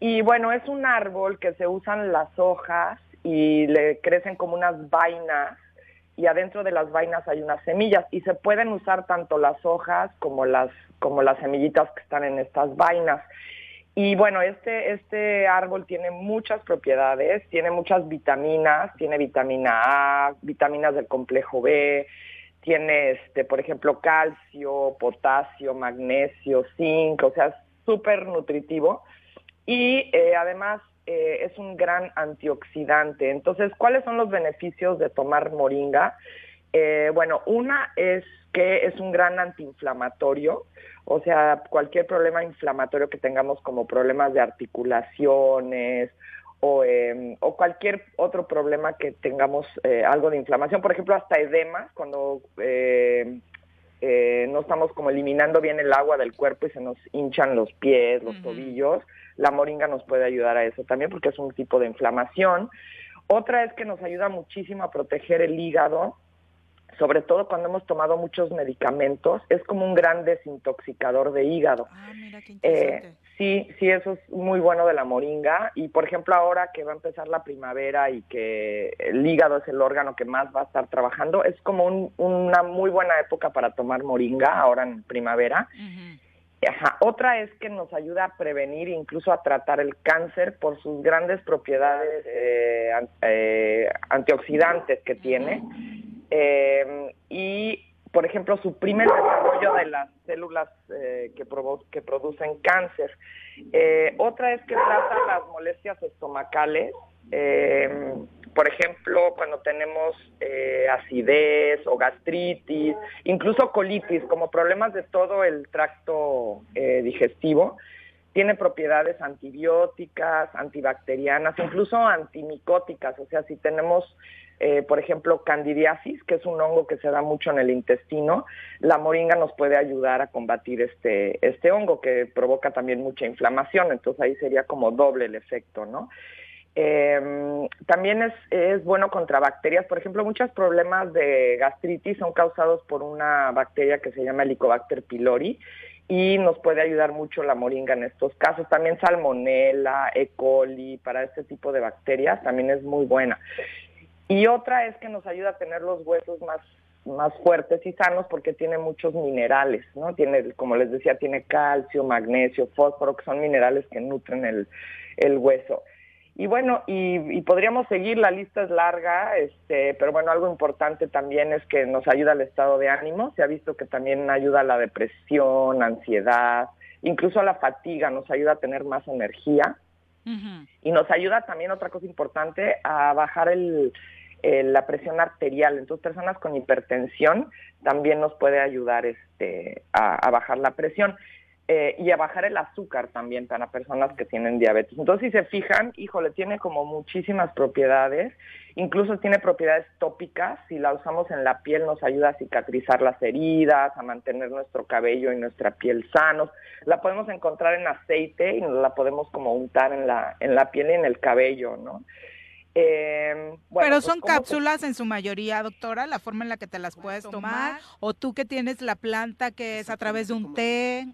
Y bueno, es un árbol que se usan las hojas y le crecen como unas vainas y adentro de las vainas hay unas semillas y se pueden usar tanto las hojas como las como las semillitas que están en estas vainas. Y bueno, este, este árbol tiene muchas propiedades, tiene muchas vitaminas, tiene vitamina A, vitaminas del complejo B, tiene, este, por ejemplo, calcio, potasio, magnesio, zinc, o sea, súper nutritivo. Y eh, además eh, es un gran antioxidante. Entonces, ¿cuáles son los beneficios de tomar moringa? Eh, bueno, una es que es un gran antiinflamatorio, o sea, cualquier problema inflamatorio que tengamos como problemas de articulaciones o, eh, o cualquier otro problema que tengamos eh, algo de inflamación, por ejemplo, hasta edemas, cuando eh, eh, no estamos como eliminando bien el agua del cuerpo y se nos hinchan los pies, los tobillos, la moringa nos puede ayudar a eso también porque es un tipo de inflamación. Otra es que nos ayuda muchísimo a proteger el hígado, sobre todo cuando hemos tomado muchos medicamentos, es como un gran desintoxicador de hígado. Eh, sí, sí, eso es muy bueno de la moringa. Y por ejemplo, ahora que va a empezar la primavera y que el hígado es el órgano que más va a estar trabajando, es como un- una muy buena época para tomar moringa ahora en primavera. Ajá. Otra es que nos ayuda a prevenir, incluso a tratar el cáncer por sus grandes propiedades eh, eh, antioxidantes que tiene. Eh, y, por ejemplo, suprime el desarrollo de las células eh, que, que producen cáncer. Eh, otra es que trata las molestias estomacales. eh, por ejemplo, cuando tenemos eh, acidez o gastritis, incluso colitis, como problemas de todo el tracto digestivo, tiene propiedades antibióticas, antibacterianas, incluso antimicóticas. O sea, si tenemos, eh, por ejemplo, candidiasis, que es un hongo que se da mucho en el intestino, la moringa nos puede ayudar a combatir este, este hongo que provoca también mucha inflamación. Entonces ahí sería como doble el efecto, ¿no? Eh, también es, es bueno contra bacterias. Por ejemplo, muchos problemas de gastritis son causados por una bacteria que se llama Helicobacter pylori y nos puede ayudar mucho la moringa en estos casos. También salmonella, E. coli, para este tipo de bacterias también es muy buena. Y otra es que nos ayuda a tener los huesos más más fuertes y sanos porque tiene muchos minerales, ¿no? Tiene, como les decía, tiene calcio, magnesio, fósforo, que son minerales que nutren el, el hueso. Y bueno, y, podríamos seguir, la lista es larga, este, pero bueno, algo importante también es que nos ayuda al estado de ánimo, se ha visto que también ayuda a la depresión, ansiedad, incluso a la fatiga, nos ayuda a tener más energía. Y nos ayuda también, otra cosa importante, a bajar el, la presión arterial. Entonces, personas con hipertensión también nos puede ayudar este, a bajar la presión. Eh, y a bajar el azúcar también para personas que tienen diabetes. Entonces, si se fijan, híjole, tiene como muchísimas propiedades, incluso tiene propiedades tópicas, si la usamos en la piel nos ayuda a cicatrizar las heridas, a mantener nuestro cabello y nuestra piel sanos. La podemos encontrar en aceite y la podemos como untar en la, en la piel y en el cabello, ¿no? Eh, Pero pues, son cápsulas en su mayoría, doctora, la forma en la que te las puedes tomar, o tú que tienes la planta que es a través de un té.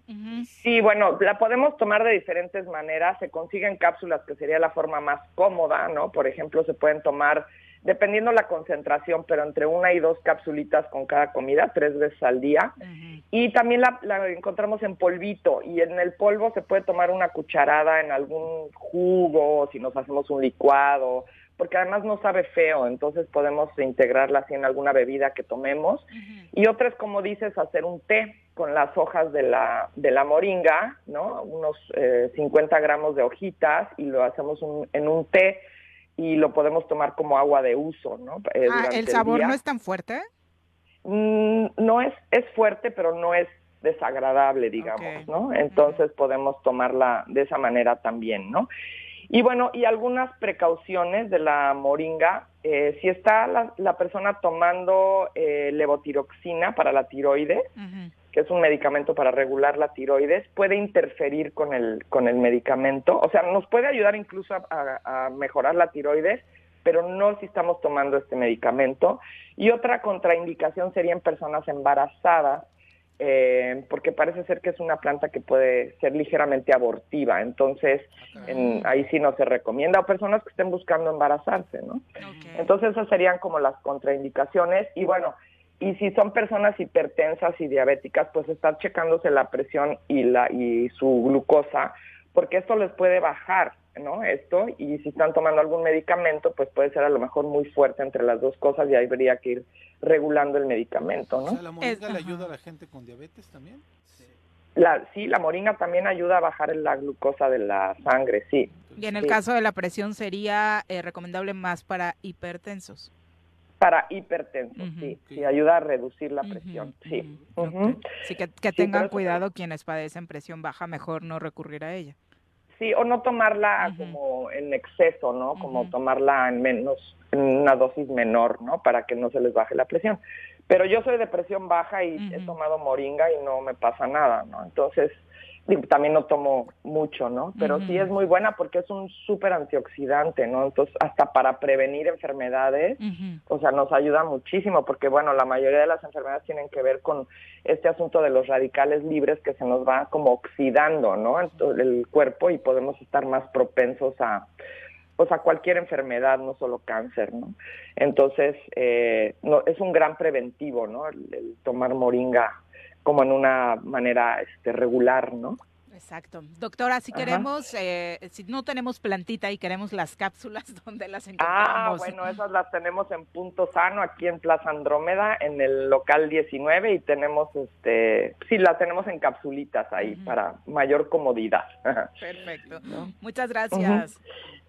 Sí, bueno, la podemos tomar de diferentes maneras. Se consiguen cápsulas que sería la forma más cómoda, ¿no? Por ejemplo, se pueden tomar, dependiendo la concentración, pero entre una y dos cápsulitas con cada comida, tres veces al día. Y también la, la encontramos en polvito, y en el polvo se puede tomar una cucharada en algún jugo, si nos hacemos un licuado porque además no sabe feo, entonces podemos integrarla así en alguna bebida que tomemos. Y otra es, como dices, hacer un té con las hojas de la, de la moringa, ¿no? Unos 50 eh, gramos de hojitas y lo hacemos en un té y lo podemos tomar como agua de uso, ¿no? Eh, ah, ¿El sabor no es tan fuerte? Mm, no es, es fuerte, pero no es desagradable, digamos, ¿no? Entonces podemos tomarla de esa manera también, ¿no? Y bueno, y algunas precauciones de la moringa. Eh, si está la, persona tomando eh, levotiroxina para la tiroides, que es un medicamento para regular la tiroides, puede interferir con el, con el medicamento. O sea, nos puede ayudar incluso a mejorar la tiroides, pero no si estamos tomando este medicamento. Y otra contraindicación sería en personas embarazadas eh, porque parece ser que es una planta que puede ser ligeramente abortiva, entonces ahí sí no se recomienda, o personas que estén buscando embarazarse, ¿no? Entonces esas serían como las contraindicaciones. Y bueno, y si son personas hipertensas y diabéticas, pues estar checándose la presión y, la, y su glucosa, porque esto les puede bajar ¿no? Esto, y si están tomando algún medicamento, pues puede ser a lo mejor muy fuerte entre las dos cosas y ahí habría que ir regulando el medicamento, ¿no? ¿la moringa le ayuda a la gente con diabetes también? La, sí, la moringa también ayuda a bajar la glucosa de la sangre, sí. Y en el caso de la presión sería eh, recomendable más para hipertensos. Para hipertensos, sí, sí, ayuda a reducir la presión, sí. Sí, que, tengan cuidado quienes padecen presión baja, mejor no recurrir a ella. Sí, o no tomarla como en exceso, ¿no? Como tomarla en menos, en una dosis menor, ¿no? Para que no se les baje la presión. Pero yo soy de presión baja y he tomado moringa y no me pasa nada, ¿no? Entonces, también no tomo mucho, ¿no? Pero sí es muy buena porque es un súper antioxidante, ¿no? Entonces, hasta para prevenir enfermedades, o sea, nos ayuda muchísimo porque, bueno, la mayoría de las enfermedades tienen que ver con este asunto de los radicales libres que se nos va como oxidando, ¿no? El cuerpo y podemos estar más propensos a, o sea, cualquier enfermedad, no solo cáncer, ¿no? Entonces, eh, no, es un gran preventivo, ¿no? el tomar moringa como en una manera este, regular, ¿no? Exacto. Doctora, si queremos, eh, si no tenemos plantita y queremos las cápsulas, ¿dónde las encontramos? Ah, bueno, esas las tenemos en Punto Sano, aquí en Plaza Andrómeda, en el local 19, y tenemos, este, sí, las tenemos en capsulitas ahí para mayor comodidad. Perfecto. Muchas gracias.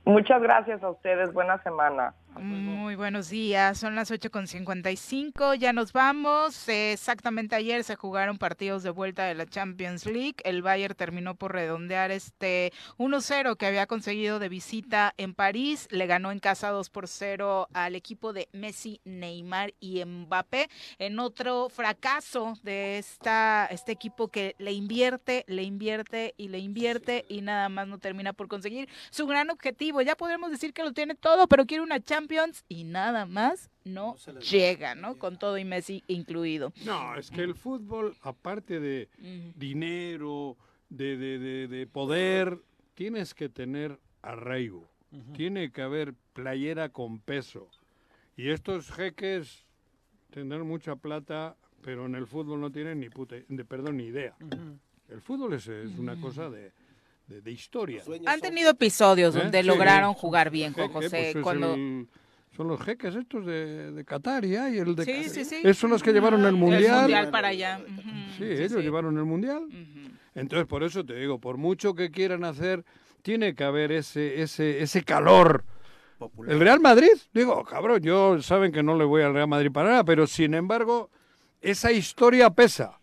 Muchas gracias a ustedes. Buena semana. Muy buenos días, son las 8.55, ya nos vamos. exactamente ayer se jugaron partidos de vuelta de la Champions League. El Bayern terminó por redondear este 1-0 que había conseguido de visita en París. Le ganó en casa 2 por 0 al equipo de Messi, Neymar y Mbappé. En otro fracaso de esta, este equipo que le invierte, le invierte y le invierte y nada más no termina por conseguir su gran objetivo. Ya podemos decir que lo tiene todo, pero quiere una Champions Champions y nada más no llega, ¿no? Con todo y Messi incluido. No, es que el fútbol, aparte de dinero, de, de, de, de poder, tienes que tener arraigo. Tiene que haber playera con peso. Y estos jeques tendrán mucha plata, pero en el fútbol no tienen ni puta, de, perdón, ni idea. El fútbol es, es una cosa de, de, de historia. Han tenido episodios ¿Eh? donde Sí. lograron jugar bien, Juan José, pues es cuando... el- son los jeques estos de, de Qatar y el de Sí, sí, sí. Esos son los que llevaron el mundial. mundial para allá. Ujú. Sí, ellos llevaron el mundial. Entonces, por eso te digo, por mucho que quieran hacer, tiene que haber ese, ese, ese calor. El Real Madrid, digo, cabrón, yo saben que no le voy al Real Madrid para nada, pero sin embargo, esa historia pesa.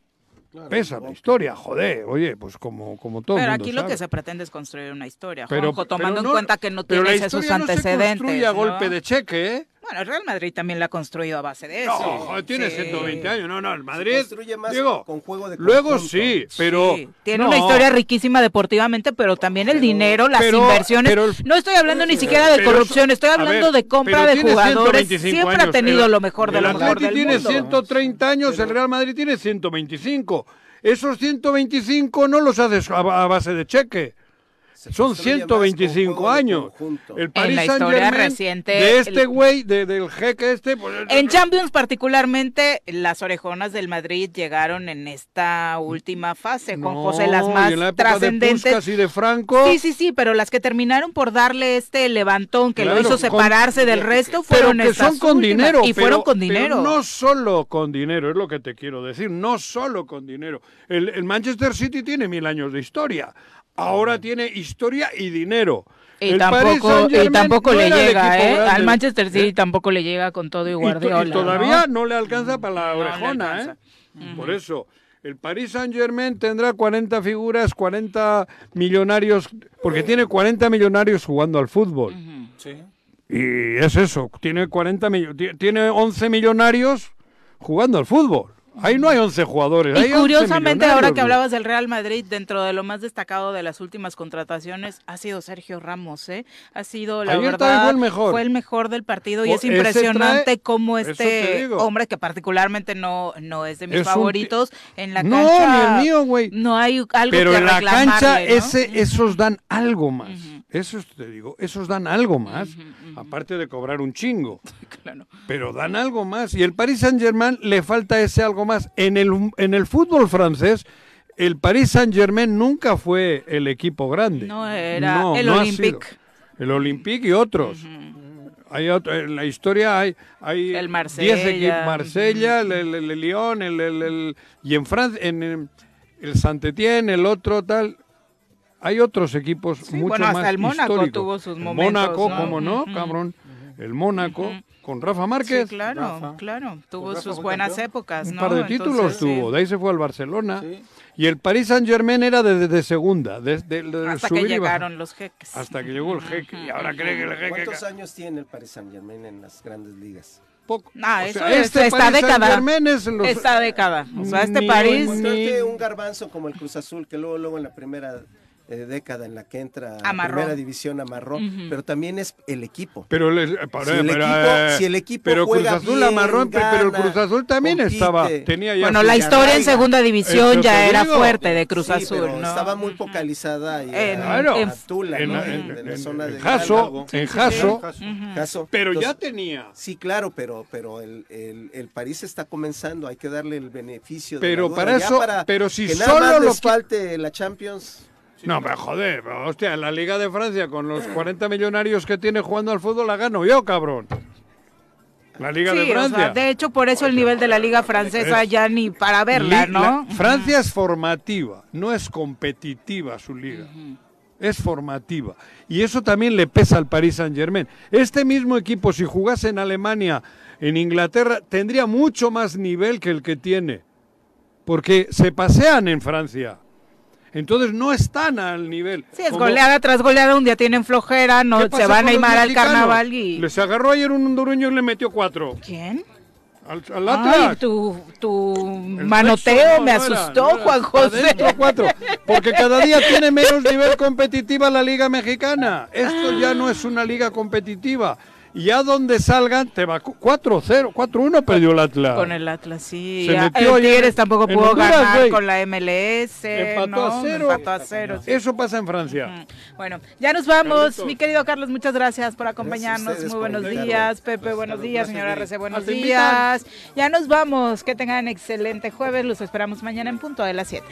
Pesa la historia, joder, oye, pues como, como todo el Pero mundo aquí lo sabe. que se pretende es construir una historia, Pero- Juanjo, tomando pero en no- cuenta que no pero la tienes esos historia no se antecedentes. construye a ¿no? golpe de cheque, ¿eh? Bueno, el Real Madrid también la ha construido a base de No, eso. joder, tiene Sí. 120 años, no, no, el Madrid, construye más digo, con juego de luego conjunto. sí, pero... Sí, Tiene no, una historia riquísima deportivamente, pero también el dinero, las pero- inversiones. pero no estoy hablando ni siquiera de corrupción, eso- estoy hablando ver, de compra de jugadores. 125 Siempre ha tenido El- lo mejor de el lo mejor del tiene mundo. 130 años, el Real Madrid tiene 125. Esos 125 no los haces a, a base de cheque. Son construye más 125 con juego de años. El En Paris la Saint historia Germain reciente, de este el- güey, de- del jeque este, pues, En Champions particularmente, las orejonas del Madrid llegaron en esta última fase, Juan No, José, las y más en la época de trascendentes. Puskás y de Franco. Sí, sí, sí, pero las que terminaron por darle este levantón que lo hizo con- separarse del resto pero fueron que estas son con últimas, dinero y pero- fueron con pero dinero. no solo con dinero es lo que te quiero decir no solo con dinero el, el Manchester City tiene mil años de historia ahora tiene historia y dinero Y El tampoco, y Saint-Germain tampoco no le llega, ¿eh? grande. Al Manchester City tampoco le llega con todo y Y Guardiola. y, todavía ¿no? no, le alcanza para la No orejona. ¿eh? Por eso, el Paris Saint Germain tendrá 40 figuras, 40 millonarios, porque tiene 40 millonarios jugando al fútbol. Y es eso, tiene 40 millo- ti- tiene 11 millonarios jugando al fútbol. Ahí no hay 11 jugadores. Y hay 11 curiosamente, ahora que hablabas del Real Madrid, dentro de lo más destacado de las últimas contrataciones ha sido Sergio Ramos, ¿eh? Ha sido, la Ayer verdad, fue el mejor. fue el mejor del partido y es impresionante trae- cómo este hombre, que particularmente no, no es de mis Es un ti- favoritos, en la No, cancha... ni el mío, güey. No hay algo Pero que en la cancha ¿no? ese, esos dan algo más. Esos te digo, esos dan algo más, aparte de cobrar un chingo. Claro. Pero dan algo más. Y el Paris Saint Germain le falta ese algo más. En el, en el fútbol francés, el Paris Saint Germain nunca fue el equipo grande. No, era No, el no Olympique. El Olympique y otros. Hay otro- en la historia hay, hay El 10 Marsella. equipos, Marsella, el, el- el Lyon, el, el- y en Francia, en, en el Saint-Étienne, el otro tal. Hay otros equipos mucho bueno, hasta más el Mónaco históricos. tuvo sus momentos, Mónaco, ¿no? ¿cómo no, Ujú. cabrón? El Mónaco, con Rafa Márquez. Sí, claro, claro. Tuvo Rafa sus buenas campeón. épocas, Un ¿no? par de títulos Entonces, sí. tuvo, de ahí se fue al Barcelona. Y el Paris Saint Germain era de, de segunda, de, de- de Hasta subir que llegaron los jeques. Hasta que llegó el jeque. Y ahora cree que el jeque. ¿Cuántos años tiene el Paris Saint Germain en las grandes ligas? Poco. Ah, O eso sea, es este esta Paris década. Saint-Germain es los- Esta década. O sea, este Ni- París. ni- un garbanzo como el Cruz Azul, que luego, luego en la primera eh, década en la que entra a primera división amarró, pero también es el equipo. Pero, les- para- Si el equipo- eh, si el equipo pero Cruz juega Azul bien, amarró, pero el Cruz Azul también compite. estaba, tenía ya Bueno, la historia en segunda división ya era digo. fuerte de Cruz Sí, Azul, pero ¿no? estaba muy focalizada En- en- Tula, en- ¿no? en- En- en la en- zona en de Jaso, en Jaso. Jaso. Pero ya tenía. Sí, claro, pero, pero el, el, el París está comenzando, hay que darle el beneficio de Pero la duda. para Ya eso- para pero si que nada solo más lo les falte la Champions. No, pero joder, pero, hostia, la Liga de Francia con los 40 millonarios que tiene jugando al fútbol la gano yo, cabrón. La Liga de Sí, o Francia. sea, de hecho, por eso el nivel de la liga francesa Es- ya ni para verla, ¿no? la- Francia es formativa, no es competitiva su liga. Es formativa. Y eso también le pesa al Paris Saint Germain. Este mismo equipo, si jugase en Alemania, en Inglaterra, tendría mucho más nivel que el que tiene. Porque se pasean en Francia. Entonces no están al nivel. Sí, es Como- goleada tras goleada, un día tienen flojera, no ¿Qué se van a animar al carnaval y... Les agarró ayer un hondureño y le metió cuatro. ¿Quién? Al, al Ay, tu, tu manoteo no, me no era, asustó, no era. Juan José. Cuatro, porque cada día tiene menos nivel competitiva la liga mexicana. Esto ya no es una liga competitiva. Y ya donde salgan te va 4-0, 4-1 perdió el Atlas. Con el Atlas, sí. Se Ya, metió el ayer Tigres tampoco pudo Honduras, ganar con la MLS. Empató a ¿no? cero. Empató a cero. sí. Eso pasa en Francia. Bueno, ya nos vamos. Carlitos. Mi querido Carlos, muchas gracias por acompañarnos. Muy buenos días. Pepe, buenos días. Señora buenos Ah, invitan. días. Ya nos vamos. Que tengan excelente jueves. Los esperamos mañana en punto de las 7.